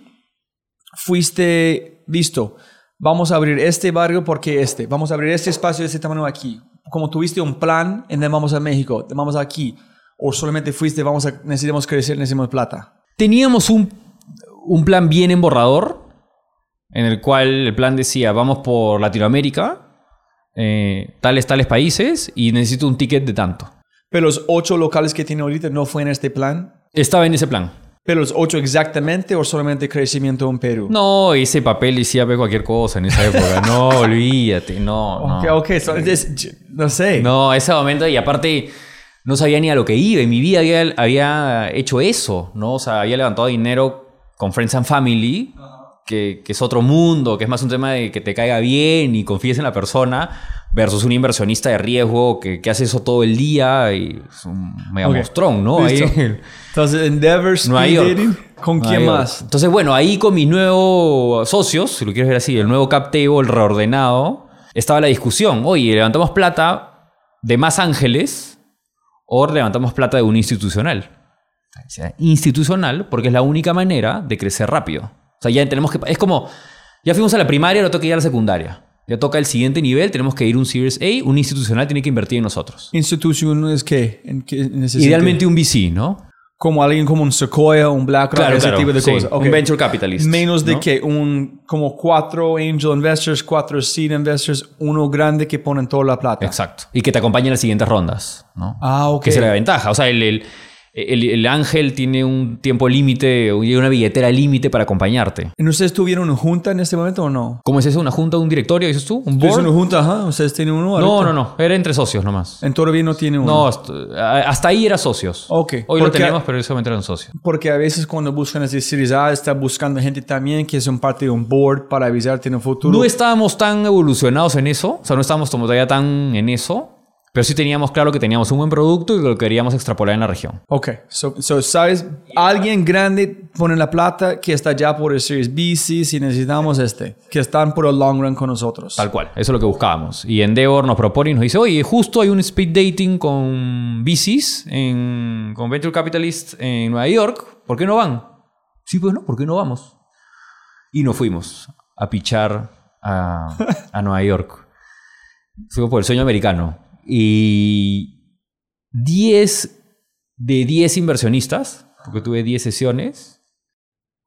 A: fuiste, listo. Vamos a abrir este barrio porque este. Vamos a abrir este espacio de este tamaño aquí. Como tuviste un plan, en vamos a México, vamos aquí. O solamente fuiste, vamos a, necesitamos crecer, necesitamos plata.
C: Teníamos un, un plan bien en borrador, en el cual el plan decía, vamos por Latinoamérica, eh, tales, tales países, y necesito un ticket de tanto.
A: Pero los ocho locales que tiene ahorita no fue en este plan.
C: Estaba en ese plan.
A: Pero los ocho exactamente o solamente crecimiento en Perú.
C: No, ese papel decía cualquier cosa en esa época. No, [LAUGHS] olvídate, no. no.
A: Ok, ok, so, es- no sé.
C: No, ese momento, y aparte, no sabía ni a lo que iba. En mi vida había, había hecho eso, ¿no? O sea, había levantado dinero con Friends and Family, que, que es otro mundo, que es más un tema de que te caiga bien y confíes en la persona, versus un inversionista de riesgo que, que hace eso todo el día y es un mega
A: Ok,
C: mostrón, ¿no? Ahí-. [LAUGHS]
A: Entonces, Endeavor,
C: Nueva York.
A: ¿con
C: Nueva
A: quién
C: York.
A: más?
C: Entonces, bueno, ahí con mis nuevos socios, si lo quieres ver así, el nuevo cap table reordenado, estaba la discusión. Oye, ¿levantamos plata de más ángeles o levantamos plata de un institucional? Institucional porque es la única manera de crecer rápido. O sea, ya tenemos que... Es como, ya fuimos a la primaria, ahora toca ir a la secundaria. Ya toca el siguiente nivel, tenemos que ir a un Series A, un institucional tiene que invertir en nosotros.
A: Institución es qué? ¿En qué en ese
C: Idealmente
A: sentido?
C: un VC, ¿no?
A: Como alguien como un Sequoia, un BlackRock,
C: Claro,
A: ese
C: claro,
A: tipo de
C: sí,
A: cosas.
C: un venture capitalist,
A: Menos de que un como cuatro angel investors, cuatro seed investors, uno grande que ponen toda la plata.
C: Exacto. Y que te acompañe en las siguientes rondas, ¿no?
A: Ah, ok.
C: Que es la ventaja. O sea, el, el, el- el ángel tiene un tiempo límite y una billetera límite para acompañarte.
A: ¿Y ustedes tuvieron una junta en este momento o no?
C: ¿Cómo es eso? ¿Una junta, un directorio, dices tú? ¿Un
A: ¿Es
C: board?
A: una junta? Ajá. ¿Ustedes tienen uno?
C: No,
A: ahorita?
C: no, no. Era entre socios nomás.
A: En todavía no tiene uno.
C: No, hasta, hasta ahí era socios.
A: Ok.
C: Hoy lo tenemos, pero solamente eran socios.
A: Porque a veces cuando buscan ese Series A, está buscando gente también que son parte de un board para avisarte en el futuro.
C: No estábamos tan evolucionados en eso. O sea, no estábamos todavía tan en eso. Pero sí teníamos claro que teníamos un buen producto y lo queríamos extrapolar en la región.
A: Ok, so, so, sabes, alguien grande pone la plata que está ya por el Series B, C, si necesitamos este, que están por el long run con nosotros.
C: Tal cual, eso es lo que buscábamos. Y Endeavor nos propone y nos dice, oye, justo hay un speed dating con VCs, en, con Venture Capitalists en Nueva York, ¿por qué no van? Sí, pues no, ¿por qué no vamos? Y nos fuimos a pichar a, a Nueva York. Fuimos por el sueño americano. Y 10 de 10 inversionistas, porque tuve 10 sesiones,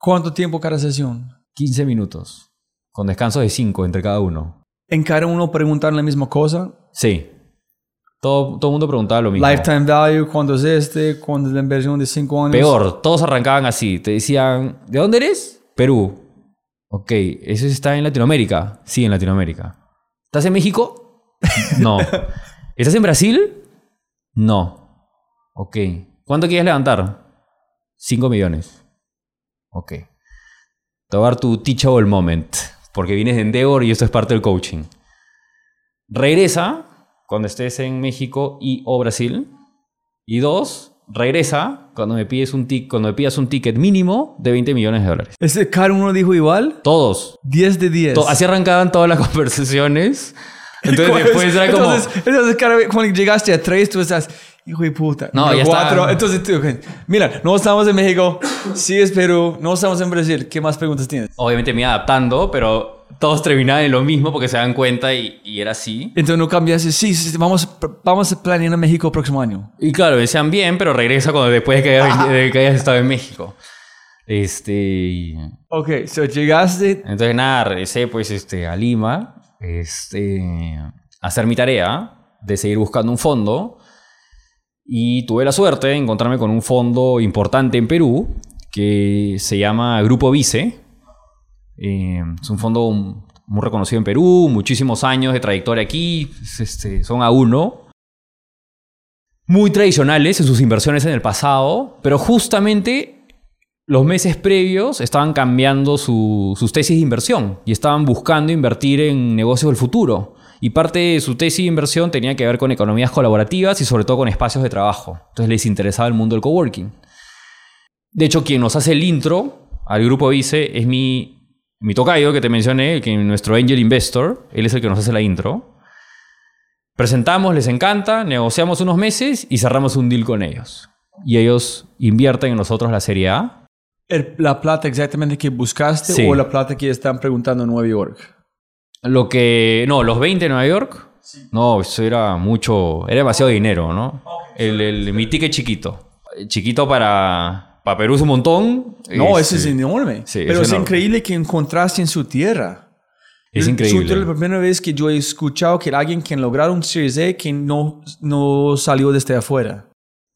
A: ¿Cuánto tiempo cada sesión?
C: 15 minutos, con descansos de 5 entre cada uno.
A: En cada uno preguntar la misma cosa.
C: Sí. Todo, todo el mundo preguntaba lo mismo.
A: Lifetime value, ¿cuándo es este? ¿Cuándo es la inversión de 5 años?
C: Peor, todos arrancaban así. Te decían, ¿de dónde eres? Perú. Ok, ¿eso está en Latinoamérica? Sí, en Latinoamérica. ¿Estás en México? [LAUGHS] No. ¿Estás en Brasil? No. Ok. ¿Cuánto quieres levantar? 5 millones. Ok. Te voy a dar tu teachable moment. Porque vienes de Endeavor y esto es parte del coaching. Regresa cuando estés en México y o Brasil. Y dos, regresa cuando me pides un tic, cuando me pidas un ticket mínimo de 20 millones de dólares.
A: ¿Este cada uno dijo igual?
C: Todos.
A: 10 de 10.
C: To- así arrancaban todas las [LAUGHS] conversaciones. [LAUGHS] Entonces después era como...
A: Entonces, entonces cada vez cuando llegaste a 3, tú estás, hijo de puta.
C: No, ya está.
A: cuatro. Entonces tú, mira, no estamos en México, sí es Perú, no estamos en Brasil. ¿Qué más preguntas tienes?
C: Obviamente me iba adaptando, pero todos terminaban en lo mismo porque se dan cuenta y, y era así.
A: Entonces no cambiaste, sí, sí, vamos, vamos a planear en México el próximo año.
C: Y claro, decían bien, pero regresa cuando después de que, hayas, de que hayas estado en México. Este...
A: Ok, so llegaste,
C: Entonces nada, regresé pues este, a Lima este, hacer mi tarea de seguir buscando un fondo y tuve la suerte de encontrarme con un fondo importante en Perú que se llama Grupo Vice. Eh, es un fondo muy reconocido en Perú, muchísimos años de trayectoria aquí, es, este, son a uno. Muy tradicionales en sus inversiones en el pasado, pero justamente los meses previos estaban cambiando su- sus tesis de inversión y estaban buscando invertir en negocios del futuro. Y parte de su tesis de inversión tenía que ver con economías colaborativas y sobre todo con espacios de trabajo. Entonces les interesaba el mundo del coworking. De hecho, quien nos hace el intro al grupo Vice es mi, mi tocayo que te mencioné, que es nuestro angel investor. Él es el que nos hace la intro. Presentamos, les encanta, negociamos unos meses y cerramos un deal con ellos. Y ellos invierten en nosotros la Serie A.
A: el- la plata exactamente que buscaste
C: Sí.
A: o la plata que están preguntando en Nueva York.
C: Lo que. No, los 20 en Nueva York. No, eso era mucho. Era demasiado dinero, ¿no? El, el- mi ticket chiquito. Chiquito para. Para Perú es un montón.
A: No, ese es
C: Este,
A: enorme.
C: sí,
A: Pero
C: es
A: es,
C: enorme.
A: increíble que encontraste en su tierra.
C: Es increíble.
A: es la primera vez que yo he escuchado que alguien que lograron un Series A que no, no salió desde afuera.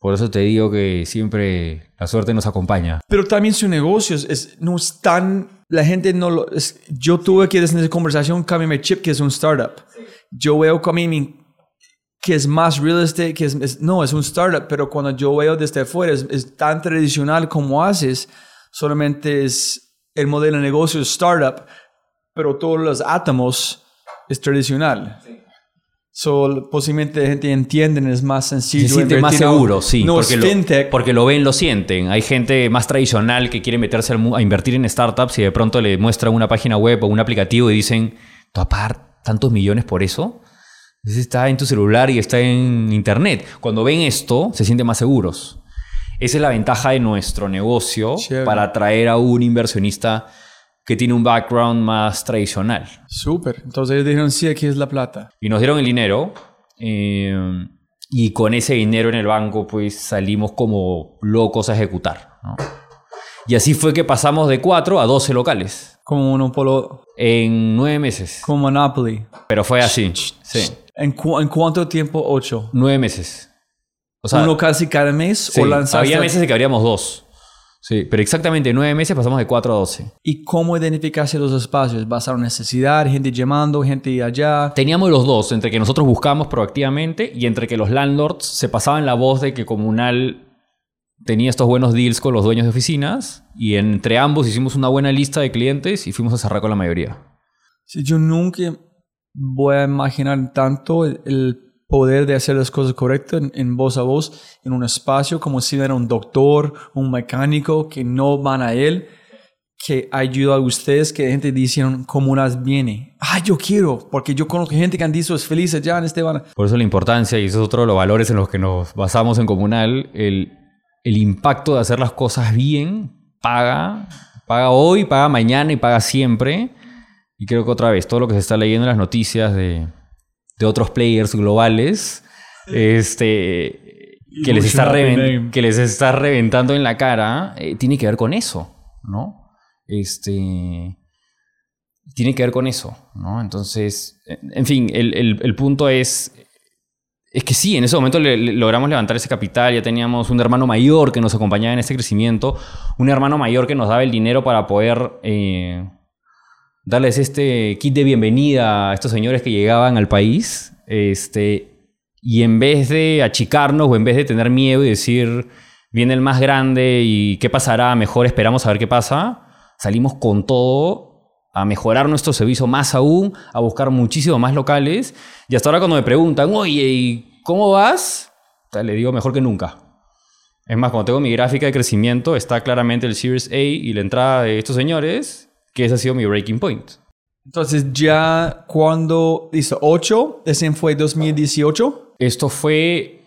C: Por eso te digo que siempre la suerte nos acompaña.
A: Pero también su negocio es, no es tan... La gente no lo... es- yo tuve que desde esa conversación cambiarme chip que es un startup. Yo veo mi- que es más real estate, que es, es- no, es un startup, pero cuando yo veo desde afuera es, es tan tradicional como haces, solamente es el modelo de negocio es startup, pero todos los átomos es tradicional. So, posiblemente la gente entiende, es más sencillo.
C: Se siente más seguro, sí.
A: No
C: porque,
A: es
C: lo,
A: fintech.
C: porque lo ven, lo sienten. Hay gente más tradicional que quiere meterse a invertir en startups y de pronto le muestran una página web o un aplicativo y dicen, ¿tú vas a pagar tantos millones por eso? Está en tu celular y está en internet. Cuando ven esto, se sienten más seguros. Esa es la ventaja de nuestro negocio
A: Chévere.
C: para atraer a un inversionista que tiene un background más tradicional.
A: Súper. Entonces ellos dijeron, sí, aquí es la plata.
C: Y nos dieron el dinero. eh, y con ese dinero en el banco, pues salimos como locos a ejecutar. ¿no? Y así fue que pasamos de 4 a 12 locales
A: Como Monopolo,
C: en 9 meses.
A: como Monopoly.
C: Pero fue así. Sí,
A: ¿En, cu- en cuánto tiempo? Ocho.
C: 9 meses. O sea,
A: ¿Uno casi cada mes?
C: sí,
A: ¿O lanzaste?
C: había meses en que abríamos dos. Sí, pero exactamente 9 meses pasamos de 4 a 12.
A: ¿Y cómo identificarse los espacios? ¿Basado en necesidad? ¿Gente llamando? ¿Gente allá?
C: Teníamos los dos, entre que nosotros buscamos proactivamente y entre que los landlords se pasaban la voz de que Comunal tenía estos buenos deals con los dueños de oficinas y entre ambos hicimos una buena lista de clientes y fuimos a cerrar con la mayoría.
A: Sí, yo nunca voy a imaginar tanto el, el poder de hacer las cosas correctas en, en voz a voz en un espacio como si era un doctor, un mecánico que no van a él, que ayuda a ustedes, que gente dicen comunas viene. Ah, yo quiero, porque yo conozco gente que han dicho es feliz allá en Esteban.
C: Por eso la importancia, y eso es otro de los valores en los que nos basamos en Comunal, el, el impacto de hacer las cosas bien, paga, paga hoy, paga mañana y paga siempre. Y creo que otra vez, todo lo que se está leyendo en las noticias de, de otros players globales, este, que, les está reven- que les está reventando en la cara, eh, tiene que ver con eso, ¿no? Este, tiene que ver con eso, ¿no? Entonces, en fin, el, el- el punto es, es que sí, en ese momento le- le- logramos levantar ese capital, ya teníamos un hermano mayor que nos acompañaba en este crecimiento, un hermano mayor que nos daba el dinero para poder eh, darles este kit de bienvenida a estos señores que llegaban al país, este, y en vez de achicarnos o en vez de tener miedo y decir, viene el más grande y qué pasará, mejor esperamos a ver qué pasa, salimos con todo a mejorar nuestro servicio más aún, a buscar muchísimo más locales. Y hasta ahora cuando me preguntan, oye, ¿y cómo vas? Le digo, mejor que nunca. Es más, cuando tengo mi gráfica de crecimiento, está claramente el Series A y la entrada de estos señores, que ese ha sido mi breaking point.
A: Entonces ya cuando, listo, 8, ese fue 2018.
C: Esto fue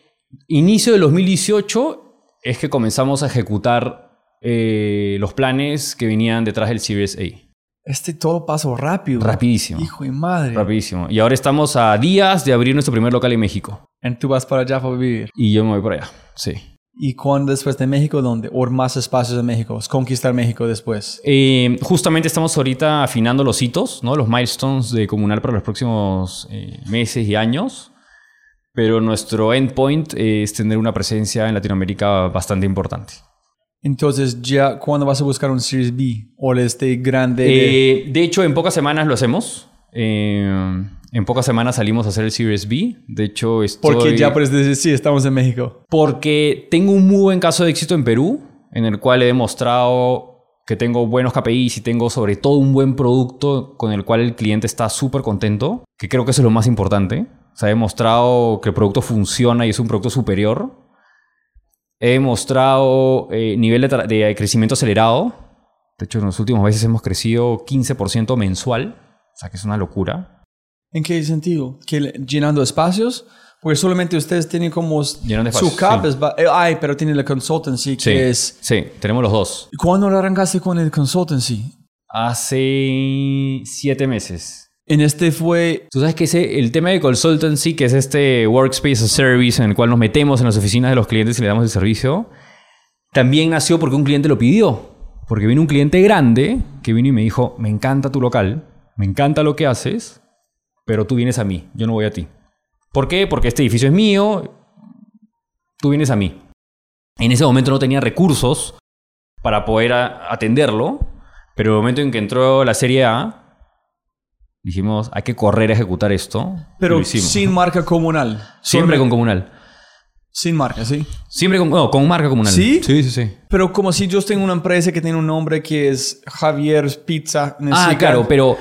C: inicio de 2018, es que comenzamos a ejecutar eh, los planes que venían detrás del Series A.
A: Este todo pasó rápido.
C: Rapidísimo.
A: Hijo de madre.
C: Rapidísimo. Y ahora estamos a días de abrir nuestro primer local en México.
A: Y tú vas para allá para vivir.
C: Y yo me voy por allá. Sí.
A: ¿Y cuándo después de México? ¿Dónde? ¿O más espacios de México? ¿Es conquistar México después?
C: Eh, justamente estamos ahorita afinando los hitos, ¿no? Los milestones de Comunal para los próximos eh, meses y años. Pero nuestro endpoint es tener una presencia en Latinoamérica bastante importante.
A: Entonces, ya, ¿cuándo vas a buscar un Series B? ¿O este grande? de-
C: Eh, de hecho, en pocas semanas lo hacemos. Eh, en pocas semanas salimos a hacer el Series B. De hecho, estoy...
A: Porque ya decir, sí, estamos en México.
C: Porque tengo un muy buen caso de éxito en Perú, en el cual he demostrado que tengo buenos KPIs y tengo sobre todo un buen producto con el cual el cliente está súper contento, que creo que eso es lo más importante. Se ha demostrado que el producto funciona y es un producto superior. He demostrado eh, nivel de, de crecimiento acelerado. De hecho, en los últimos meses hemos crecido 15% mensual. O sea, que es una locura.
A: ¿En qué sentido? ¿Que le- llenando espacios? Porque solamente ustedes tienen como... Su cap
C: sí.
A: eh, Ay, pero tiene la consultancy, que
C: Sí,
A: es...
C: sí, tenemos los dos.
A: ¿Cuándo lo arrancaste con el consultancy?
C: Hace siete meses.
A: En este fue...
C: Tú sabes que ese, el tema de consultancy, que es este workspace as service en el cual nos metemos en las oficinas de los clientes y le damos el servicio, también nació porque un cliente lo pidió. Porque vino un cliente grande que vino y me dijo, me encanta tu local, me encanta lo que haces, pero tú vienes a mí, yo no voy a ti. ¿Por qué? Porque este edificio es mío, tú vienes a mí. En ese momento no tenía recursos para poder atenderlo, pero el momento en que entró la serie A, dijimos, hay que correr a ejecutar esto.
A: Pero sin marca comunal.
C: Siempre con comunal.
A: Sin marca, sí.
C: Siempre con, no, con marca comunal.
A: ¿Sí?
C: Sí, sí, sí.
A: Pero como si yo tengo una empresa que tiene un nombre que es Javier Pizza.
C: Ah, claro, pero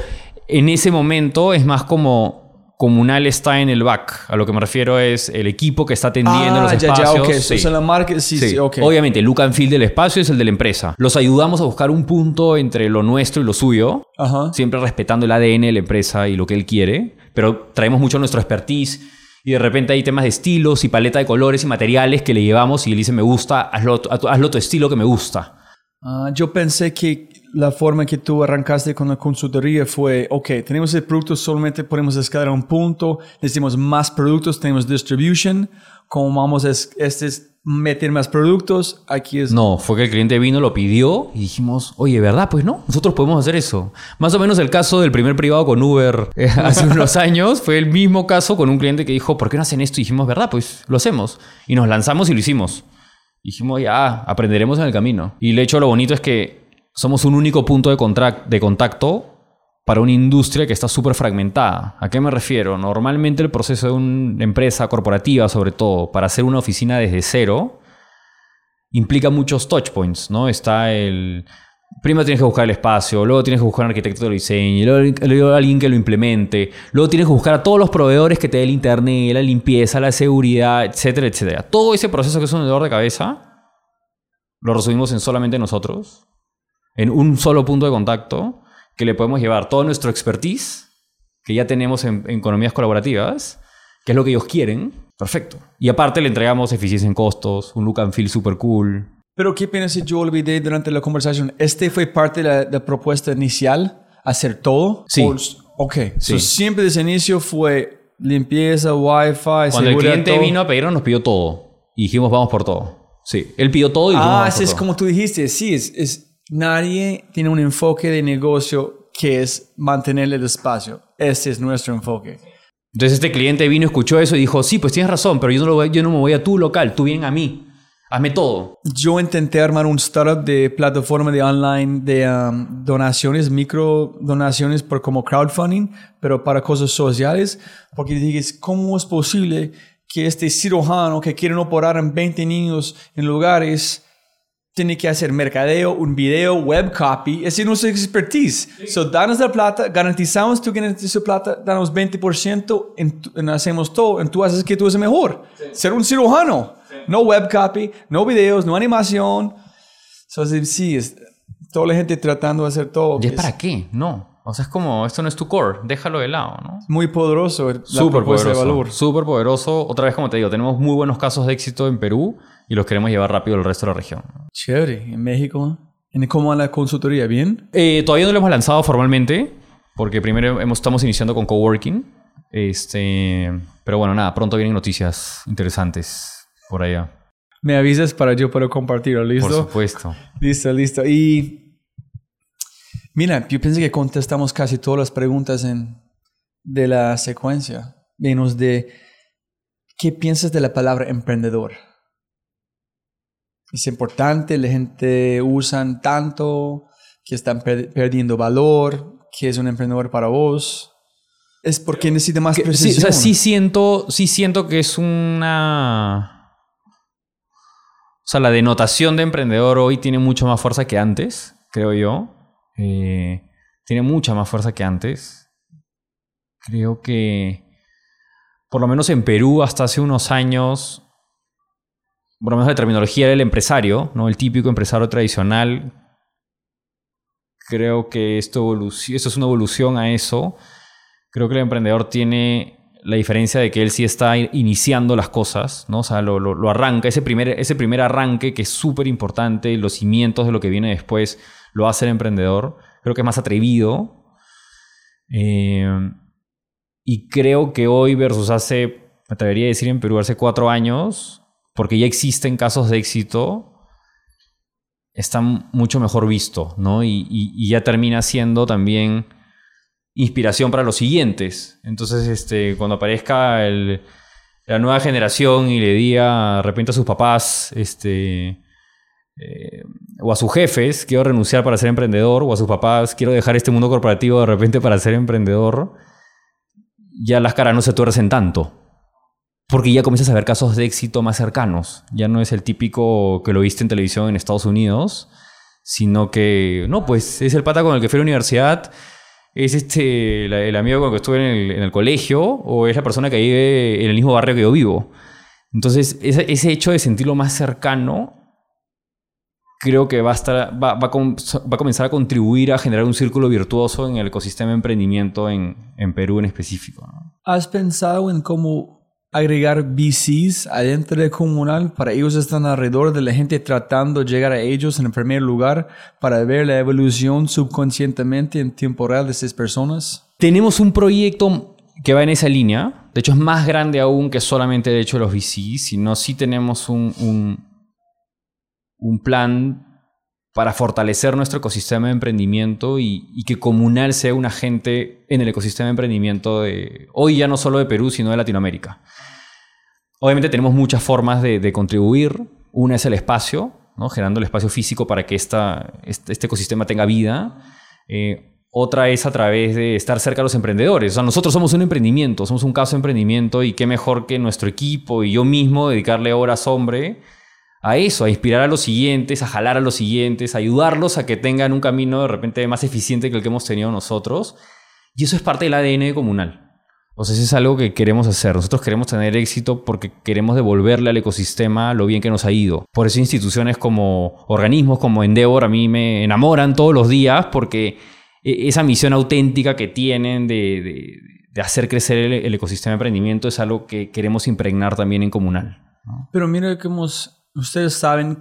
C: en ese momento es más como comunal está en el back. A lo que me refiero es el equipo que está atendiendo
A: Ah,
C: los
A: ya,
C: espacios.
A: ya, ok.
C: sí.
A: O sea, la marca, sí, sí,
C: Sí.
A: ok.
C: Obviamente, el look and feel del espacio es el de la empresa. Los ayudamos a buscar un punto entre lo nuestro y lo suyo,
A: Ajá.
C: siempre respetando el ADN de la empresa y lo que él quiere, pero traemos mucho nuestro expertise y de repente hay temas de estilos y paleta de colores y materiales que le llevamos y él dice, me gusta, hazlo, hazlo a tu estilo que me gusta.
A: Ah, yo pensé que la forma que tú arrancaste con la consultoría fue, ok, tenemos el producto, solamente podemos escalar a un punto, necesitamos más productos, tenemos distribution, ¿cómo vamos a es- este es meter más productos? Aquí es...
C: No, fue que el cliente vino, lo pidió y dijimos, oye, ¿verdad? Pues no, nosotros podemos hacer eso. Más o menos el caso del primer privado con Uber [LAUGHS] eh, hace unos [LAUGHS] años fue el mismo caso con un cliente que dijo, ¿por qué no hacen esto? Y dijimos, ¿verdad? Pues lo hacemos. Y nos lanzamos y lo hicimos. Dijimos, ya, aprenderemos en el camino. Y de hecho lo bonito es que somos un único punto de, de contacto para una industria que está súper fragmentada. ¿A qué me refiero? Normalmente el proceso de una empresa corporativa, sobre todo, para hacer una oficina desde cero, implica muchos touch points, ¿no? Está el... Primero tienes que buscar el espacio, luego tienes que buscar un arquitecto que lo diseñe, luego, luego alguien que lo implemente, luego tienes que buscar a todos los proveedores que te dé el internet, la limpieza, la seguridad, etcétera, etcétera. Todo ese proceso que es un dolor de cabeza, lo resumimos en solamente nosotros, en un solo punto de contacto, que le podemos llevar todo nuestro expertise, que ya tenemos en, en economías colaborativas, que es lo que ellos quieren, perfecto. Y aparte le entregamos eficiencia en costos, un look and feel super cool.
A: Pero ¿qué piensas si yo olvidé durante la conversación? ¿Este fue parte de la, de la propuesta inicial? ¿Hacer todo?
C: Sí.
A: O- ok.
C: Sí.
A: So, siempre desde el inicio fue limpieza, wifi,
C: Cuando el cliente
A: todo.
C: vino a pedirnos, nos pidió todo. Y dijimos, vamos por todo. Sí, él pidió todo y dijimos,
A: Ah,
C: vamos por
A: ese es
C: todo.
A: como tú dijiste. Sí, es, es nadie tiene un enfoque de negocio que es mantener el espacio. Ese es nuestro enfoque.
C: Entonces este cliente vino, escuchó eso y dijo, sí, pues tienes razón, pero yo no, lo voy- yo no me voy a tu local, tú ven a mí. Hazme todo.
A: Yo intenté armar un startup de plataforma de online de um, donaciones, micro donaciones por como crowdfunding, pero para cosas sociales, porque dije, ¿cómo es posible que este cirujano que quiere operar en 20 niños en lugares tiene que hacer mercadeo, un video, web copy? Ese es nuestra expertise. So, danos la plata, garantizamos tú que necesitas plata, danos 20%, en, tu- en hacemos todo, en tú haces que tú eres mejor. Ser un cirujano. No web copy, no videos, no animación. So, sí, es, toda la gente tratando de hacer todo.
C: ¿Y es para qué? No. O sea, es como, esto no es tu core, déjalo de lado, ¿no?
A: Muy poderoso la
C: Súper
A: propuesta de
C: poderoso.
A: valor.
C: Súper poderoso. Otra vez, como te digo, tenemos muy buenos casos de éxito en Perú y los queremos llevar rápido al resto de la región.
A: Chévere. En México, ¿en ¿cómo va la consultoría? ¿Bien?
C: Eh, todavía no lo hemos lanzado formalmente, porque primero hemos, estamos iniciando con coworking. Este, pero bueno, nada, pronto vienen noticias interesantes por allá.
A: Me avisas para yo poder compartirlo,
C: Por
A: ¿listo?
C: supuesto. [LAUGHS]
A: Listo, listo. Y mira, yo pienso que contestamos casi todas las preguntas en, de la secuencia. Menos de, ¿qué piensas de la palabra emprendedor? Es importante, la gente usan tanto, que están per- perdiendo valor, que es un emprendedor para vos. Es porque necesita más
C: Que- sí,
A: precisión.
C: o sea, sí siento, sí siento que es una... O sea, la denotación de emprendedor hoy tiene mucho más fuerza que antes, creo yo. Eh, tiene mucha más fuerza que antes. Creo que, por lo menos en Perú, hasta hace unos años, por lo menos la terminología del empresario, ¿no? El típico empresario tradicional. Creo que esto es una evolución a eso. Creo que el emprendedor tiene la diferencia de que él sí está iniciando las cosas, ¿no? O sea, lo, arranca, ese primer, ese primer arranque que es súper importante, los cimientos de lo que viene después, lo hace el emprendedor. Creo que es más atrevido. Eh, y creo que hoy versus hace, me atrevería a decir en Perú, hace cuatro años, porque ya existen casos de éxito, está mucho mejor visto, ¿no? Y ya termina siendo también inspiración para los siguientes. Entonces, este, cuando aparezca la nueva generación y le diga de repente a sus papás, este, eh, o a sus jefes, quiero renunciar para ser emprendedor, o a sus papás, quiero dejar este mundo corporativo de repente para ser emprendedor, ya las caras no se tuercen tanto. Porque ya comienzas a ver casos de éxito más cercanos. Ya no es el típico que lo viste en televisión en Estados Unidos, sino que, no, pues es el pata con el que fui a la universidad, es este el amigo con el que estuve en el, en el colegio, o es la persona que vive en el mismo barrio que yo vivo. Entonces, ese, ese hecho de sentirlo más cercano, creo que va a, estar, va, va va comenzar a contribuir a generar un círculo virtuoso en el ecosistema de emprendimiento en, en Perú en específico.
A: ¿Has pensado en cómo agregar VCs adentro del comunal para ellos están alrededor de la gente tratando de llegar a ellos en el primer lugar para ver la evolución subconscientemente en tiempo real de estas personas?
C: Tenemos un proyecto que va en esa línea. De hecho, es más grande aún que solamente de hecho los VCs, sino sí tenemos un, un, un plan para fortalecer nuestro ecosistema de emprendimiento y, que Comunal sea un agente en el ecosistema de emprendimiento de hoy ya no solo de Perú, sino de Latinoamérica. Obviamente tenemos muchas formas de, de contribuir. Una es el espacio, ¿no? generando el espacio físico para que esta, este, este ecosistema tenga vida. Eh, otra es a través de estar cerca de los emprendedores. O sea, nosotros somos un emprendimiento, somos un caso de emprendimiento y qué mejor que nuestro equipo y yo mismo dedicarle horas, hombre, a eso, a inspirar a los siguientes, a jalar a los siguientes, a ayudarlos a que tengan un camino de repente más eficiente que el que hemos tenido nosotros. Y eso es parte del ADN comunal. O sea, eso es algo que queremos hacer. Nosotros queremos tener éxito porque queremos devolverle al ecosistema lo bien que nos ha ido. Por eso instituciones como organismos como Endeavor a mí me enamoran todos los días porque e, esa misión auténtica que tienen de, hacer crecer el, el, ecosistema de emprendimiento es algo que queremos impregnar también en comunal.
A: Pero mira que hemos Ustedes saben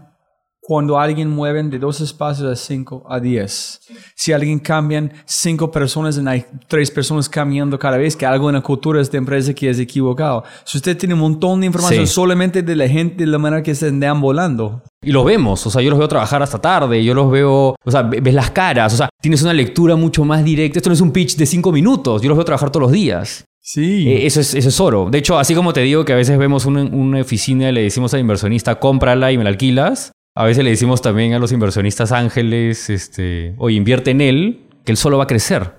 A: cuando alguien mueve de dos espacios a cinco a diez. Si alguien cambian cinco personas, y hay tres personas cambiando cada vez, que algo en la cultura de esta empresa que es equivocado. Si usted tiene un montón de información sí. solamente de la gente, de la manera que se andan volando.
C: Y lo vemos, o sea, yo los veo trabajar hasta tarde, yo los veo, o sea, ves las caras, o sea, tienes una lectura mucho más directa. Esto no es un pitch de cinco minutos, yo los veo trabajar todos los días.
A: Sí.
C: Eh, eso, es, eso es oro. De hecho, así como te digo que a veces vemos una, oficina y le decimos al inversionista, cómprala y me la alquilas, a veces le decimos también a los inversionistas ángeles, este, oye, invierte en él, que él solo va a crecer.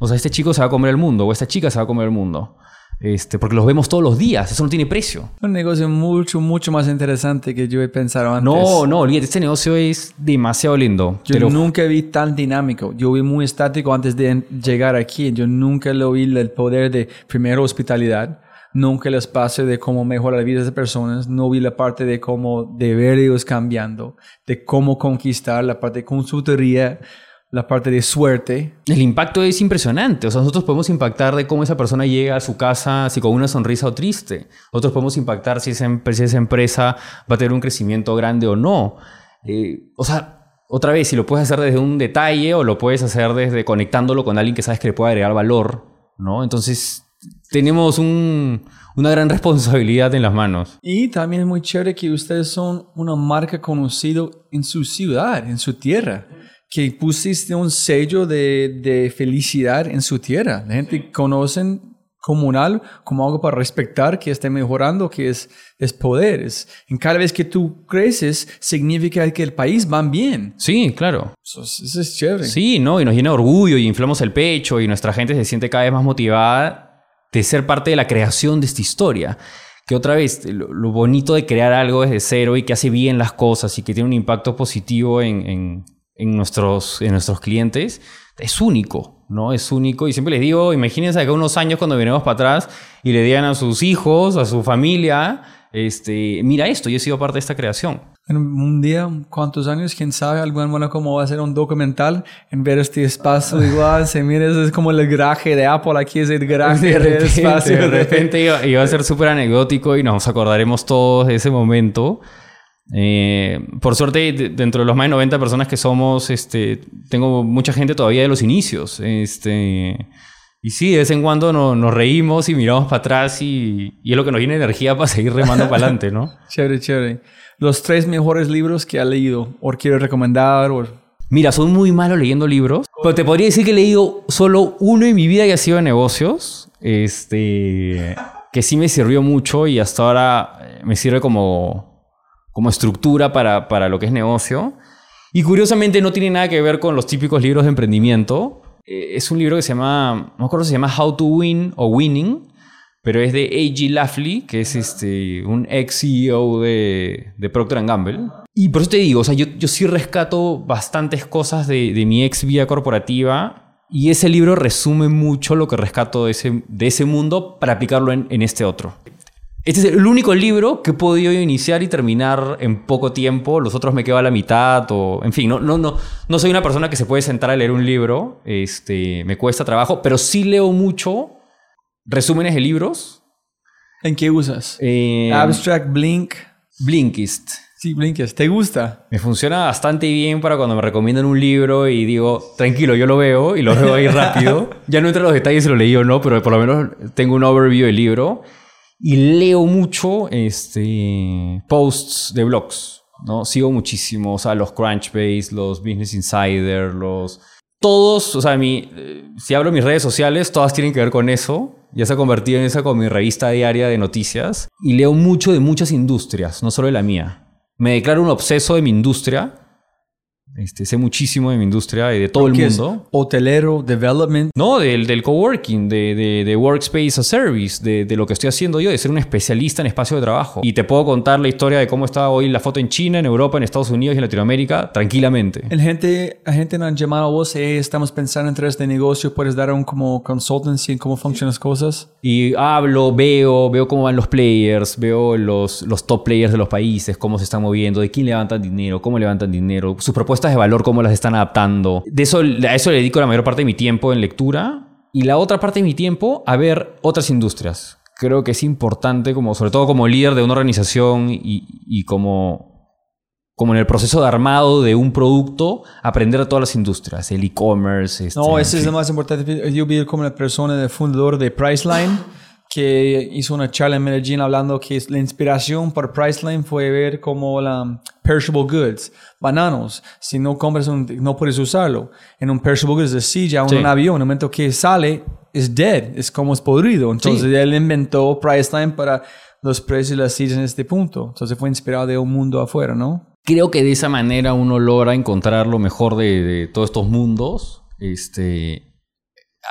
C: O sea, este chico se va a comer el mundo, o esta chica se va a comer el mundo. Este, porque los vemos todos los días, eso no tiene precio.
A: Un negocio mucho, mucho más interesante que yo he pensado antes.
C: No, no, olvídate, este negocio es demasiado lindo.
A: Yo Pero... nunca vi tan dinámico. Yo vi muy estático antes de llegar aquí. Yo nunca lo vi el poder de, primero, hospitalidad. Nunca el espacio de cómo mejorar la vida de las personas. No vi la parte de cómo de ver ellos cambiando, de cómo conquistar, la parte de consultoría la parte de suerte.
C: El impacto es impresionante. O sea, nosotros podemos impactar de cómo esa persona llega a su casa, si con una sonrisa o triste. Nosotros podemos impactar si esa, si esa empresa va a tener un crecimiento grande o no. Eh, o sea, otra vez, si lo puedes hacer desde un detalle o lo puedes hacer desde conectándolo con alguien que sabes que le puede agregar valor, ¿no? Entonces, tenemos un, una gran [LAUGHS] responsabilidad en las manos.
A: Y también es muy chévere que ustedes son una marca conocida en su ciudad, en su tierra que pusiste un sello de, de, felicidad en su tierra. La gente conoce comunal como algo para respetar, que esté mejorando, que es, es poder. Es, en cada vez que tú creces, significa que el país va bien.
C: Sí, claro.
A: Eso, eso es chévere.
C: Sí, ¿no? Y nos llena de orgullo y inflamos el pecho y nuestra gente se siente cada vez más motivada de ser parte de la creación de esta historia que otra vez, lo, lo, bonito de crear algo desde cero y que hace bien las cosas y que tiene un impacto positivo en, en, en nuestros, en nuestros clientes es único, ¿no? Es único. Y siempre les digo, imagínense acá unos años cuando venimos para atrás y le digan a sus hijos, a su familia, este, mira esto, yo he sido parte de esta creación.
A: En un día, ¿cuántos años? ¿Quién sabe? Algún bueno cómo va a ser un documental en ver este espacio igual. se mira, es como el garaje de Apple, aquí es el garaje de, repente, espacio.
C: De repente iba, iba a ser súper anecdótico y nos acordaremos todos de ese momento. Eh, por suerte, dentro de los más de 90 personas que somos, este, tengo mucha gente todavía de los inicios. Este, y sí, de vez en cuando no, nos reímos y miramos para atrás y, y, es lo que nos tiene energía para seguir remando para adelante, ¿no? [LAUGHS]
A: Chévere, chévere. Los tres mejores libros que ha leído o quiero recomendar o...
C: Mira, soy muy malo leyendo libros, pero te podría decir que he leído solo uno en mi vida y ha sido de negocios, este, que sí me sirvió mucho y hasta ahora me sirve como como estructura para, para lo que es negocio. Y curiosamente no tiene nada que ver con los típicos libros de emprendimiento. Eh, es un libro que se llama, no me acuerdo si se llama How to Win o Winning, pero es de A.G. Lafley, que es este, un ex CEO de, de Procter Gamble. Y por eso te digo, o sea, yo, yo sí rescato bastantes cosas de, de mi ex vía corporativa y ese libro resume mucho lo que rescato de ese, de ese mundo para aplicarlo en, en este otro. Este es el único libro que he podido iniciar y terminar en poco tiempo. Los otros me quedo a la mitad o... En fin, no, no, no, no soy una persona que se puede sentar a leer un libro. Este, me cuesta trabajo, pero sí leo mucho resúmenes de libros.
A: ¿En qué usas?
C: Eh,
A: Abstract, Blink.
C: Blinkist.
A: Sí, Blinkist. ¿Te gusta?
C: Me funciona bastante bien para cuando me recomiendan un libro y digo, tranquilo, yo lo veo y lo veo ahí [LAUGHS] rápido. ya no entro en los detalles si lo leí o no, pero por lo menos tengo un overview del libro. Y leo mucho este, posts de blogs, ¿no? Sigo muchísimo, o sea, los Crunchbase, los Business Insider, los... Todos, o sea, mi, eh, si abro mis redes sociales, todas tienen que ver con eso. Ya se ha convertido en esa como mi revista diaria de noticias. Y leo mucho de muchas industrias, no solo de la mía. Me declaro un obseso de mi industria. Este, sé muchísimo de mi industria y de todo el
A: ¿Qué es?
C: mundo.
A: Hotelero, development.
C: No, del, del coworking, de, de, de Workspace as Service, de, de lo que estoy haciendo yo, de ser un especialista en espacio de trabajo. Y te puedo contar la historia de cómo está hoy la foto en China, en Europa, en Estados Unidos y en Latinoamérica, tranquilamente.
A: El gente, la gente nos han llamado a vos, eh, estamos pensando en tres de negocio, puedes dar un como consultancy en cómo funcionan las cosas.
C: Y hablo, veo, veo cómo van los players, veo los, los top players de los países, cómo se están moviendo, de quién levantan dinero, cómo levantan dinero, sus propuestas de valor, cómo las están adaptando. De eso, a eso le dedico la mayor parte de mi tiempo en lectura y la otra parte de mi tiempo a ver otras industrias. Creo que es importante, como, sobre todo como líder de una organización y, y como, como en el proceso de armado de un producto, aprender a todas las industrias, el e-commerce. este,
A: No, ese es lo más importante. Yo vi como la persona, el fundador de Priceline, que hizo una charla en Medellín hablando que la inspiración por Priceline fue ver como la perishable goods, bananos. Si no compras, un, no puedes usarlo. En un perishable goods de silla,
C: Sí.
A: un avión, en el momento que sale, es dead, es como es podrido. Entonces
C: Sí.
A: él inventó Priceline para los precios de las sillas en este punto. Entonces fue inspirado de un mundo afuera, ¿no?
C: creo que de esa manera uno logra encontrar lo mejor de, de todos estos mundos. Este,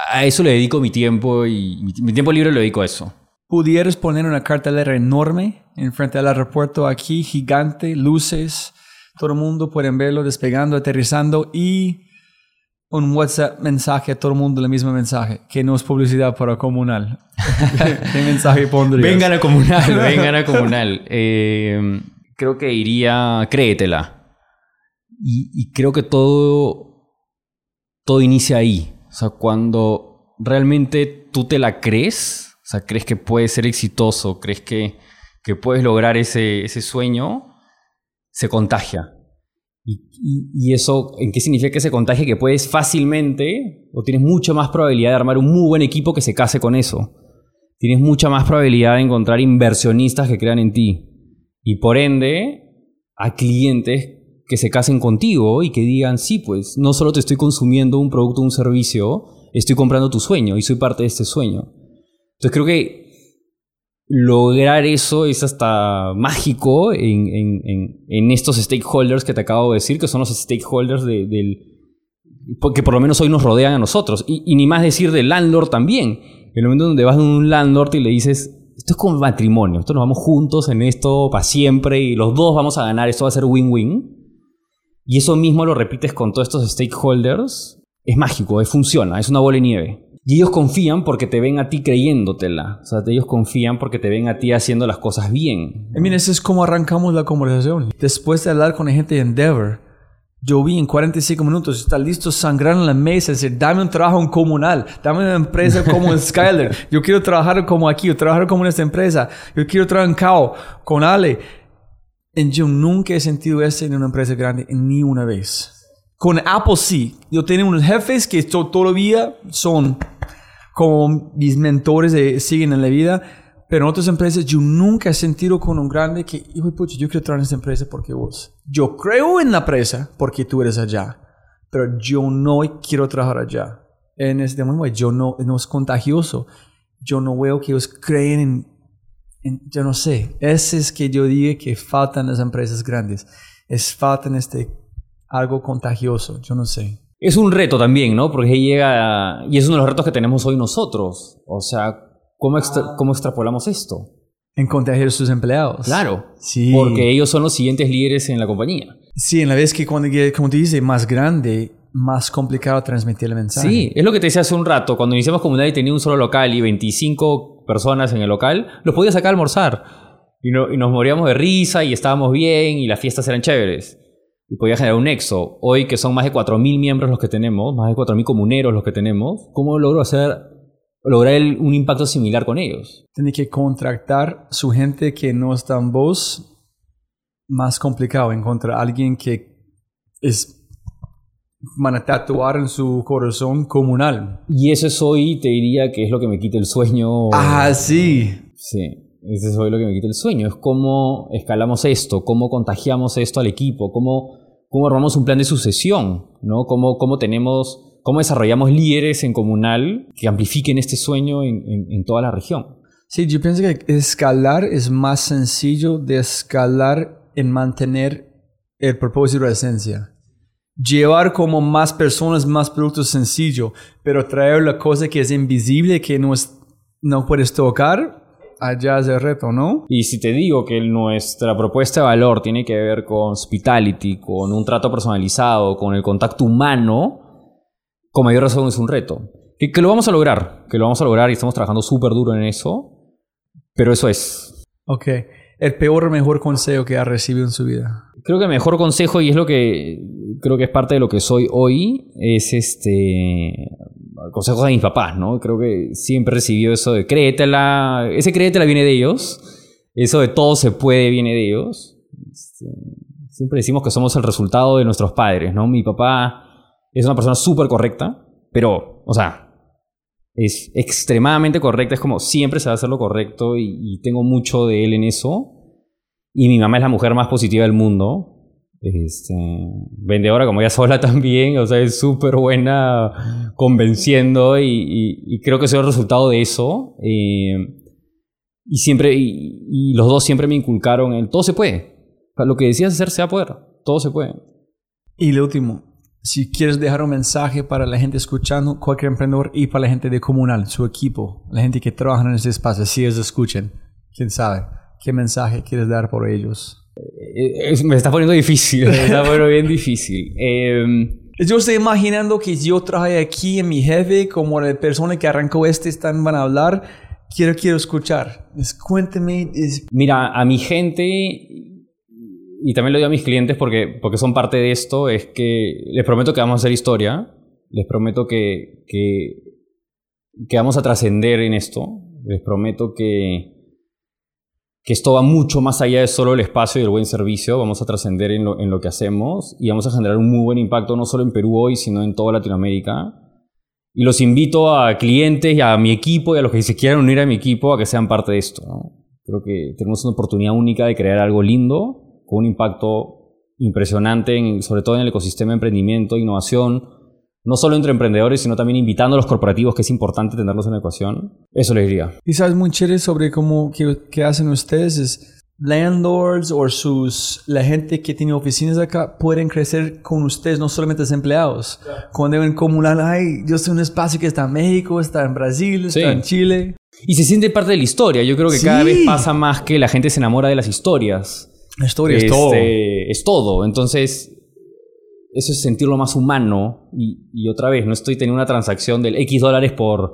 C: a eso le dedico mi tiempo y mi, mi tiempo libre lo dedico a eso.
A: pudieras poner una cartelera enorme enfrente del aeropuerto aquí, gigante, luces, todo el mundo pueden verlo despegando, aterrizando y un WhatsApp mensaje a todo el mundo, el mismo mensaje, que no es publicidad para comunal. [LAUGHS] ¿Qué mensaje pondrías?
C: Vengan a comunal, [LAUGHS] vengan a comunal. Eh, creo que iría, créetela. Y, y creo que todo, todo inicia ahí. O sea, cuando realmente tú te la crees, o sea, crees que puedes ser exitoso, crees que, que puedes lograr ese, ese sueño, se contagia. Y, eso, ¿en qué significa que se contagia? Que puedes fácilmente, o tienes mucha más probabilidad de armar un muy buen equipo que se case con eso tienes mucha más probabilidad de encontrar inversionistas que crean en ti. Y por ende, a clientes que se casen contigo y que digan, sí, pues no solo te estoy consumiendo un producto o un servicio, estoy comprando tu sueño y soy parte de este sueño. Entonces creo que lograr eso es hasta mágico en, en- en- en estos stakeholders que te acabo de decir, que son los stakeholders de- del, que por lo menos hoy nos rodean a nosotros. Y, y ni más decir del landlord también. El momento donde vas a un landlord y le dices, esto es como matrimonio, esto nos vamos juntos en esto para siempre y los dos vamos a ganar, esto va a ser win-win. Y eso mismo lo repites con todos estos stakeholders, es mágico, es, funciona, es una bola de nieve. Y ellos confían porque te ven a ti creyéndotela. O sea, ellos confían porque te ven a ti haciendo las cosas bien.
A: I mean, ese es como arrancamos la conversación. Después de hablar con la gente de Endeavor, yo vi en 45 minutos, está listo sangrar en la mesa, decir, dame un trabajo en comunal, dame una empresa como en [LAUGHS] Skyler, yo quiero trabajar como aquí, yo trabajar como en esta empresa, yo quiero trabajar en Cao, con Ale. Y yo nunca he sentido eso en una empresa grande, ni una vez. Con Apple sí, yo tengo unos jefes que to- todavía son como mis mentores de, siguen en la vida, pero en otras empresas yo nunca he sentido con un grande que, hijo pucha, yo quiero trabajar en esta empresa porque vos. Yo creo en la empresa porque tú eres allá, pero yo no quiero trabajar allá. En este momento, yo no, no es contagioso. Yo no veo que ellos creen en, en- yo no sé. Ese es que yo diga que faltan las empresas grandes. Es faltan este, algo contagioso, yo no sé.
C: Es un reto también, ¿no? Porque llega. Y es uno de los retos que tenemos hoy nosotros. O sea, ¿cómo, extra- cómo extrapolamos esto?
A: En contagiar a sus empleados.
C: Claro.
A: Sí.
C: Porque ellos son los siguientes líderes en la compañía.
A: Sí, en la vez que cuando, como te dice, más grande, más complicado transmitir el mensaje.
C: Sí, es lo que te decía hace un rato. Cuando iniciamos comunidad y tenía un solo local y 25 personas en el local, los podía sacar a almorzar. Y, no- y nos moríamos de risa y estábamos bien y las fiestas eran chéveres. Y podía generar un nexo. Hoy que son más de 4.000 miembros los que tenemos, más de 4.000 comuneros los que tenemos, ¿cómo logro hacer lograr un impacto similar con ellos.
A: Tiene que contratar su gente que no está en voz. Más complicado encontrar a alguien que es van a tatuar en su corazón comunal.
C: Y eso es hoy, te diría que es lo que me quita el sueño.
A: Ah, sí.
C: Sí, eso es hoy lo que me quita el sueño. Es cómo escalamos esto, cómo contagiamos esto al equipo, cómo, cómo armamos un plan de sucesión, ¿no? Cómo, cómo tenemos, cómo desarrollamos líderes en comunal que amplifiquen este sueño en, en- en toda la región.
A: Sí, yo pienso que escalar es más sencillo de escalar en mantener el propósito de la esencia. Llevar como más personas, más productos sencillo, pero traer la cosa que es invisible, que no, es, no puedes tocar, allá es el reto, ¿no?
C: Y si te digo que nuestra propuesta de valor tiene que ver con hospitality, con un trato personalizado, con el contacto humano, con mayor razón es un reto. Que, que lo vamos a lograr, que lo vamos a lograr y estamos trabajando súper duro en eso, pero eso es.
A: Ok. El peor o mejor consejo que ha recibido en su vida.
C: Creo que el mejor consejo, y es lo que creo que es parte de lo que soy hoy, es este consejos de mis papás, ¿no? Creo que siempre he recibido eso de créetela, ese créetela viene de ellos, eso de todo se puede viene de ellos. Este, siempre decimos que somos el resultado de nuestros padres, ¿no? Mi papá es una persona súper correcta, pero, o sea, es extremadamente correcta, es como siempre se va a hacer lo correcto y, tengo mucho de él en eso. Y mi mamá es la mujer más positiva del mundo. Este, vendedora como ella [LAUGHS] sola también, o sea, es súper buena convenciendo y, creo que soy el resultado de eso. Eh, y siempre, y, los dos siempre me inculcaron el todo se puede. Lo que decías hacer se va a poder, todo se puede.
A: Y lo último, si quieres dejar un mensaje para la gente escuchando, cualquier emprendedor y para la gente de comunal, su equipo, la gente que trabaja en ese espacio, si ellos escuchen, quién sabe, qué mensaje quieres dar por ellos.
C: Eh, es- me está poniendo difícil, [LAUGHS] me está poniendo bien difícil. Eh,
A: Yo estoy imaginando que yo traje aquí en mi jefe, como la persona que arrancó este, están van a hablar. Quiero, quiero escuchar. Es, cuénteme. es-
C: Mira, a mi gente, y también lo digo a mis clientes porque, porque son parte de esto, es que les prometo que vamos a hacer historia, les prometo que, que, que vamos a trascender en esto, les prometo que, que esto va mucho más allá de solo el espacio y el buen servicio, vamos a trascender en lo, en lo que hacemos y vamos a generar un muy buen impacto no solo en Perú hoy, sino en toda Latinoamérica. Y los invito a clientes y a mi equipo y a los que se quieran unir a mi equipo a que sean parte de esto. ¿no? Creo que tenemos una oportunidad única de crear algo lindo, con un impacto impresionante, en- sobre todo en el ecosistema de emprendimiento, innovación, no solo entre emprendedores, sino también invitando a los corporativos, que es importante tenerlos en la ecuación. Eso les diría.
A: Y sabes muy chévere sobre cómo que, que hacen ustedes es landlords o sus la gente que tiene oficinas acá pueden crecer con ustedes no solamente los empleados cuando ven comunal ay yo soy un espacio que está en México está en Brasil está
C: Sí.
A: en Chile
C: Y se siente parte de la historia. Yo creo que cada
A: Sí.
C: vez pasa más que la gente se enamora de las historias.
A: La historia es
C: Este,
A: todo
C: Es todo. Entonces, eso es sentirlo más humano. Y, y otra vez, no estoy teniendo una transacción del X dólares por,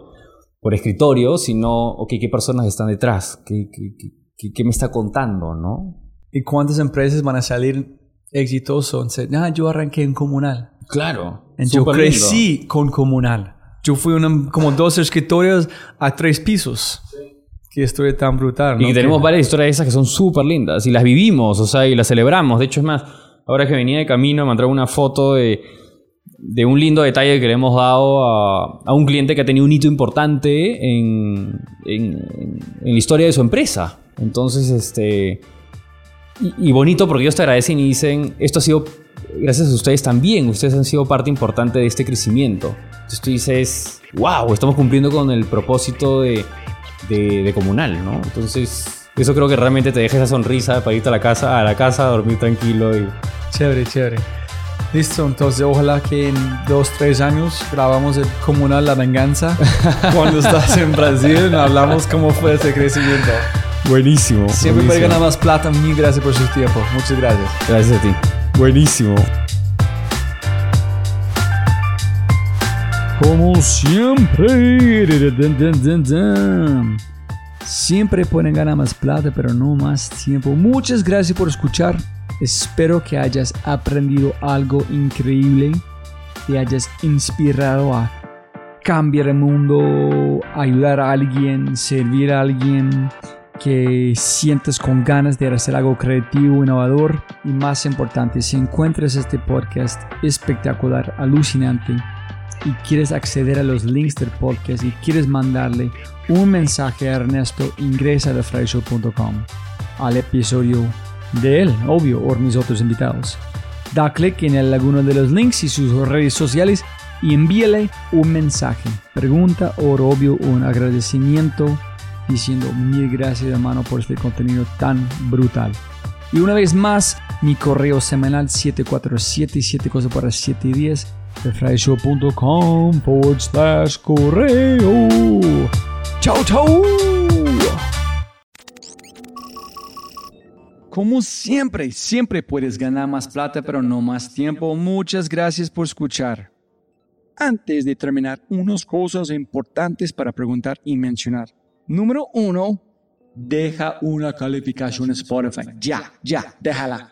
C: por escritorio, sino, ok, ¿qué personas están detrás? ¿Qué, qué, qué- qué- me está contando? ¿no?
A: y cuántas empresas van a salir exitosos ah yo arranqué en comunal
C: Claro.
A: Yo crecí con comunal yo fui una, como dos escritorios a tres pisos qué historia tan brutal
C: Y tenemos varias historias de esas que son súper lindas. Y las vivimos, o sea, y las celebramos. De hecho, es más, ahora que venía de camino, me entró una foto de, de un lindo detalle que le hemos dado a, a un cliente que ha tenido un hito importante en, en- en la historia de su empresa. Entonces, este. Y, y bonito porque ellos te agradecen y dicen: Esto ha sido gracias a ustedes también. Ustedes han sido parte importante de este crecimiento. Entonces tú dices: ¡Wow! Estamos cumpliendo con el propósito de de, de comunal, ¿no? Entonces, eso creo que realmente te deja esa sonrisa para irte a la casa, a la casa, a dormir tranquilo y
A: Chévere, chévere. Listo, entonces ojalá que en dos, tres años grabamos el Comunal La Venganza. [LAUGHS] Cuando estás en Brasil, hablamos cómo fue ese crecimiento.
C: buenísimo.
A: Siempre puede ganar más plata. Mil gracias por su tiempo. Muchas gracias.
C: Gracias a ti. Buenísimo.
B: Como siempre.
A: Siempre pueden ganar más plata, pero no más tiempo. Muchas gracias por escuchar. Espero que hayas aprendido algo increíble. Te hayas inspirado a
E: cambiar el mundo, ayudar a alguien, servir a alguien, que sientes con ganas de hacer algo creativo, innovador y más importante, si encuentras este podcast espectacular, alucinante y quieres acceder a los links del podcast y quieres mandarle un mensaje a Ernesto, ingresa a thefryshow.com al episodio de él, obvio, o mis otros invitados. Da clic en alguno de los links y sus redes sociales y envíale un mensaje, pregunta o obvio un agradecimiento diciendo mil gracias hermano por este contenido tan brutal. Y una vez más, mi correo semanal 747 cosas para 7 días thefryshow.com forward slash correo. Chau, chau.
A: Como siempre, siempre puedes ganar más plata, pero no más tiempo. Muchas gracias por escuchar. Antes de terminar, unas cosas importantes para preguntar y mencionar. Número uno, deja una calificación en Spotify. Ya, ya, déjala.